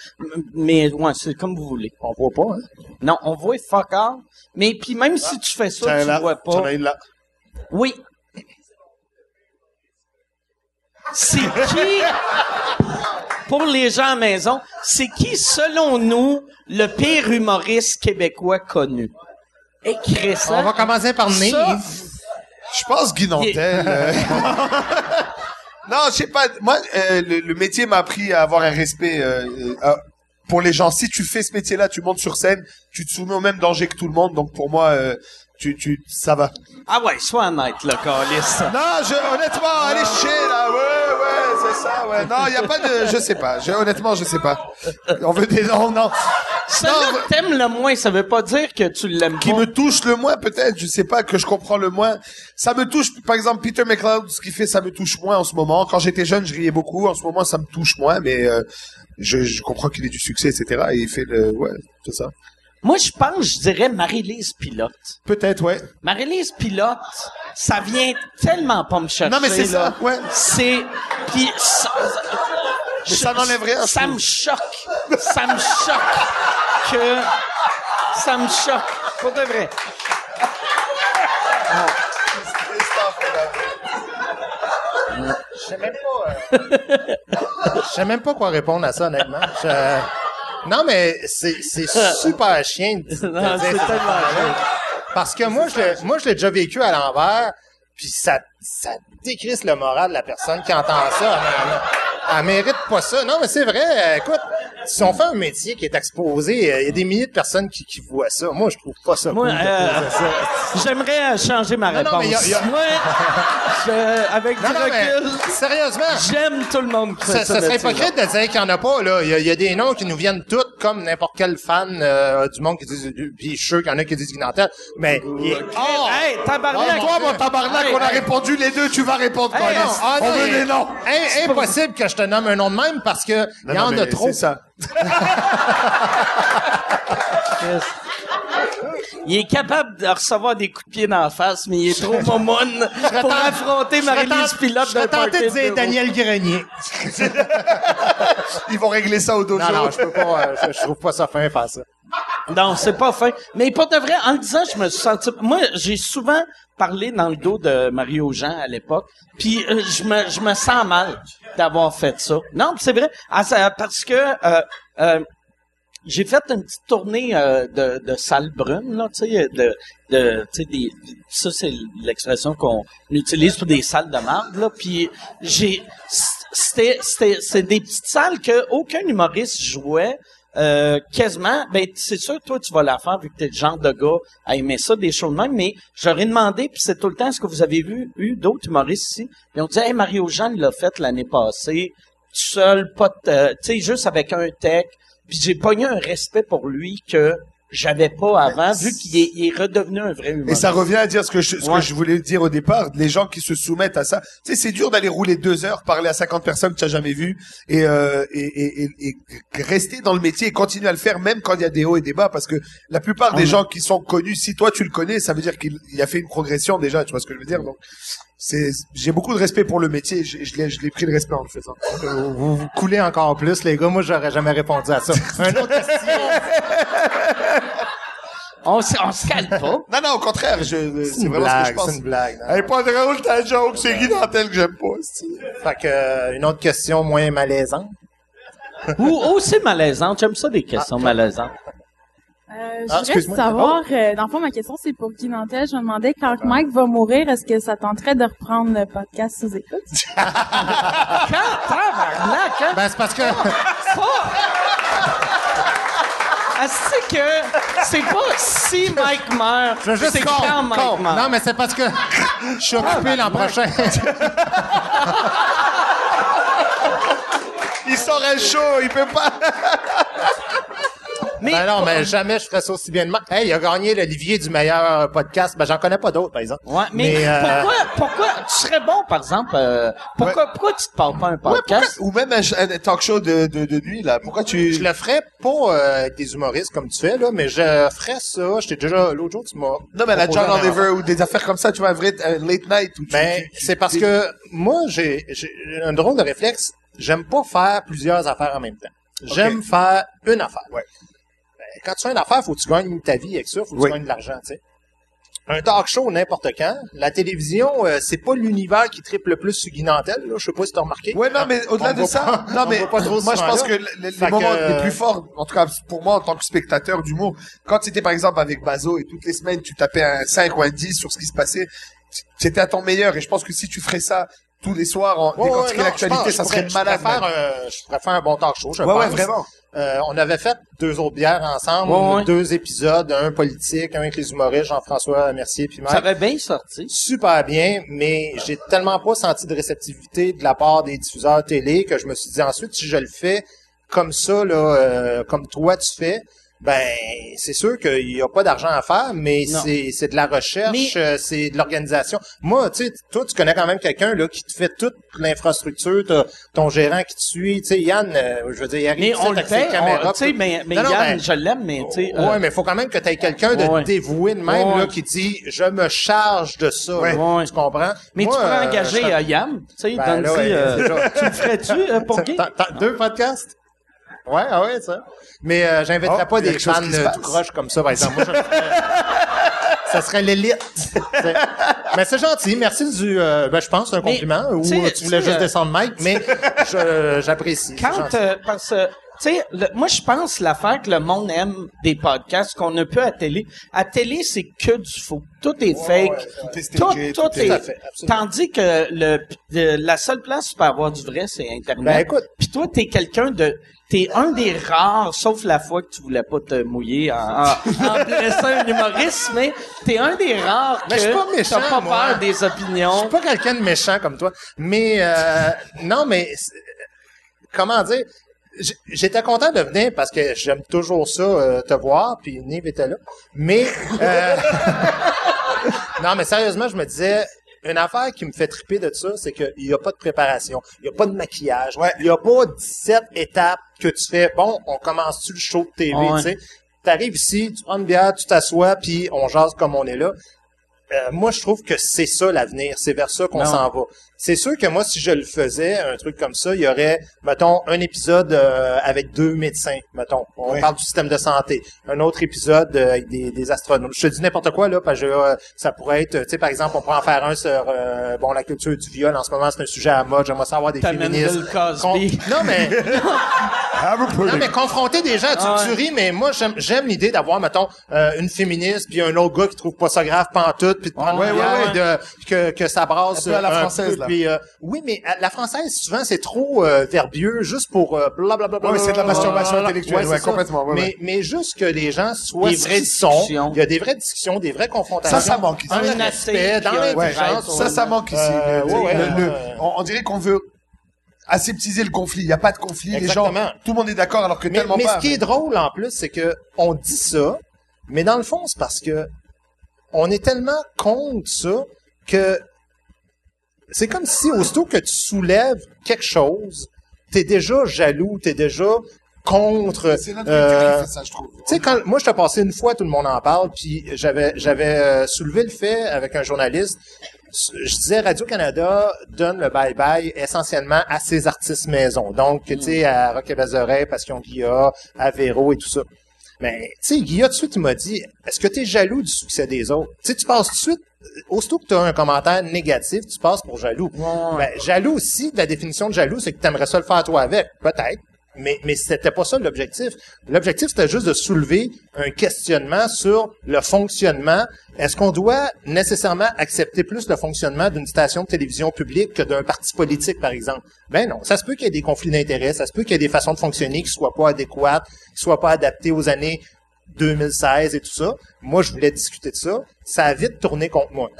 Mais ouais, c'est comme vous voulez. On voit pas, hein? Non, on voit fuck all. Mais puis même si tu fais ça, tu là, vois pas. là. Oui. C'est qui, pour les gens à la maison, c'est qui, selon nous, le pire humoriste québécois connu? Écris ça. On va commencer par Ça, Nive. Je pense Guy Nantel. euh. non, je sais pas. Moi, euh, le, le métier m'a appris à avoir un respect euh, pour les gens. Si tu fais ce métier-là, tu montes sur scène, tu te soumets au même danger que tout le monde. Donc pour moi, Tu, tu, ça va. Ah ouais, sois honnête, là, Calis. Non, je, honnêtement, allez chier, là. Ouais, ouais, c'est ça, ouais. Non, il y a pas de, je sais pas. Je, honnêtement, je sais pas. On veut des noms, non. Celui que t'aimes le moins, ça veut pas dire que tu l'aimes Qui pas. me touche le moins, peut-être, je sais pas, que je comprends le moins. Ça me touche, par exemple, Peter McLeod, ce qu'il fait, ça me touche moins en ce moment. Quand j'étais jeune, je riais beaucoup. En ce moment, ça me touche moins, mais, euh, je, je comprends qu'il ait du succès, etc. Et il fait le, ouais, c'est ça. Moi, je pense, je dirais Marie-Lise Pilote. Peut-être, ouais. Marie-Lise Pilote, ça vient tellement pas me chercher. Non, mais c'est ça, ouais. C'est... Puis ça, ça n'enlève rien, je Ça me choque. Ça me choque que... Ça me choque. Pour de vrai. Je sais même pas. euh, Je sais même pas quoi répondre à ça, honnêtement. Je- Non, mais c'est c'est super chien de, de Non, dire c'est tellement affaire-là. Parce que moi, je moi, je l'ai déjà vécu à l'envers, puis ça, ça décrisse le moral de la personne qui entend ça. Elle, elle- elle mérite pas ça. Non, mais c'est vrai. Écoute, si on fait un métier qui est exposé, euh, il y a des milliers de personnes qui, qui voient ça. Moi, je trouve pas ça Moi, cool. euh, ça. j'aimerais euh, changer ma Non, non, réponse. mais y a- y a- Moi, je- avec Non, du mais recul, sérieusement. j'aime tout le monde qui fait Ça, ça. ça serait hypocrite de dire qu'il n'y en a pas, là. Il y a, il y a des noms qui nous viennent toutes comme n'importe quel fan euh, du monde qui disent, puis je suis sûr qu'il y en a qui disent Guinantel, mais il est hors. Hey, tabarnak! Oh, Toi, mon tabarnak, Hey, on a hey. répondu les deux, tu vas répondre, Hey, non, ah, On veut des noms. Im- impossible que je te nomme un nom de même parce que il y en a trop. C'est ça. Il est capable de recevoir des coups de pied dans la face, mais il est trop momone pour affronter Marie-Lise Pilote je d'un party de dire. Daniel Grenier. Ils vont régler ça au dojo. Non, non, je peux pas, euh, je, je trouve pas ça fin faire ça. Non, c'est pas fin. Mais pour de vrai, en le disant, je me suis senti... Moi, j'ai souvent parlé dans le dos de Mario Jean à l'époque, puis euh, je me je me sens mal d'avoir fait ça. Non, c'est vrai. Ah, parce que... euh, euh, j'ai fait une petite tournée euh, de, de salles brunes, là, tu sais, de, de, des, ça c'est l'expression qu'on utilise pour des salles de marde, là, puis j'ai, c'était, c'était, c'est des petites salles que aucun humoriste jouait, euh, quasiment, ben c'est sûr toi tu vas la faire vu que t'es le genre de gars à aimer ça des choses de même, mais j'aurais demandé puis c'est tout le temps est-ce que vous avez vu eu d'autres humoristes ici? Puis on disait hey Mario Jean l'a fait l'année passée tout seul pas euh, tu sais juste avec un tech puis j'ai pogné un respect pour lui que j'avais pas avant vu qu'il est, il est redevenu un vrai Et humoriste. ça revient à dire ce que je, ce Ouais. que je voulais dire au départ, les gens qui se soumettent à ça. Tu sais, c'est dur d'aller rouler deux heures, parler à 50 personnes que tu n'as jamais vues et, euh, et, et, et, et rester dans le métier et continuer à le faire même quand il y a des hauts et des bas parce que la plupart des gens qui sont connus, si toi tu le connais, ça veut dire qu'il il a fait une progression déjà, tu vois ce que je veux dire? Donc, j'ai beaucoup de respect pour le métier, je, je l'ai, je l'ai pris le respect en le faisant. Vous, vous vous coulez encore plus, les gars. Moi, j'aurais jamais répondu à ça. Un autre question. On, se- on se calme pas. Non, non, au contraire, je, c'est une vraiment ce que je blague, pense. c'est une blague. non? Elle est pas drôle ta joke, c'est Guy Dantel que j'aime pas. c'est- Fait que, euh, une autre question moins malaisante. Ou aussi malaisante. J'aime ça des questions malaisantes. Euh, je Ah, voudrais excuse-moi. savoir, euh, dans le fond, ma question, c'est pour Guy Nantel. Je me demandais, quand Mike va mourir, est-ce que ça tenterait de reprendre le podcast sous écoute? Quand tabarnak, hein? Ben, c'est parce que, Est-ce que c'est pas si Mike meurt, je c'est quand Mike con. meurt? Non, mais c'est parce que je suis occupé l'an prochain. Il sort un show, il peut pas. Mais Ben non, mais jamais je ferais ça aussi bien de moi. Hey, il a gagné l'Olivier du meilleur podcast. Ben, j'en connais pas d'autres, par exemple. Ouais, mais, Mais, euh, pourquoi, pourquoi tu serais bon, par exemple, euh, pourquoi, pourquoi tu te parles pas un Ouais, pourquoi- podcast? ou même un, un talk show de, de, de nuit, là. Pourquoi tu... Je le ferais pas euh, avec des humoristes comme tu fais, là, mais je ferais ça. J'étais déjà, l'autre jour, tu m'as. Non, mais la John. Oliver ou des affaires comme ça, tu vois, un vrai un late night. Où tu, Ben, c'est parce que moi, j'ai j'ai un drôle de réflexe. J'aime pas faire plusieurs affaires en même temps. J'aime faire une affaire. Ouais. Quand tu fais une affaire, faut que tu gagnes ta vie avec ça, faut que Oui. tu gagnes de l'argent, tu sais. Un talk show n'importe quand. La télévision, euh, c'est pas l'univers qui triple le plus sur Guy Nantel, là. Je sais pas si t'as remarqué. Ouais, non, mais au-delà de ça, pas- non, on mais pas trop moi, je pense là. que le- le- les Fait moments que- les plus forts, en tout cas, pour moi, en tant que spectateur d'humour, quand c'était, par exemple, avec Bazo et toutes les semaines, tu tapais un 5 ou un 10 sur ce qui se passait, c'était à ton meilleur. Et je pense que si tu ferais ça tous les soirs en Ouais, ouais, l'actualité, ça je serait malade. Je préfère, un, je préfère un bon talk show, je Ouais, ouais, vraiment. Euh, on avait fait deux autres bières ensemble, Ouais, ouais. deux épisodes, un politique, un avec les humoristes, Jean-François Mercier puis Ça Mike. avait bien sorti. Super bien, mais j'ai tellement pas senti de réceptivité de la part des diffuseurs télé que je me suis dit ensuite, si je le fais comme ça, là, euh, comme toi tu fais, ben c'est sûr qu'il y a pas d'argent à faire, mais c'est c'est de la recherche, Mais- euh, c'est de l'organisation. Moi, tu sais, toi tu connais quand même quelqu'un là qui te fait toute l'infrastructure, t'as ton gérant qui te suit, tu sais Yann, euh, je veux dire, il arrive Mais on le fait, caméras, on- tout. mais, mais Non, non, Yann, ben, je l'aime, mais tu sais... euh, Ouais, mais il faut quand même que tu aies quelqu'un de Ouais. dévoué de même Ouais. là, qui dit je me charge de ça. Ouais. là. Tu comprends? mais Moi, tu pourrais euh, engager euh, Yann, tu sais, Ben, là, euh, déjà. tu le ferais-tu euh, pour qui? Deux podcasts? Ouais, ah ouais, ça. Mais euh, j'inviterais Oh, pas des fans euh, tout croche comme ça, par exemple. Moi, je ça serait l'élite. Mais c'est gentil. Merci du... euh, ben, je pense c'est un Mais, compliment. Ou tu tu voulais juste euh, descendre Mike, mais j'apprécie. Quand, euh, parce que, tu sais, moi, je pense l'affaire que le monde aime des podcasts qu'on ne peut à télé. À télé, c'est que du faux. Tout est fake. Tout est Tout, stagé, tout tout est. Fait, absolument. Tandis que le, le- la seule place pour avoir du vrai, c'est Internet. Ben, écoute. Puis toi, t'es quelqu'un de, t'es un des rares, sauf la fois que tu voulais pas te mouiller en, en, en blessant un humoriste, mais t'es un des rares que Mais je suis pas méchant, t'as pas moi. peur des Je opinions. suis pas quelqu'un de méchant comme toi, mais euh, non, mais comment dire J'étais content de venir parce que j'aime toujours ça euh, te voir, puis Nive était là. Mais euh, non, mais sérieusement, je me disais une affaire qui me fait triper de ça, c'est qu'il n'y a pas de préparation, il n'y a pas de maquillage, Ouais. il n'y a pas 17 étapes que tu fais. Bon, on commence-tu le show de TV, Ouais. tu sais. T'arrives ici, tu prends une bière, tu t'assois, puis on jase comme on est là. Euh, moi, je trouve que c'est ça l'avenir. C'est vers ça qu'on Non. s'en va. C'est sûr que moi, si je le faisais, un truc comme ça, il y aurait, mettons, un épisode euh, avec deux médecins, mettons. On parle du système de santé. Un autre épisode euh, avec des, des astronautes. Je te dis n'importe quoi, là, parce que euh, ça pourrait être, tu sais, par exemple, on pourrait en faire un sur, euh, bon, la culture du viol. En ce moment, c'est un sujet à mode. J'aimerais savoir des féministes. Bill Cosby. Con- Non, mais... Non, mais confronter des gens, tu, Ah ouais. tu ris, mais moi, j'aime, j'aime l'idée d'avoir, mettons, euh, une féministe, puis un autre gars qui trouve pas ça grave pantoute, puis de prendre Ouais, ouais, de- puis que, que ça brasse Un peu à la française, peu, là. Puis, euh, oui, mais à la française, souvent, c'est trop euh, verbieux, juste pour euh, blablabla. Ouais, c'est de la masturbation blablabla. intellectuelle, ouais, ça. complètement, ouais, mais, ouais. mais juste que les gens soient Des vraies sont. discussions. Il y a des vraies discussions, des vraies confrontations. Ça, ça manque ici. Un athée dans l'intelligence. ça, ça manque ici. Euh, Le- ouais, ouais, le- le- ouais. on, on dirait qu'on veut aseptiser le conflit. Il n'y a pas de conflit. Les gens, tout le monde est d'accord alors que Mais, tellement mais pas. ce qui est drôle en plus, c'est que on dit ça, mais dans le fond, c'est parce que on est tellement contre ça que c'est comme si aussitôt que tu soulèves quelque chose, t'es déjà jaloux, t'es déjà contre. C'est notre euh, ça, je trouve. tu sais, quand moi je t'ai passé une fois, tout le monde en parle, puis j'avais j'avais euh, soulevé le fait avec un journaliste. Je disais Radio Canada donne le bye bye essentiellement à ses artistes maison. Donc, tu sais, à Rock et Bazoret, Passion Guilla, à Véro et tout ça. Mais, tu sais, Guilla, tout de suite, il m'a dit, est-ce que tu es jaloux du succès des autres? Tu sais, tu passes tout de suite, aussitôt que tu as un commentaire négatif, tu passes pour jaloux. Ben, jaloux aussi, la définition de jaloux, c'est que tu aimerais ça le faire toi avec. Peut-être. Mais, mais c'était pas ça l'objectif. L'objectif, c'était juste de soulever un questionnement sur le fonctionnement. Est-ce qu'on doit nécessairement accepter plus le fonctionnement d'une station de télévision publique que d'un parti politique, par exemple? Ben non. Ça se peut qu'il y ait des conflits d'intérêts, ça se peut qu'il y ait des façons de fonctionner qui soient pas adéquates, qui soient pas adaptées aux années 2016 et tout ça. Moi, je voulais discuter de ça. Ça a vite tourné contre moi.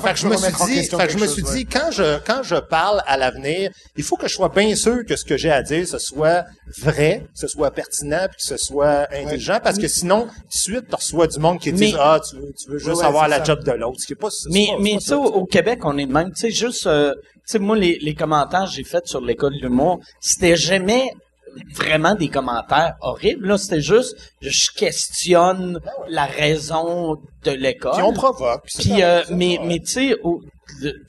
fait que je me suis dit, question fait que je me quelque suis chose, dit, quand je, quand je parle à l'avenir, il faut que je sois bien sûr que ce que j'ai à dire, ce soit vrai, que ce soit pertinent, puis que ce soit intelligent, parce que sinon, suite, tu reçois du monde qui dit, ah, tu veux, tu veux juste avoir la ça. job de l'autre, ce qui est pas, Mais, pas- mais ça. au, au Québec, on est de même. Tu sais, juste, euh, tu sais, moi, les, les commentaires que j'ai faits sur l'école de l'humour, c'était jamais vraiment des commentaires horribles. Là, c'était juste, je questionne la raison de l'école. Puis on provoque. puis euh, mais, mais tu sais,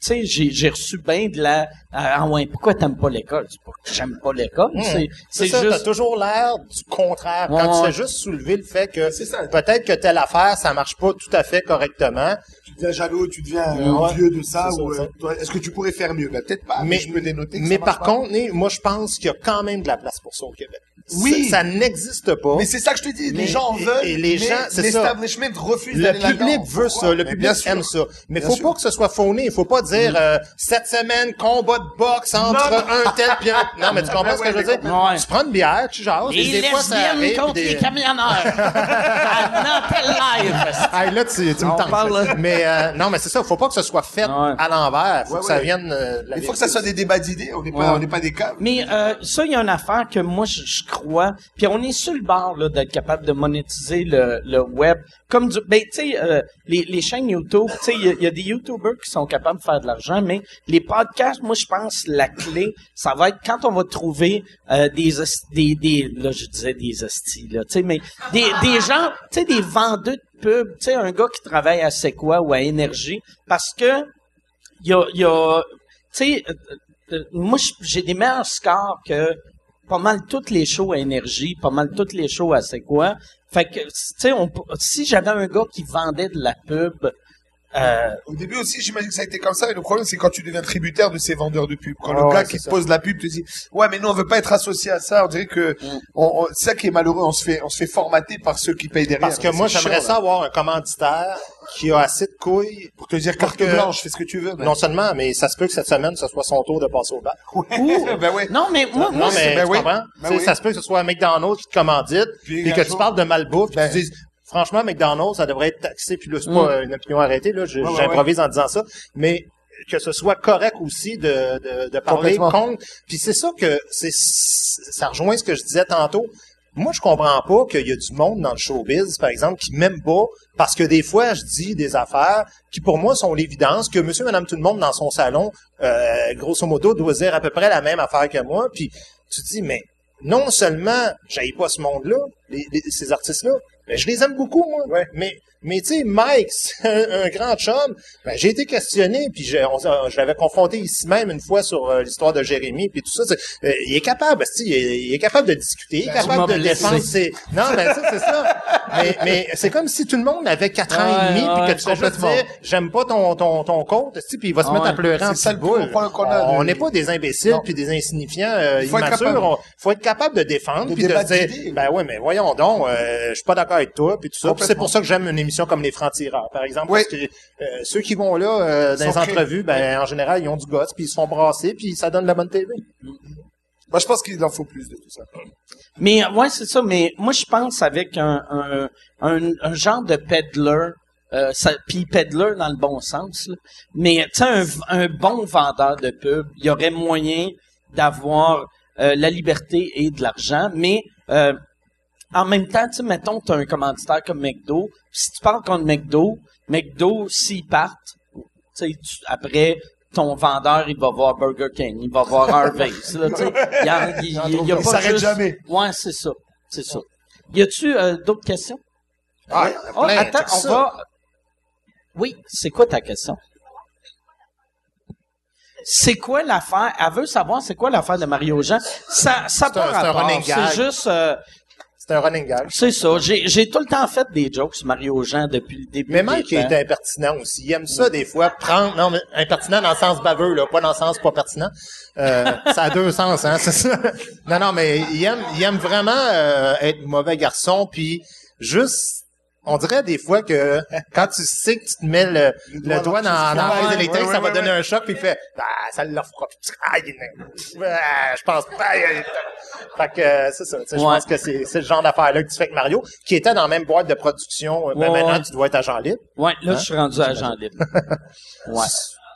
tu j'ai, reçu bien de la, ah ouais, pourquoi t'aimes pas l'école? C'est pas que j'aime pas l'école. Hum. C'est, C'est ça, t'as juste, toujours l'air du contraire. Quand Ouais, tu fais juste soulever le fait que C'est ça. peut-être que telle affaire, ça marche pas tout à fait correctement. Tu deviens jaloux, tu deviens euh, Ouais. envieux de ça, C'est ça, ou euh, est-ce que tu pourrais faire mieux? Ben, peut-être pas, mais, Mais- je peux dénoter que Mais ça par pas. contre, moi, je pense qu'il y a quand même de la place pour ça au Québec. Oui. Ça, ça n'existe pas. Mais c'est ça que je te dis, Mais- les gens en veulent, et les mais gens, c'est ça. l'establishment refuse Le public veut Pourquoi? ça, le public aime ça. Mais Bien faut sûr. pas que ce soit il faut pas dire euh, cette semaine combat de boxe entre Non, un tel puis un Non, mais tu comprends Ben ce que ouais, je veux dire? Ouais. Tu prends une bière, tu jases, Les et des fois ça arrive contre des... les camionneurs. à Nantel Live. Hey, là, tu, tu me tentes. Mais euh, non, mais c'est ça, faut pas que ce soit fait Ouais. à l'envers, faut que ça vienne euh, de la Il faut que ça soit des débats d'idées, on n'est pas, on n'est pas des cas. Mais euh, ça, il y a une affaire que moi, je, je Puis on est sur le bord d'être capable de monétiser le, web. Comme du, ben, tu sais, euh, les, chaînes YouTube, tu sais, il y, a- des YouTubers qui sont capables de faire de l'argent, mais les podcasts, moi, je pense la clé, ça va être quand on va trouver euh, des, des, là, je disais des hosties, là, tu sais, mais des, des gens, tu sais, des vendeurs de pub, tu sais, un gars qui travaille à C'est quoi ou à Énergie, parce que il y a, y a tu sais, euh, moi, j'ai des meilleurs scores que pas mal toutes les shows à énergie, pas mal toutes les shows à c'est quoi. Fait que, tu sais, si j'avais un gars qui vendait de la pub, euh, Au début aussi, j'imagine que ça a été comme ça. Et le problème, c'est quand tu deviens tributaire de ces vendeurs de pub. Quand le gars qui te ça. pose la pub te dit, ouais, mais nous, on veut pas être associé à ça. On dirait que, Mm. on, on- c'est ça qui est malheureux. On se fait, on se fait formater par ceux qui payent derrière. Parce que moi, j'aimerais ça avoir un commanditaire qui a assez de couilles Pour te dire carte que- blanche, fais ce que tu veux. ben. Non seulement, mais ça se peut que cette semaine, ce soit son tour de passer au bac. ben ouais. non, mais moi, moi, Non, mais ben tu oui. comprends? Ben oui. Ça se peut que ce soit un McDonald's qui te commandite, Puis puis un que tu parles de malbouffe, puis Ben. tu dises, franchement, McDonald's, ça devrait être taxé, puis là, c'est pas euh, une opinion arrêtée, là, je- Ouais, ouais, j'improvise en disant ça, mais que ce soit correct aussi de, de, de parler contre. Puis c'est ça que c'est ça rejoint ce que je disais tantôt. Moi, je comprends pas qu'il y a du monde dans le showbiz, par exemple, qui m'aime pas, parce que des fois, je dis des affaires qui, pour moi, sont l'évidence, que monsieur, madame, tout le monde dans son salon, euh, grosso modo, doit dire à peu près la même affaire que moi, puis tu te dis, mais non seulement j'aille pas ce monde-là, les- les- ces artistes-là, je les aime beaucoup, moi. Ouais. Mais, mais tu sais, Mike, c'est un, un grand chum. Ben, j'ai été questionné, puis je, on- je l'avais confronté ici même une fois sur euh, l'histoire de Jérémy, puis tout ça. euh, il est capable, il est, il est capable de discuter, il est Ben, capable de défendre ses... Non, ben ça, c'est ça. Mais, mais c'est comme si tout le monde avait quatre ans et demi, ouais, puis que tu fais dire, j'aime pas ton, ton, ton compte, puis il va se mettre à pleurer en petite boule. On n'est pas des imbéciles, puis des insignifiants euh, Il faut être immatures. capable. On- faut être capable de défendre, De puis de dire, ben ouais, mais voyons donc, euh, je suis pas d'accord avec toi, puis tout ça. C'est pour ça que j'aime une émission comme Les Francs-Tireurs, par exemple, Oui. parce que euh, ceux qui vont là euh, dans les entrevues, ben en général, ils ont du gosse, puis ils se font brasser, puis ça donne de la bonne TV. Moi, je pense qu'il en faut plus de tout ça. mais ouais, c'est ça. Mais moi, je pense avec un, un, un, un genre de peddler, euh, puis peddler dans le bon sens. là. Mais tu sais, un, un bon vendeur de pub, il y aurait moyen d'avoir euh, la liberté et de l'argent, mais euh, en même temps, tu sais, mettons, tu as un commanditaire comme McDo, si tu parles contre McDo, McDo, s'ils partent, tu sais, après, ton vendeur, il va voir Burger King, il va voir Harvey's, là, tu sais. Il y a, il, il- il y a Il pas s'arrête juste- jamais. Ouais, c'est ça. C'est ça. Y a-tu euh, d'autres questions? Ah, Oh, attends, on ça. va. Oui, c'est quoi ta question? C'est quoi l'affaire? Elle veut savoir c'est quoi l'affaire de Mario Jean. Ça, ça pas rapport. C'est juste, euh, C'est un running gag. c'est ça. J'ai, j'ai tout le temps fait des jokes sur Mario Jean depuis le début. Mais Mike est impertinent aussi. Il aime ça, des fois, prendre... Non, mais impertinent dans le sens baveux, là, pas dans le sens pas pertinent. Euh, ça a deux sens, hein, c'est ça. Non, non, mais il aime, il aime vraiment euh, être mauvais garçon, puis juste... On dirait des fois que quand tu sais que tu te mets le, le doigt dans, dans la prise Ouais, électrique, ouais, ça va ouais, donner un choc, puis il fait « Ah, ça le fera. » Ah, il est- Ah, Je pense pas. Fait que euh, c'est ça. tu sais, Je pense que c'est c'est le genre d'affaire-là que tu fais avec Mario, qui était dans la même boîte de production. Euh, ben, maintenant, tu dois être agent libre. Ouais, là, Hein? je suis rendu agent libre. Ouais.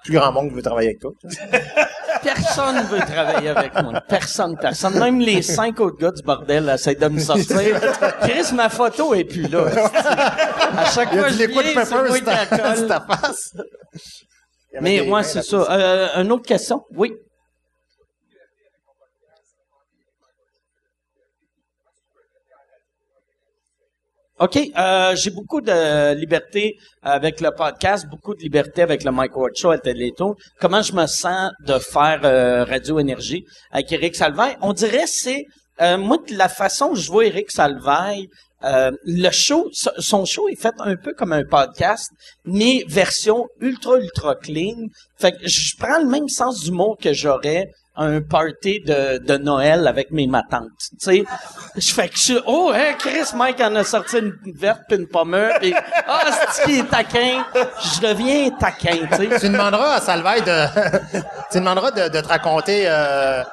Plus grand monde veut travailler avec toi. Personne veut travailler avec moi. Personne, personne. Même les cinq autres gars du bordel essaient de me sortir. Chris, ma photo est plus là. À chaque fois je viens, c'est moi qui la colle. Mais moi, mains c'est ça. Euh, une autre question? Oui. OK. Euh, j'ai beaucoup de liberté avec le podcast, beaucoup de liberté avec le Mike Ward Show à Télétoon. Comment je me sens de faire euh, Radio Énergie avec Eric Salvaille? On dirait c'est... euh, moi, de la façon que je vois Eric Salvaille, euh, le show, so- son show est fait un peu comme un podcast, mais version ultra, ultra clean. Fait que je prends le même sens d'humour que j'aurais un party de, de Noël avec mes matantes. Tu sais, je fais que je suis, oh, hein, Chris Mike en a sorti une verte puis une pommeur puis ah, c'est qui est taquin? Je deviens taquin, tu sais. Tu demanderas à Salvaille de, tu demanderas de, de te raconter, euh,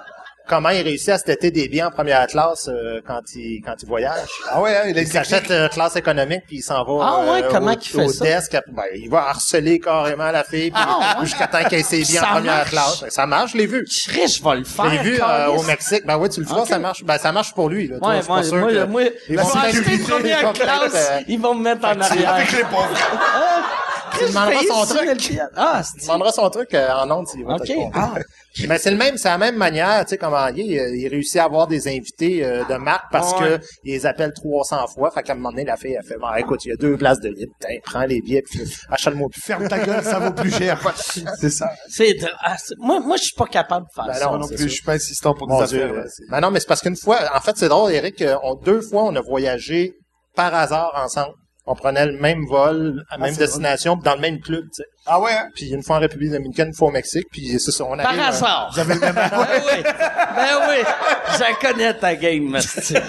comment il réussit à se têter des biens en première classe euh, quand il quand il voyage. Ah ouais, hein, il Il s'achète euh, classe économique puis il s'en va Ah ouais, euh, comment au, qu'il fait au ça? desk. Ben, il va harceler carrément la fille puis Ah ouais? jusqu'à temps qu'elle ait ses biens Ça en première marche? classe. Ça marche, je l'ai vu. Chris, je vais le Je faire. l'ai vu euh, au Mexique. Ben oui, tu le feras, Ok. ça marche. Ben ça marche pour lui. Là. Toi, Ouais, je moi, sûr moi, que- moi, Ils je vont vais acheter première classe, euh, ils vont me mettre en arrière. Avec les pauvres. Tu demanderas son truc. Ah, Tu demanderas son truc euh, en ondes s'il va OK. Ah. Mais c'est le même, c'est la même manière, tu sais, comment il, euh, il réussit à avoir des invités euh, de marque parce Ouais. que il les appelle 300 fois. Fait qu'à un moment donné, la fille, elle fait, bon, écoute, il y a deux places de libre. Putain, prends les billets puis achète-moi plus. Ferme ta gueule, ça vaut plus cher. C'est ça. C'est de- ah, c'est- moi, moi, je suis pas capable de faire Ben ça. non, non plus, je suis pas insistant pour Mon des Dieu, affaires. Ben non, mais c'est parce qu'une fois, en fait, c'est drôle, Eric, euh, on, deux fois, on a voyagé par hasard ensemble. On prenait le même vol, la même c'est destination, dans le même club, tu sais. Ah ouais, hein? Puis une fois en République dominicaine, une fois au Mexique, puis c'est ça, on Par arrive... euh, hasard. ben oui. Ben oui. Je connais ta game, esti.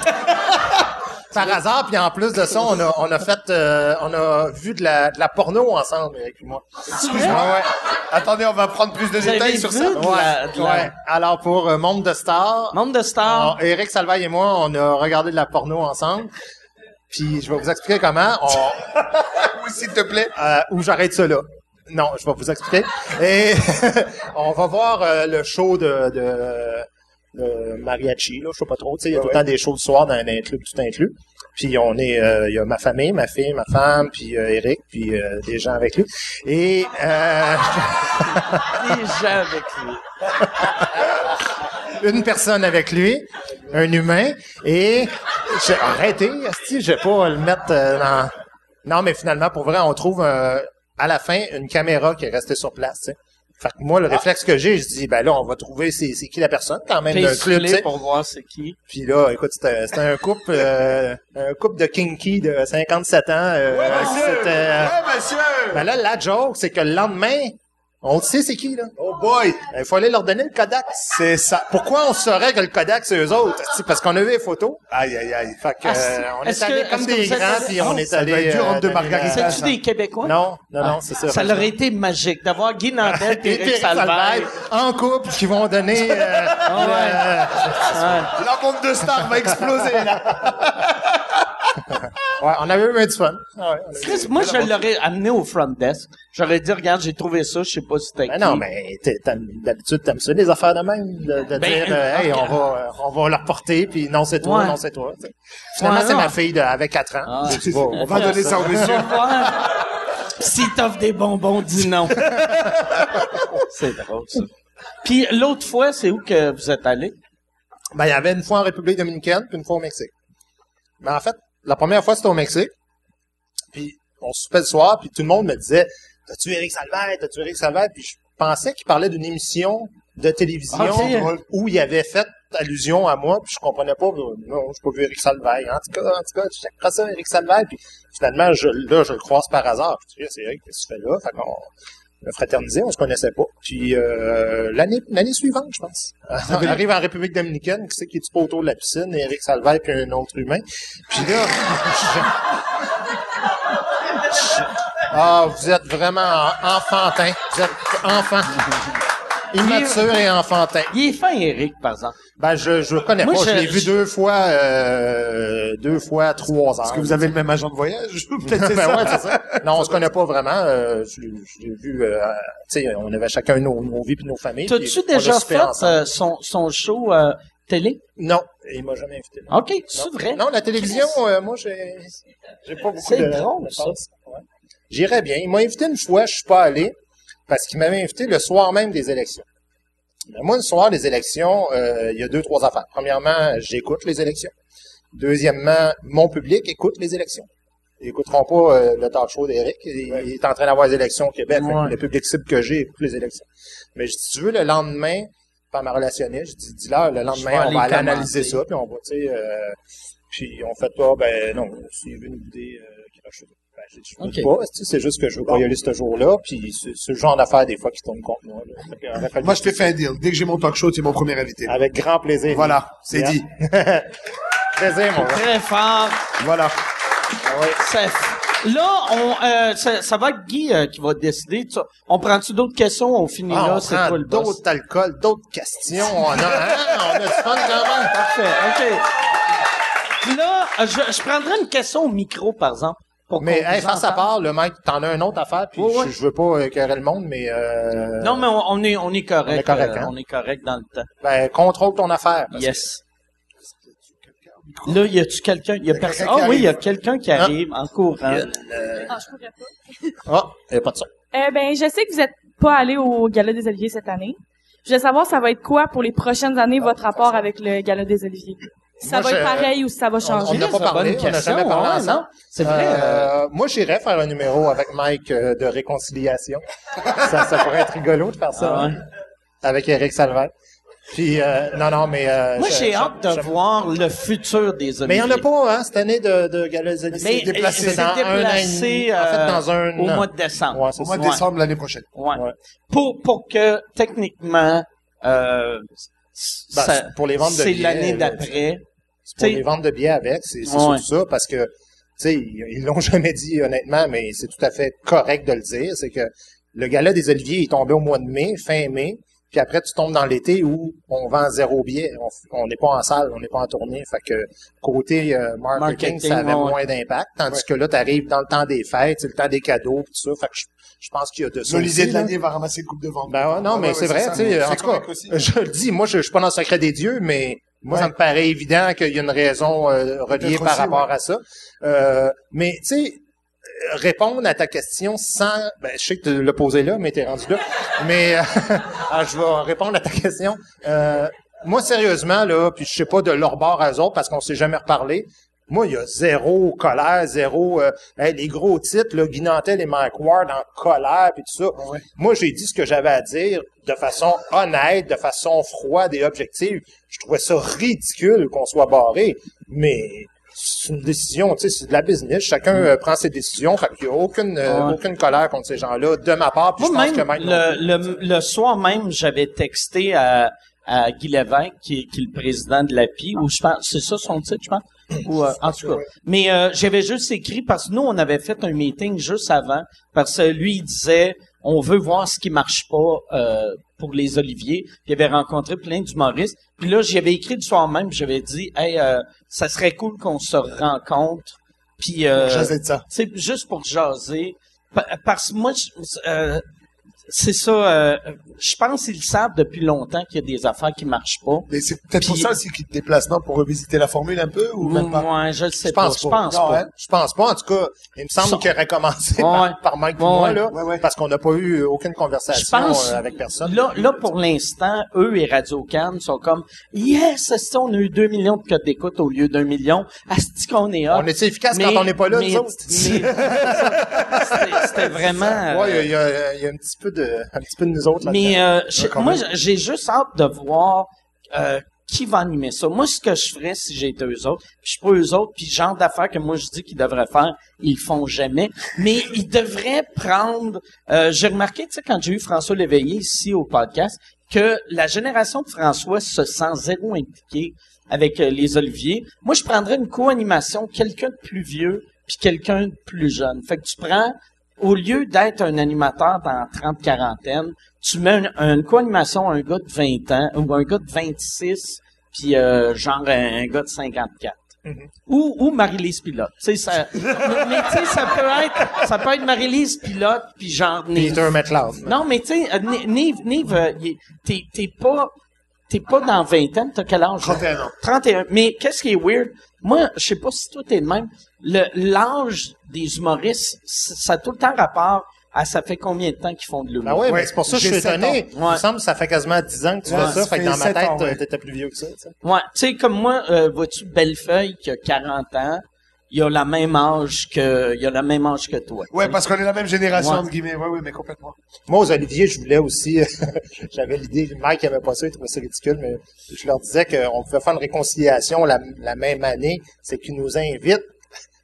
Par hasard, puis en plus de ça, on a, on a fait, euh, on a vu de la, de la porno ensemble avec moi. Excuse-moi, ouais. Attendez, on va prendre plus de Vous détails sur ça. de la- de la- Ouais. Alors pour euh, Monde de Stars, Monde de stars. alors, Eric Salvaille et moi, on a regardé de la porno ensemble. Puis je vais vous expliquer comment. On, Oui, s'il te plaît. euh, ou j'arrête ça là. Non, je vais vous expliquer. Et on va voir euh, le show de, de, de mariachi, là, je sais pas trop. Il y a tout le temps des shows le soir dans un club tout inclus. Puis on est, euh, il y a ma famille, ma fille, ma femme, puis Eric, puis des gens avec lui. Et euh, Les gens avec lui. Une personne avec lui, un humain, et j'ai arrêté, je vais pas le mettre euh, dans. Non, mais finalement, pour vrai, on trouve euh, à la fin une caméra qui est restée sur place. Fait que moi, le réflexe que j'ai, je dis, ben là, on va trouver c'est, c'est qui la personne quand même d'un Puis club. tu sais. pour voir c'est qui. Puis là, écoute, c'était, c'était un couple, euh, un couple de kinky de 57 ans. euh, c'était, euh, Ouais, monsieur! ben là, la joke, c'est que le lendemain, on sait c'est qui là? Oh boy! Il faut aller leur donner le Kodak. C'est ça. Pourquoi on saurait que le Kodak, c'est eux autres? C'est parce qu'on a vu les photos. Aïe, aïe, aïe. Fait que, Ah, euh, on est, que- comme des êtes grands, allé- puis on Oh, est ça allé... doit être dur euh, entre deux margaritas. C'est-tu des Québécois? Non, non, non, c'est ça. Ça leur aurait été magique d'avoir Guy Nantel et Eric Salvaille. En couple qui vont donner... euh, euh, La bande de stars va exploser, là. ouais, on avait eu un du fun. Ah ouais, eu- moi, je l'aurais amené au front desk. J'aurais dit, regarde, j'ai trouvé ça, je sais pas si c'était Ben non, mais d'habitude, t'aimes ça, les affaires de même, de, de Ben, dire, euh, hey, on va, euh, on va leur porter, puis non, c'est toi, Ouais. non, c'est toi. Finalement, Ouais, c'est ma fille de, avec 4 ans. Ah. Tu On va donner ça au monsieur. On va voir. S'il t'offre des bonbons, dis non. c'est drôle, ça. Puis l'autre fois, c'est où que vous êtes allé? Ben, il y avait une fois en République dominicaine, puis une fois au Mexique. Mais en fait, la première fois, c'était au Mexique. Puis, on soupait le soir, puis tout le monde me disait, t'as-tu Eric Salvaire, t'as-tu Eric Salvaire? Puis je pensais qu'il parlait d'une émission de télévision Ok. où il avait fait allusion à moi, puis je comprenais pas, euh, non, j'ai pas vu Eric Salvaire. En tout cas, en tout cas, je ça, Eric Salvaire, puis finalement, je, là, je le croise par hasard. Puis, je dis, c'est Eric, qu'est-ce que tu fais là? Fait qu'on fraternisé, on se connaissait pas. Puis euh, l'année l'année suivante, je pense. On arrive en République dominicaine, qui c'est qui est pas autour de la piscine, Eric Salvaire puis un autre humain. Puis là, je- ah, vous êtes vraiment en- enfantin. Vous êtes enfant. Immature et enfantin. Il est fin, Eric, par exemple. Ben, je je le connais Moi, pas. Je, je- l'ai vu deux fois, euh, deux fois trois heures. Est-ce que vous avez le même agent de voyage? Peut-être c'est Ben ça. ouais, c'est ça. Non, on se connaît pas vraiment. Euh, je l'ai je l'ai vu, euh, tu sais, on avait chacun nos, nos vies et nos familles. T'as-tu déjà fait euh, son, son show euh, télé? Non, il m'a jamais invité. OK, c'est vrai? Non, la télévision, euh, moi, j'ai, j'ai pas beaucoup C'est de. drôle, de ça. Ouais. J'irais bien. Il m'a invité une fois, je suis pas allé, parce qu'il m'avait invité le soir même des élections. Mais moi, le soir des élections, euh, il y a deux, trois affaires. Premièrement, j'écoute les élections. Deuxièmement, mon public écoute les élections. Ils écouteront pas euh, le talk show d'Éric. Il, il est en train d'avoir les élections au Québec. Ouais. Le public cible que j'ai écoute les élections. Mais je dis, si tu veux, le lendemain, par ma relationniste, je dis, dis-leur, le lendemain, on va aller analyser ça, puis on va, tu sais, euh, puis on fait pas, ben non, s'il veut nous bouder, euh, qu'il rachète. Je veux Ok. pas, tu sais, c'est juste que je veux pas y aller ce jour-là, puis c'est le genre d'affaires des fois qui tombent contre moi. Là. Que, Moi, je te fais un deal. Dès que j'ai mon talk show, tu es mon premier invité. Avec grand plaisir. Voilà, c'est dit. Plaisir, mon gars. Très fort. Voilà. Ça- là, on, euh, ça, ça va être Guy euh, qui va décider. Tu- On prend-tu d'autres questions? On finit Ah, là, on c'est prend toi le boss. d'autres alcools, d'autres questions. On a, hein, on a du fun quand même. Parfait, OK. Puis là, je, je prendrais une question au micro, par exemple. Pour Mais hey, à entende. part, le mec, t'en as une autre affaire, puis Ouais, ouais. je, je veux pas écœurer le monde, mais euh, Non, mais on, on est, on est correct. On est correct, euh, hein? on est correct dans le temps. ben, contrôle ton affaire. parce Yes. Là, y a-tu quelqu'un? Y a personne? Ah oui, y a quelqu'un qui arrive en courant. Ah, je pourrais pas. Ah, y a pas de ça. Euh, ben, je sais que vous êtes pas allé au Gala des Oliviers cette année. Je voulais savoir, ça va être quoi pour les prochaines années, votre rapport avec le Gala des Oliviers? Ça Moi, va être pareil ou ça va On changer? n'a pas parlé, on n'a jamais parlé ouais, ensemble. non? C'est vrai. euh, Euh, moi, j'irais faire un numéro avec Mike euh, de réconciliation. ça, ça pourrait être rigolo de faire ça. Ah ouais. hein, Avec Eric Salvaire. Puis, euh, non, non, mais... euh, Moi, j'ai hâte de voir le futur des Oliviers. Mais il n'y en a pas, hein, cette année de, de Gala des Oliviers. Mais C'est déplacé dans un an déplacé, demi. En fait, euh, dans un au mois de décembre. Ouais, Au mois de Ouais. décembre l'année prochaine. Ouais. Ouais. Pour, pour que, techniquement, euh, Ben, ça- pour les ventes de c'est l'année d'après. C'est pour les ventes de billets avec, c'est Ouais. surtout ça, parce que, tu sais, ils l'ont jamais dit honnêtement, mais c'est tout à fait correct de le dire, c'est que le gala des Oliviers est tombé au mois de mai, fin mai, puis après tu tombes dans l'été où on vend zéro billet, on n'est pas en salle, on n'est pas en tournée, fait que côté euh, marketing, Marketing, ça avait ouais. moins d'impact, tandis que là tu arrives dans le temps des fêtes, le temps des cadeaux, pis tout ça, fait que je, je pense qu'il y a de ça de l'année va ramasser une coupe de vente. Ben ouais, non, Ouais, mais ouais, c'est ouais, vrai, tu sais, en C'est tout cas, aussi. je le dis, moi, je, je suis pas dans le secret des dieux, mais moi, ça me paraît évident qu'il y a une raison euh, reliée par aussi, rapport ouais. à ça. Euh, mais, tu sais, euh, répondre à ta question sans... Ben, je sais que tu l'as posé là, mais t'es rendu là. mais euh, ah, je vais répondre à ta question. Euh, moi, sérieusement, là, puis je sais pas de leur bord à eux autres, parce qu'on s'est jamais reparlé, moi, il y a zéro colère, zéro... euh, hey, les gros titres, là, Guy Nantel et Mike Ward en colère, puis tout ça. ouais. Moi, j'ai dit ce que j'avais à dire de façon honnête, de façon froide et objective. Je trouvais ça ridicule qu'on soit barré, mais c'est une décision, tu sais, c'est de la business. Chacun euh, prend ses décisions, fait qu'il n'y a aucune, euh, Ouais. aucune colère contre ces gens-là, de ma part, puis je pense même, que le, le, le soir même, j'avais texté à, à Guy Lévesque, qui, est- qui est le président de l'API, ou je pense, c'est ça son titre, je pense? Ou, euh, en tout cas. Mais euh, j'avais juste écrit, parce que nous, on avait fait un meeting juste avant, parce que lui, il disait, on veut voir ce qui marche pas euh, pour les Oliviers. Puis il avait rencontré plein d'humoristes. Puis là, j'avais écrit le soir même, j'avais dit, hey, euh, ça serait cool qu'on se rencontre. Puis euh, Jaser de ça. juste pour jaser. Pa- Parce que moi, je- euh, c'est ça, euh, je pense qu'ils savent depuis longtemps qu'il y a des affaires qui marchent pas. Mais c'est peut-être pour ça aussi qu'ils te déplacent, non? Pour revisiter la formule un peu ou même pas? Moi, je le sais Je pas. pense Je pas. pense Non, pas. hein? Je pense pas, en tout cas. Il me semble Ça- qu'il aurait commencé Ouais. par, par Mike et Ouais, moi, là, Ouais, parce qu'on n'a pas eu aucune Je conversation pense, euh, avec personne. là, là, pour l'instant, eux et Radio Cannes sont comme, yes, esti, on a eu 2 millions de codes d'écoute au lieu d'un million? Asti qu'on est hot? On est efficace quand on n'est pas là, mais- nous autres. C'était vraiment... euh, Ouais, il y, a, il y a un petit peu de, un petit peu de nous autres là Mais euh, moi, j'ai juste hâte de voir euh, qui va animer ça. Moi, ce que je ferais si j'étais eux autres, puis je suis pas eux autres, puis le genre d'affaires que moi je dis qu'ils devraient faire, ils le font jamais. Mais ils devraient prendre. euh, j'ai remarqué, tu sais, quand j'ai eu François Léveillé ici au podcast, que la génération de François se sent zéro impliquée avec les Oliviers. Moi, je prendrais une co-animation, quelqu'un de plus vieux, puis quelqu'un de plus jeune. Fait que tu prends au lieu d'être un animateur dans 30 quarantaine, tu mets une, une co-animation un gars de 20 ans ou un gars de 26 puis euh, genre un, un gars de 54. Ou, ou Marie-Lise Pilote. Tu sais, ça, mais, tu sais, ça peut être, ça peut être Marie-Lise Pilote puis genre Nive. Peter McLeod. Non, mais tu sais, Ni- Nive, Nive, euh, t'es, t'es pas, t'es pas dans vingtaine, t'as quel âge? là? 31 ans. 31. Mais qu'est-ce qui est weird? Moi, je sais pas si toi t'es le même. Le, l'âge des humoristes, ça a tout le temps rapport à ça fait combien de temps qu'ils font de l'humour. Ben oui, mais c'est pour ça que je suis étonné. Il me semble que ça fait quasiment 10 ans que tu Ouais, fais ça. ça Fait que dans ma tête, ouais. t'étais plus vieux que ça. tu sais. Ouais, tu sais, comme moi, euh, vois-tu Bellefeuille qui a 40 ans, il a la même âge que, il a le même âge que toi. Ouais, tu sais. parce qu'on est la même génération, Ouais. entre guillemets. Ouais, ouais, mais complètement. Moi, aux Olivier, je voulais aussi, j'avais l'idée, Mike avait pas ça, il trouvait ça ridicule, mais je leur disais qu'on pouvait faire une réconciliation la, la même année, c'est qu'ils nous invitent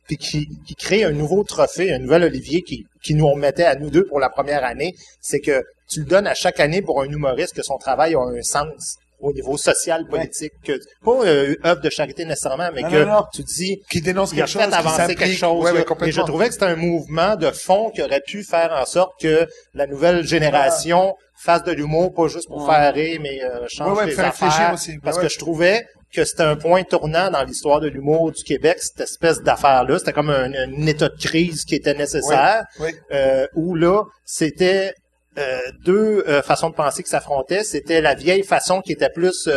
puis qui, qui crée un nouveau trophée, un nouvel Olivier qui, qui nous remettait à nous deux pour la première année, c'est que tu le donnes à chaque année pour un humoriste que son travail a un sens au niveau social, politique, que, pas euh, œuvre de charité nécessairement, mais Non, que non, non. tu dis Qui dénonce il quelque chose, fait avancer quelque chose. Ouais, et je trouvais que c'était un mouvement de fond qui aurait pu faire en sorte que la nouvelle génération fasse de l'humour, pas juste pour faire rire, mais euh, change Ouais, ouais, les affaires. aussi. Parce que je trouvais que c'était un point tournant dans l'histoire de l'humour du Québec, cette espèce d'affaire-là. C'était comme un, un état de crise qui était nécessaire, Oui. euh, où là, c'était euh, deux euh, façons de penser qui s'affrontaient. C'était la vieille façon qui était plus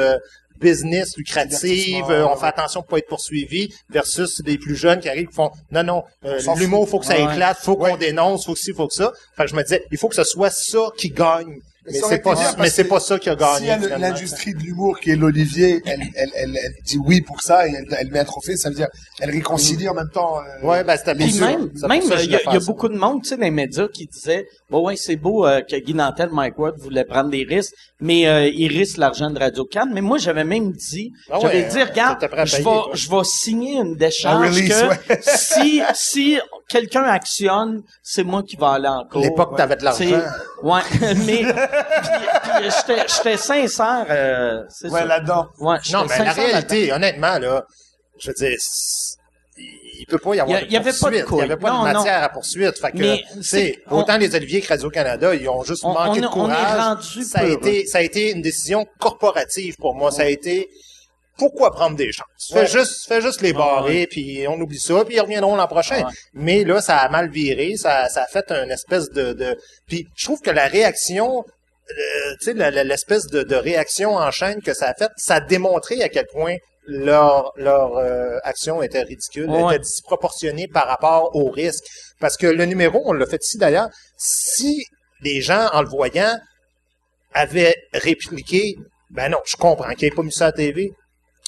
business, lucrative, euh, on fait attention pour pas être poursuivi, versus des plus jeunes qui arrivent qui font non, non, euh, l'humour, faut que ça éclate, faut Ouais. qu'on dénonce, faut que ci, faut que ça. Fait que je me disais, il faut que ce soit ça qui gagne. Mais c'est pas, mais c'est pas ça qui a Si gagné. finalement. l'industrie de l'humour qui est l'Olivier, elle, elle, elle, elle dit oui pour ça et elle, elle met un trophée, ça veut dire elle réconcilie en même temps. euh, Ouais, ben même, C'est même je il y a, y beaucoup de monde, tu sais, dans les médias qui disaient, bon ouais, c'est beau euh, que Guy Nantel, Mike Ward voulait prendre des risques, mais euh, il risque l'argent de Radio Cannes. Mais moi, j'avais même dit, Ah j'avais dit, regarde, je vais, je signer une décharge Un release, que ouais. si, si quelqu'un actionne, c'est moi qui vais aller en cours. L'époque, t'avais de l'argent. Ouais, mais j'étais, j'étais sincère. Euh, c'est Ouais, là-dedans. Ouais, j'étais Non, mais la réalité, honnêtement, là, je veux dire, il peut pas y avoir Il y a- il y avait pas de poursuite. Il y avait pas Non, de non. matière à poursuite. Fait que, c'est- autant les Olivier que Radio-Canada, ils ont juste On- manqué on- de on est courage. rendu ça a été, ça a été une décision corporative pour moi. Ça a été, pourquoi prendre des chances? Fais juste, fais juste les barrer, puis on oublie ça, puis ils reviendront l'an prochain. Ouais. Mais là, ça a mal viré, ça, ça a fait une espèce de, de... Puis je trouve que la réaction, euh, tu sais, l'espèce de, de réaction en chaîne que ça a fait, ça a démontré à quel point leur leur euh, action était ridicule, Ouais. était disproportionnée par rapport au risque. Parce que le numéro, on l'a fait ici d'ailleurs, si les gens, en le voyant, avaient répliqué, ben non, je comprends qu'il n'ait pas mis ça à la TV,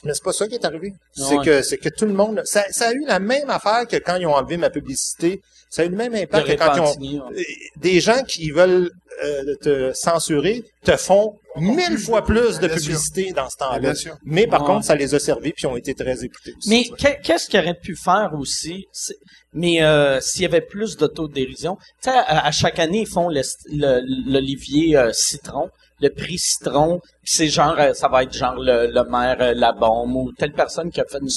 mais c'est pas ça qui est arrivé. C'est Ouais. que c'est que tout le monde, ça, ça a eu la même affaire que quand ils ont enlevé ma publicité. Ça a eu le même impact que quand ils ont ouais. euh, des gens qui veulent euh, te censurer te font mille fois plus de sûr. publicité dans ce temps-là. Bien sûr. Mais par Ouais. contre, ça les a servis puis ont été très écoutés. aussi, Mais qu'est-ce qu'il aurait pu faire aussi? Mais euh, s'il y avait plus d'autodérision, tu sais, à, à chaque année, ils font le- le- l'Olivier euh, Citron, le prix Citron, puis c'est genre, euh, ça va être genre le, le maire euh, La Bombe ou telle personne qui a fait une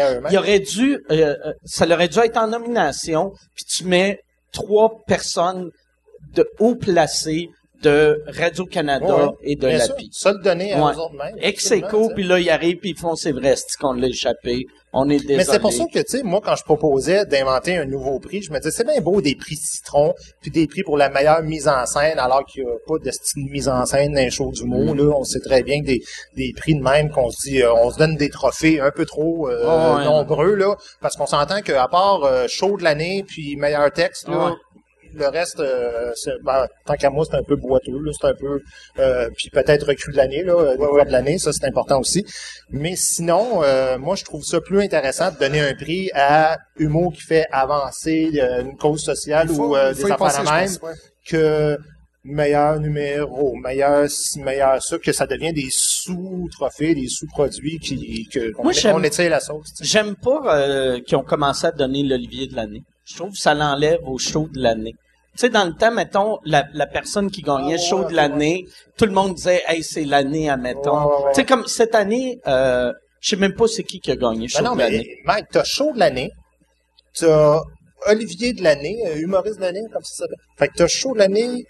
à eux-mêmes. Il aurait dû, euh, euh, ça aurait dû être en nomination, puis tu mets trois personnes de haut placé de Radio-Canada Ouais, et de l'API. Ça le donner à Ouais. eux autres mêmes. Ex puis là, ils arrivent, puis ils font, c'est vrai, c'est qu'on l'a échappé, on est désolé. Mais c'est pour ça que, tu sais, moi, quand je proposais d'inventer un nouveau prix, je me disais, c'est bien beau des prix citron, puis des prix pour la meilleure mise en scène, alors qu'il n'y a pas de style de mise en scène dans les shows du mot, là. On sait très bien que des, des prix de même qu'on se dit, euh, on se donne des trophées un peu trop euh, ouais. nombreux, là, parce qu'on s'entend qu'à part euh, show de l'année, puis meilleur texte, là. Le reste, euh, ben, tant qu'à moi, c'est un peu boiteux, c'est un peu, euh, puis peut-être recrue de l'année, là, euh, de l'année, ça c'est important aussi. Mais sinon, euh, moi, je trouve ça plus intéressant de donner un prix à humour qui fait avancer euh, une cause sociale faut- ou euh, des affaires je même pense, ouais. que meilleur numéro, meilleur ci, meilleur ça, que ça devient des sous-trophées, des sous-produits qui, que, qu'on Moi, j'aime- on étire la sauce. J'aime pas euh, qu'ils ont commencé à donner l'Olivier de l'année. Je trouve que ça l'enlève au show de l'année. Tu sais, dans le temps, mettons, la, la personne qui gagnait Ah, show ouais, de l'année, tout le monde disait, hey, c'est l'année, admettons. Tu sais, comme cette année, euh, je sais même pas c'est qui qui a gagné show Ben non, de mais l'année. Mike, t'as show de l'année, t'as Olivier de l'année, euh, humoriste de l'année, comme ça s'appelle. Fait que t'as show de l'année,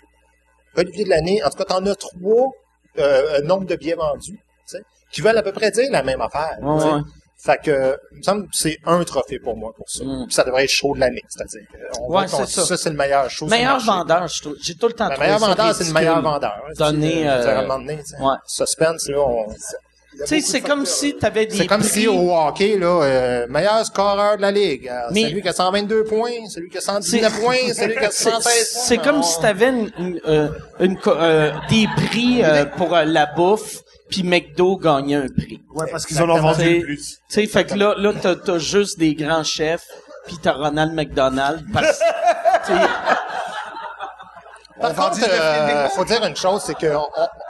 Olivier de l'année, en tout cas, t'en as trois euh, un nombre de billets vendus, tu sais, qui veulent à peu près dire la même affaire. Ouais. Fait que, il me semble que c'est un trophée pour moi pour ça. Mm. Puis ça devrait être show de l'année, c'est-à-dire. On Ouais, voit qu'on- c'est ça. ça, c'est le meilleur show. Meilleur vendeur, je trouve. J'ai tout le temps Le trouvé meilleur vendeur, c'est le meilleur vendeur. hein. Donner, euh, à un moment donné, ouais. Suspense, là, on... Tu sais, c'est comme si t'avais des C'est comme prix- si au hockey, là, euh, meilleur scoreur de la ligue. Alors, Mais- celui qui a 122 points, celui qui a 119 points, celui qui a C'est 116 points. c'est comme si t'avais une, une, euh, une euh, des prix euh, pour euh, la bouffe, puis McDo gagnait un prix. Ouais, parce qu'ils en ont vendu plus. Tu sais, fait que là, là t'as, t'as juste des grands chefs, puis t'as Ronald McDonald. Parce, tu sais, Par contre, 19 euh, faut dire une chose, c'est que on,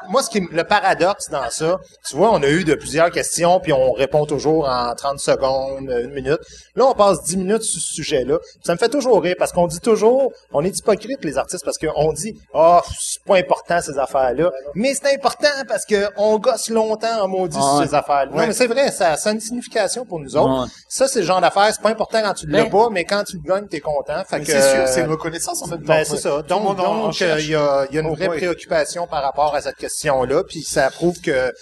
moi, ce qui, le paradoxe dans ça, tu vois, on a eu de plusieurs questions, puis on répond toujours en 30 secondes, une minute. Là, on passe 10 minutes sur ce sujet-là. Ça me fait toujours rire, parce qu'on dit toujours, on est hypocrite, les artistes, parce qu'on dit, ah, c'est pas important, ces affaires-là. Mais c'est important parce que on gosse longtemps en maudit sur Ouais. ces affaires-là. Non, mais c'est vrai, ça, ça a une signification pour nous autres. Ouais. Ça, c'est le genre d'affaires, c'est pas important quand tu l'as Ben- pas, mais quand tu le gagnes, t'es content. Fait Mais que, c'est sûr, euh, c'est une reconnaissance en même temps. ben, c'est ça. Donc, euh, il y y a une Oh, vraie préoccupation par rapport à cette question-là, puis ça prouve que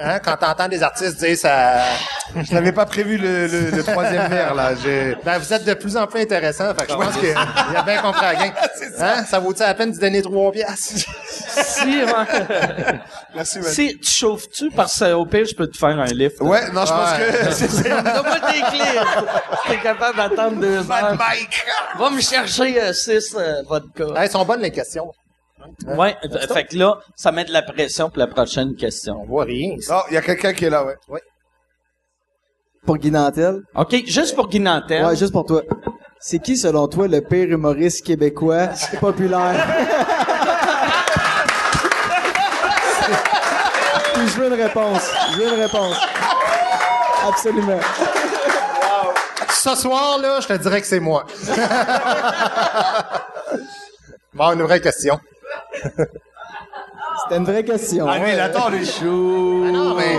hein, quand t'entends des artistes dire ça, Je n'avais pas prévu le, le, le troisième verre, là. J'ai... ben vous êtes de plus en plus intéressant. Fait que je pense qu'il y a bien compris la gang. Hein? Ça vaut-il la peine de donner trois piastres? Si, ouais. Merci, si tu chauffes-tu, parce qu'au pire, je peux te faire un lift. Ouais, non, je pense Ouais. que c'est ça. Donne-moi tes clés. T'es capable d'attendre deux heures. Va me chercher euh, six euh, vodka. Hey, elles sont bonnes les questions. Ouais, euh, fait que là, ça met de la pression pour la prochaine question. On voit rien. ici. Non, il y a quelqu'un qui est là, ouais. Pour Guy Nantel? OK, juste pour Guy Nantel. Ouais, juste pour toi. C'est qui, selon toi, le pire humoriste québécois populaire? Puis je veux une réponse. Je veux une réponse. Absolument. Ce soir, là, je te dirais que c'est moi. bon, une vraie question. C'était une vraie question. Ah, lui, il Ouais. attend, lui. Chou. Non, mais...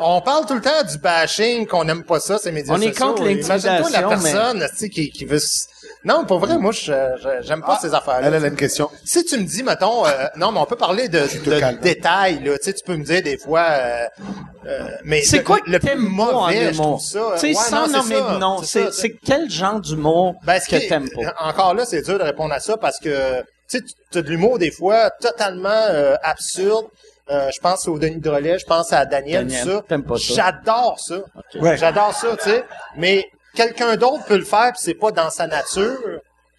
On parle tout le temps du bashing, qu'on n'aime pas ça, ces médias On est sociaux. contre Imagine-toi la l'intimidation, personne tu sais, qui, qui veut... Non, pour vrai, moi, je, j'aime pas ces affaires-là. Elle, elle a une question. Si tu me dis, mettons, euh, non, mais on peut parler de, de calmes. détails, là. Tu sais, tu peux me dire des fois, euh, euh, mais C'est le- quoi le plus mauvais, je trouve ça. Tu sais, Ouais, sans nommer de nom, c'est quel genre d'humour ben, que est- t'aimes pas? Encore là, c'est dur de répondre à ça parce que, tu sais, tu as de l'humour des fois totalement euh, absurde. Euh, je pense au Denis Drolet, je pense à Daniel, Daniel, tout ça. t'aimes pas ça? J'adore ça. Ouais. J'adore ça, tu sais. Mais quelqu'un d'autre peut le faire, puis c'est pas dans sa nature.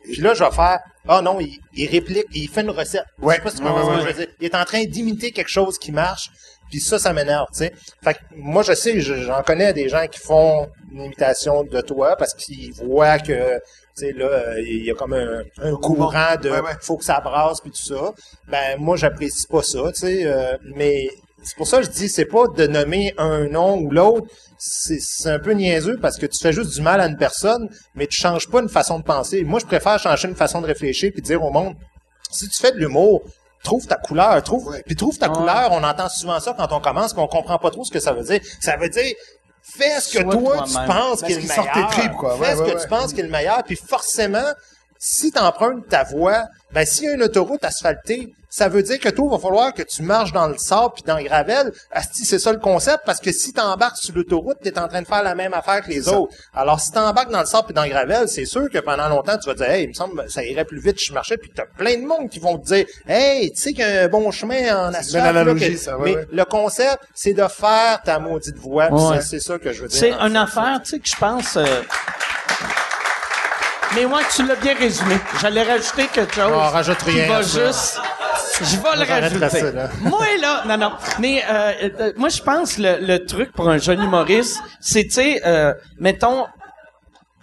Puis là, je vais faire, ah non, il, il réplique, il fait une recette. Ouais. Je sais pas si tu comprends ouais, ce que je veux dire. Il est en train d'imiter quelque chose qui marche, puis ça, ça m'énerve, tu sais. Fait que moi, je sais, je- j'en connais des gens qui font une imitation de toi parce qu'ils voient que, sais, là, euh, il y a comme un, un courant de Ouais, ouais. faut que ça brasse puis tout ça. Ben, moi, j'apprécie pas ça, tu sais. euh, mais c'est pour ça que je dis, c'est pas de nommer un nom ou l'autre. C'est c'est un peu niaiseux parce que tu fais juste du mal à une personne, mais tu changes pas une façon de penser. Moi, je préfère changer une façon de réfléchir puis dire au monde, si tu fais de l'humour, trouve ta couleur, trouve, puis trouve ta couleur. On entend souvent ça quand on commence, puis on comprend pas trop ce que ça veut dire. Ça veut dire, fais ce que toi tu penses Ben, qui est le meilleur. tripes, quoi. Fais Ouais, ce ouais, que ouais. tu penses qui est le meilleur, puis forcément, si tu empruntes ta voie, ben s'il y a une autoroute asphaltée, ça veut dire que toi, il va falloir que tu marches dans le sable puis dans le gravel. Asti, c'est ça le concept, parce que si tu embarques sur l'autoroute, tu es en train de faire la même affaire que les autres. Alors, si tu embarques dans le sable puis dans le gravel, c'est sûr que pendant longtemps, tu vas dire, hey, il me semble ça irait plus vite si je marchais, puis tu as plein de monde qui vont te dire, hey, tu sais qu'il y a un bon chemin en asphalte. ouais, Mais ouais. le concept, c'est de faire ta maudite voix. Ouais. c'est- ça que je veux dire. C'est une affaire, tu sais, que je pense... euh, Mais ouais, tu l'as bien résumé. J'allais rajouter quelque chose. Ah, rajoute qui rien va juste... Je vais le rajouter. ça, là. Moi, là... Non, non. Mais euh, euh, moi, je pense le, le truc pour un jeune humoriste, c'est, tu sais, euh, mettons...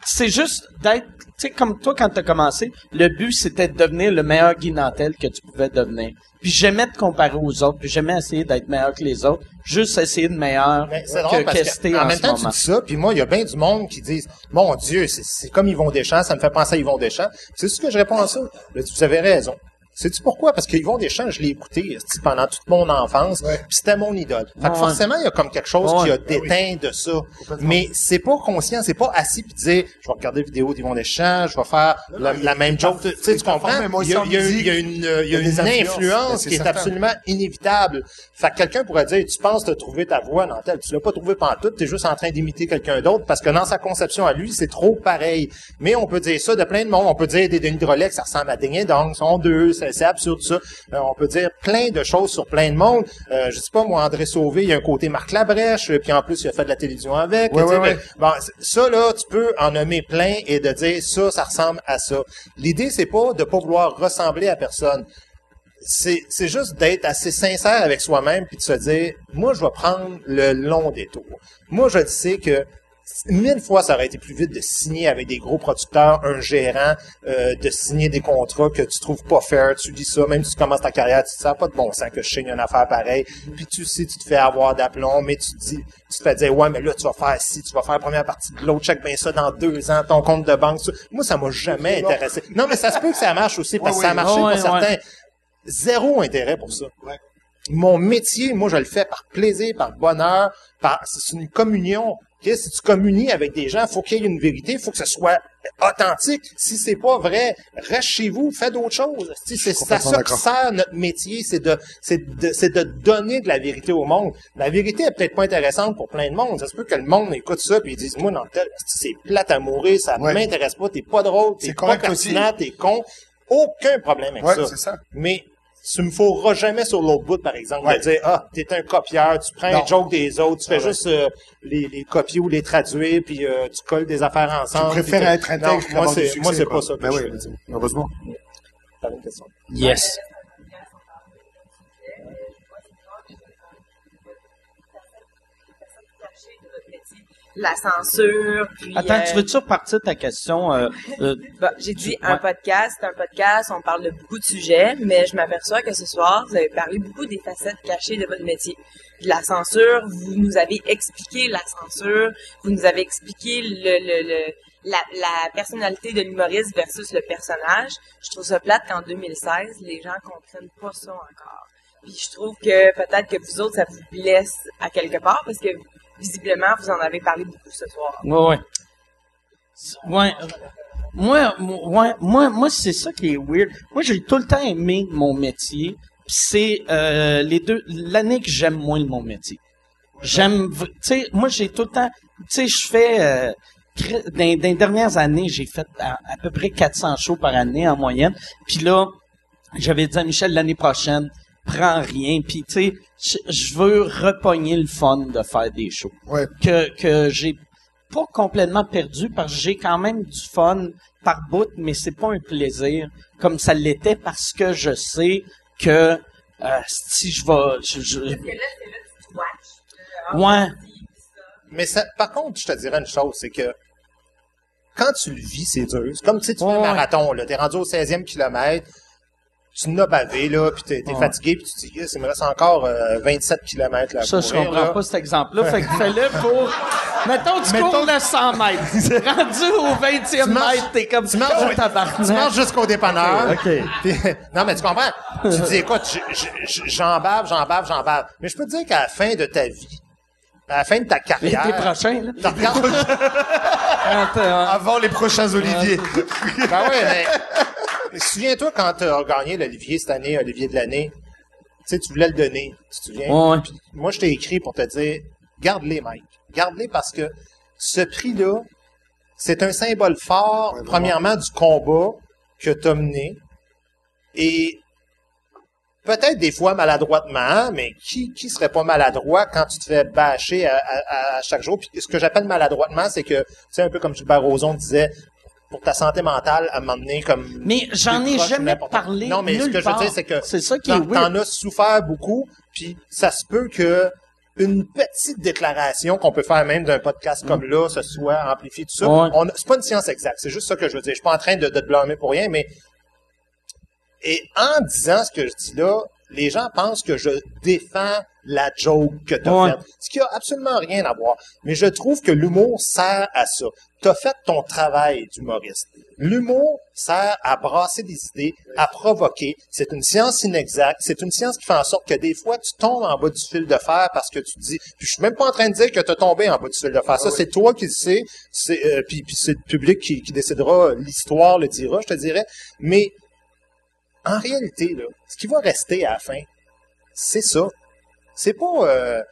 C'est juste d'être... Tu sais, comme toi, quand t'as commencé, le but, c'était de devenir le meilleur Guy Nantel que tu pouvais devenir. Puis j'aimais te comparer aux autres, puis j'aimais essayer d'être meilleur que les autres. Juste essayer de meilleur Mais c'est que parce que, en en même ce temps, tu moment. dis ça, puis moi, il y a bien du monde qui disent, mon Dieu, c'est- c'est comme Yvon Deschamps, ça me fait penser à Yvon Deschamps. C'est ce que je réponds à ça. Là, vous avez raison. Sais-tu pourquoi? Parce que Yvon Deschamps, je l'ai écouté pendant toute mon enfance, puis c'était mon idole. Fait que Ouais. forcément, il y a comme quelque chose qui a Ouais. déteint de ça. Mais c'est pas conscient, c'est pas assis puis dire, je vais regarder la vidéo d'Yvon Deschamps, je vais faire la, la même joke. Tu sais, tu comprends? mais moi Il y a, il y a une, musique, il y a une, il y a il y a une des influences. Influence qui est certain. absolument inévitable. Fait que quelqu'un pourrait dire, tu penses te trouver ta voix dans tel, tu l'as pas trouvé pantoute, t'es juste en train d'imiter quelqu'un d'autre parce que dans sa conception à lui, c'est trop pareil. Mais on peut dire ça de plein de monde. On peut dire des Denis Drolet que ça ressemble à Ding Dong, sont deux, c'est absurde ça. Euh, on peut dire plein de choses sur plein de monde. Euh, je sais pas, moi, André Sauvé, il y a un côté Marc Labrèche, euh, puis en plus, il a fait de la télévision avec. Mais-. Bon, ça, là, tu peux en nommer plein et de dire ça, ça ressemble à ça. L'idée, c'est pas de pas vouloir ressembler à personne c'est c'est juste d'être assez sincère avec soi-même puis de se dire moi je vais prendre le long détour. Moi je sais que mille fois, ça aurait été plus vite de signer avec des gros producteurs, un gérant, euh, de signer des contrats que tu trouves pas fair. Tu dis ça, même si tu commences ta carrière, tu dis ça n'a pas de bon sens que je signe une affaire pareille. Puis tu sais, tu te fais avoir d'aplomb, mais tu te dis, tu te fais dire, ouais, mais là, tu vas faire ci, tu vas faire la première partie de l'autre, check bien ça dans deux ans, ton compte de banque. ça. Moi, ça m'a jamais intéressé. Non, mais ça se peut que ça marche aussi, parce que ça a marché Ouais, pour ouais, certains. Zéro intérêt pour ça. Mon métier, moi, je le fais par plaisir, par bonheur, par, c'est une communion. Ok, Si tu communies avec des gens, faut qu'il y ait une vérité, il faut que ce soit authentique. Si c'est pas vrai, reste chez vous, fais d'autres choses. Si c'est ça sert notre métier, c'est de, c'est de, c'est de donner de la vérité au monde. La vérité est peut-être pas intéressante pour plein de monde. Ça se peut que le monde écoute ça puis ils disent, moi, tel, c'est plate à mourir, ça Ouais. m'intéresse pas, t'es pas drôle, t'es pas pertinent, t'es con. Aucun problème avec Ouais, ça. c'est ça. Mais tu me feras jamais sur l'autre bout, par exemple, Ouais. de dire, ah, t'es un copieur, tu prends Non. un joke des autres, tu fais Ah ouais. juste euh, les, les copier ou les traduire, puis euh, tu colles des affaires ensemble. Je préfère puis être intègre Non, moi, c'est, succès, moi, c'est quoi. pas ça que Ben je oui, fais. heureusement. T'avais une question. Yes. La censure. Puis, Attends, euh, tu veux-tu repartir ta question? euh, euh, j'ai dit Ouais. un podcast, un podcast, on parle de beaucoup de sujets, mais je m'aperçois que ce soir, vous avez parlé beaucoup des facettes cachées de votre métier. De la censure, vous nous avez expliqué la censure, vous nous avez expliqué le, le, le- la, la personnalité de l'humoriste versus le personnage. Je trouve ça plate qu'en 2016, les gens comprennent pas ça encore. Puis je trouve que peut-être que vous autres, ça vous blesse à quelque part parce que visiblement, vous en avez parlé beaucoup ce soir. Ouais. C'est- Ouais. Moi, moi, moi, c'est ça qui est weird. Moi, j'ai tout le temps aimé mon métier. C'est euh, les deux l'année que j'aime moins mon métier. J'aime, tu sais, moi j'ai tout le temps, tu sais, je fais euh, dans les dernières années, j'ai fait à, à peu près 400 shows par année en moyenne. Puis là, j'avais dit à Michel l'année prochaine, prends rien. Puis tu sais, je, veux repogner le fun de faire des shows Ouais. que, que j'ai pas complètement perdu parce que j'ai quand même du fun par bout, mais c'est pas un plaisir comme ça l'était parce que je sais que euh, si je vais, je, je- ouais, Mais ça, par contre, je te dirais une chose, c'est que quand tu le vis, c'est dur. C'est comme, tu sais, tu fais Ouais, un marathon, là, t'es rendu au 16e kilomètre, tu n'as bavé, là, puis t'es, t'es Ouais. fatigué, puis tu te dis, il me reste encore euh, 27 kilomètres, là, ça je comprends là. pas cet exemple-là, fait que fais-le pour, mettons tu cours le 100 mètres, rendu au 20e Tu marches- mètre, t'es comme tu marches-. Tu marches jusqu'au dépanneur. Ok, non, mais tu comprends? Tu te dis, écoute, je- je- je- j'en bave, j'en bave, j'en bave. Mais je peux te dire qu'à la fin de ta vie, à la fin de ta carrière... L'été prochain, là. tu regardes- Quand, Avant les prochains Olivier. ben ouais, mais... mais Souviens-toi quand tu as gagné l'Olivier cette année, Olivier de l'année. Tu sais, tu voulais le donner. Tu te souviens? Ouais. Puis moi, je t'ai écrit pour te dire, garde-les, Mike. Garde-les parce que ce prix-là, c'est un symbole fort, Ouais, premièrement, du combat que tu as mené. Et peut-être des fois maladroitement, mais qui qui serait pas maladroit quand tu te fais bâcher à, à- à chaque jour? Puis ce que j'appelle maladroitement, c'est que, tu sais, un peu comme Gilbert Rozon disait, pour ta santé mentale, à m'emmener comme... Mais j'en ai jamais parlé. Non, mais ce que je veux dire, c'est que c'est ça qui est T'en, as souffert beaucoup, puis ça se peut que une petite déclaration qu'on peut faire même d'un podcast comme là, ce soit amplifié, tout ça. Ouais. On, c'est pas une science exacte, c'est juste ça que je veux dire. Je suis pas en train de, de te blâmer pour rien, mais et en disant ce que je dis là, les gens pensent que je défends la joke que tu as Ouais. faite, ce qui a absolument rien à voir. Mais je trouve que l'humour sert à ça. Tu as fait ton travail d'humoriste. L'humour sert à brasser des idées, à provoquer. C'est une science inexacte. C'est une science qui fait en sorte que des fois, tu tombes en bas du fil de fer parce que tu dis... Puis je suis même pas en train de dire que tu as tombé en bas du fil de fer. Ça, c'est toi qui le sais. C'est, euh, puis, puis c'est le public qui, qui décidera. L'histoire le dira, je te dirais. Mais en réalité, là, ce qui va rester à la fin, c'est ça. C'est pas... euh,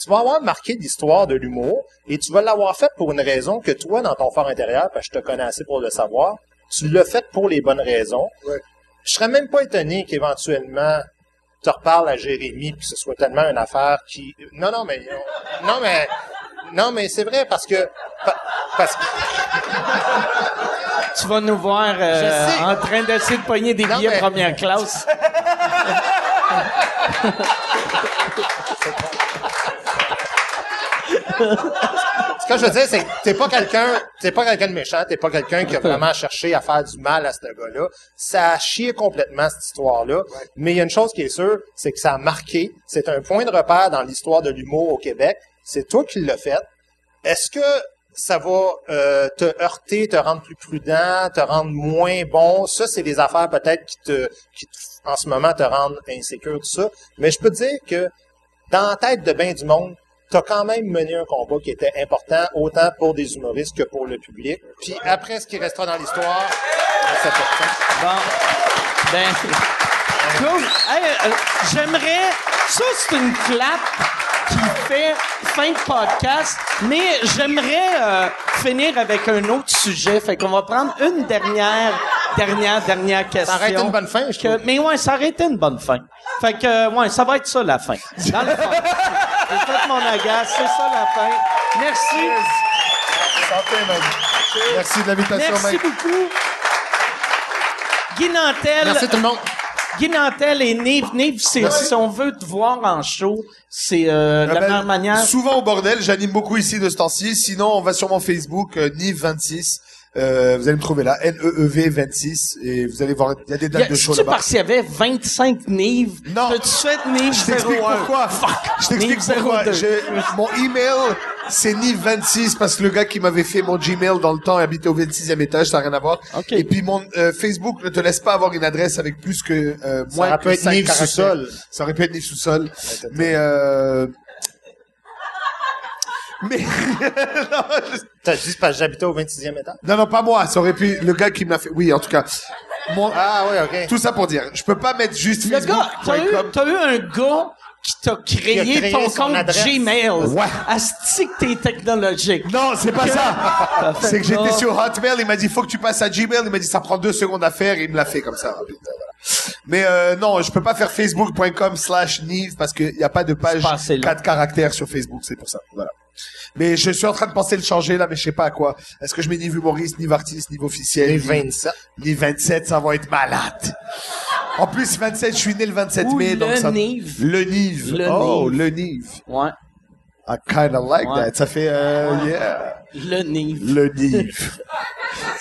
tu vas avoir marqué l'histoire de l'humour et tu vas l'avoir fait pour une raison que toi, dans ton fort intérieur, parce que je te connais assez pour le savoir, tu l'as fait pour les bonnes raisons. Ouais. Je serais même pas étonné qu'éventuellement tu reparles à Jérémy puis que ce soit tellement une affaire qui... Non, non, mais... Non, mais... Non, mais c'est vrai parce que... pa- Parce que... Tu vas nous voir euh, Je sais. en train d'essayer de pogner des Non, billets mais- première classe. Ce que je veux dire, c'est que t'es pas quelqu'un, t'es pas quelqu'un de méchant, t'es pas quelqu'un qui a vraiment cherché à faire du mal à ce gars-là. Ça a chié complètement cette histoire-là. Mais il y a une chose qui est sûre, c'est que ça a marqué. C'est un point de repère dans l'histoire de l'humour au Québec. C'est toi qui l'as fait. Est-ce que ça va euh, te heurter, te rendre plus prudent, te rendre moins bon? Ça, c'est des affaires peut-être qui te, qui en ce moment te rendent insécure, tout ça. Mais je peux te dire que dans la tête de bien du monde, t'as quand même mené un combat qui était important, autant pour des humoristes que pour le public. Puis après, ce qui restera dans l'histoire, c'est important. Bon. Ben. Euh, j'aimerais. Ça, c'est une clap qui fait fin de podcast, mais j'aimerais euh, finir avec un autre sujet. Fait qu'on va prendre une dernière, dernière, dernière question. Ça aurait été une bonne fin, je Que- mais ouais, ça aurait été une bonne fin. Fait que, euh, ouais, ça va être ça la fin. Dans le fond. J'ai fait mon agace, c'est ça la fin. Merci. Merci de l'invitation, Merci mec. beaucoup. Guy Nantel. Merci tout le monde. Guy Nantel et Nive. Nive, c'est, si on veut te voir en show, c'est euh, Ah la ben, meilleure manière. Souvent au bordel, j'anime beaucoup ici de ce temps-ci. Sinon, on va sur mon Facebook, euh, Nive26. Euh, vous allez me trouver là, N-E-E-V 26, et vous allez voir, il y a des dates a- de show là-bas. parce qu'il y avait 25 Nive? Non. T'as-tu fait Nive Je t'explique 01? pourquoi. Fuck. Je t'explique pourquoi. 02. J'ai- Mon email, c'est Nive26 parce que le gars qui m'avait fait mon Gmail dans le temps habitait au 26e étage, ça n'a rien à voir. Et puis mon euh, Facebook ne te laisse pas avoir une adresse avec plus que euh, moins aurait que pu être cinq Nive caractères. sous-sol. Ça aurait pu être Nive sous-sol. Mais euh... Mais non, T'as dit parce que j'habitais au 26e étage? non, non, pas moi. Ça aurait pu le gars qui me l'a fait. Oui, en tout cas. Mon... Ah oui, OK. Tout ça pour dire, je peux pas mettre juste Le gars, t'as eu, eu un gars qui t'a créé, Qui a créé ton compte adresse. Gmail. Ouais. Asti que t'es technologique. Non, c'est pas ça. C'est que j'étais sur Hotmail, il m'a dit faut que tu passes à Gmail, il m'a dit ça prend deux secondes à faire, et il me l'a fait comme ça. rapide. Mais euh, non, je peux pas faire facebook.com slash Nive parce qu'il y a pas de page pas assez long. 4 caractères sur Facebook, c'est pour ça. Voilà. Mais je suis en train de penser le changer là, mais je sais pas à quoi. Est-ce que je mets Nive humoriste, Nive artiste, Nive officiel, Nive 27. Nive 27, ça va être malade. En plus, 27, je suis né le 27 Ou mai, donc le ça... Nive. Le Nive. Le oh, Nive. le Nive. Ouais. I kinda like Ouais. that. Ça fait, euh, yeah. Le Nive. Le Nive.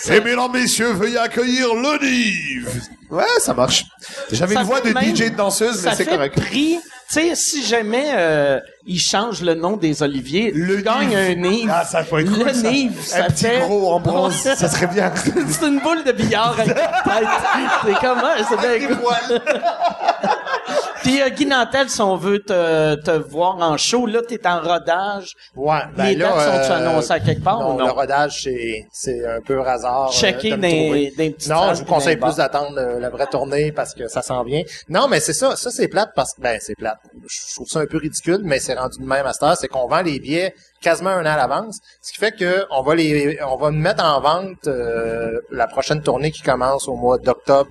Et mesdames, messieurs, veuillez accueillir le Nive. Ouais, ça marche. J'avais une voix de même- DJ de danseuse, mais c'est correct. prix. Tu sais, si jamais euh, ils changent le nom des oliviers, Le Nive. un Nive. Ah, ça peut être Le cool, ça. Nive, ça Un petit fait... gros en bronze, ça serait bien. c'est une boule de billard avec ta tête. C'est comment? C'est bien cool. Puis euh, Guy Nantel, si on veut te, te voir en show, là, t'es en rodage. Ouais, ben Les là, dates sont-tu euh, annoncées à quelque part non, ou non? le rodage, c'est, c'est un peu hasard. euh, Checker de me des- trouver. des petites Non, salles je vous puis dans conseille bars. plus d'attendre euh, la vraie tournée parce que ça s'en vient. Non, mais c'est ça. Ça, c'est plate parce que, ben, c'est plate. Je trouve ça un peu ridicule, mais c'est rendu de même à cette heure. C'est qu'on vend les billets quasiment un an à l'avance. Ce qui fait que on va les, on va mettre en vente euh, la prochaine tournée qui commence au mois d'octobre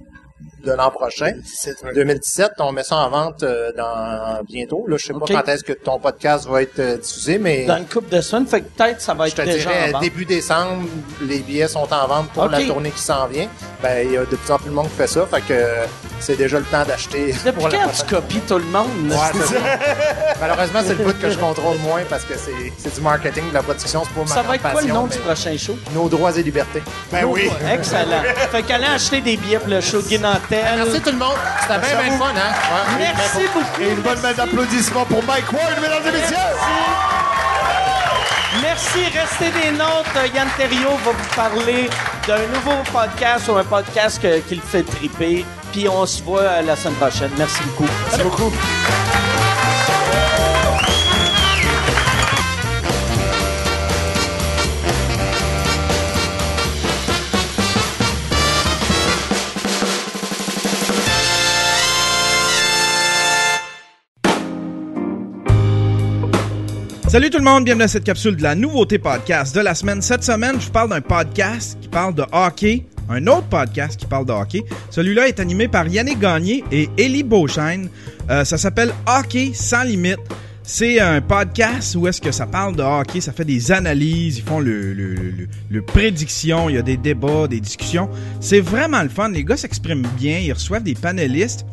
de l'an prochain. 2017, on met ça en vente euh, dans bientôt. Là, je sais pas quand est-ce que ton podcast va être euh, diffusé, mais Dans une couple de semaines, fait que peut-être ça va je être te déjà dirais, en vente. début décembre, les billets sont en vente pour la tournée qui s'en vient. Ben, il y a de plus en plus de monde qui fait ça, fait que euh, c'est déjà le temps d'acheter Depuis pour quand tu copies tout le monde? Ouais, c'est ça. Malheureusement, c'est le bout que je contrôle moins parce que c'est, c'est du marketing, de la production, c'est pas ma ça va être quoi le passion, nom du prochain show? Nos droits et libertés. Ben oui. Excellent. fait qu'allez acheter des billets pour le show de Merci tout le monde. C'était bien, bien fun, hein? Ouais. Merci beaucoup. Et une bonne main d'applaudissements pour Mike Ward, mesdames et messieurs. Merci, restez des nôtres. Yann Terriot va vous parler d'un nouveau podcast ou un podcast que- qui le fait triper. Puis on se voit euh, la semaine prochaine. Merci beaucoup. Merci beaucoup. Salut tout le monde, bienvenue à cette capsule de la nouveauté podcast de la semaine. Cette semaine, je vous parle d'un podcast qui parle de hockey, un autre podcast qui parle de hockey. Celui-là est animé par Yannick Gagné et Élie Beauchesne. Euh, ça s'appelle Hockey sans limite. C'est un podcast où est-ce que ça parle de hockey, ça fait des analyses, ils font le, le prédiction, il y a des débats, des discussions. C'est vraiment le fun, les gars s'expriment bien, ils reçoivent des panélistes.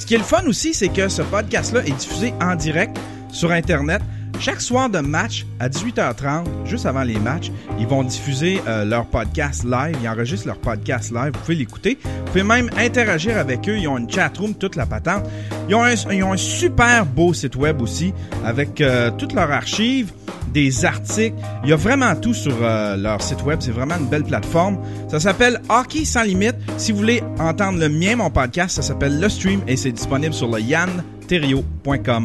Ce qui est le fun aussi, c'est que ce podcast-là est diffusé en direct sur Internet. Chaque soir de match à 18h30, juste avant les matchs, ils vont diffuser euh, leur podcast live. Ils enregistrent leur podcast live. Vous pouvez l'écouter. Vous pouvez même interagir avec eux. Ils ont une chat room, toute la patente. Ils ont un, ils ont un super beau site web aussi avec euh, toutes leurs archives, des articles. Il y a vraiment tout sur euh, leur site web. C'est vraiment une belle plateforme. Ça s'appelle Hockey sans limite. Si vous voulez entendre le mien, mon podcast, ça s'appelle Le Stream et c'est disponible sur le yanterio.com.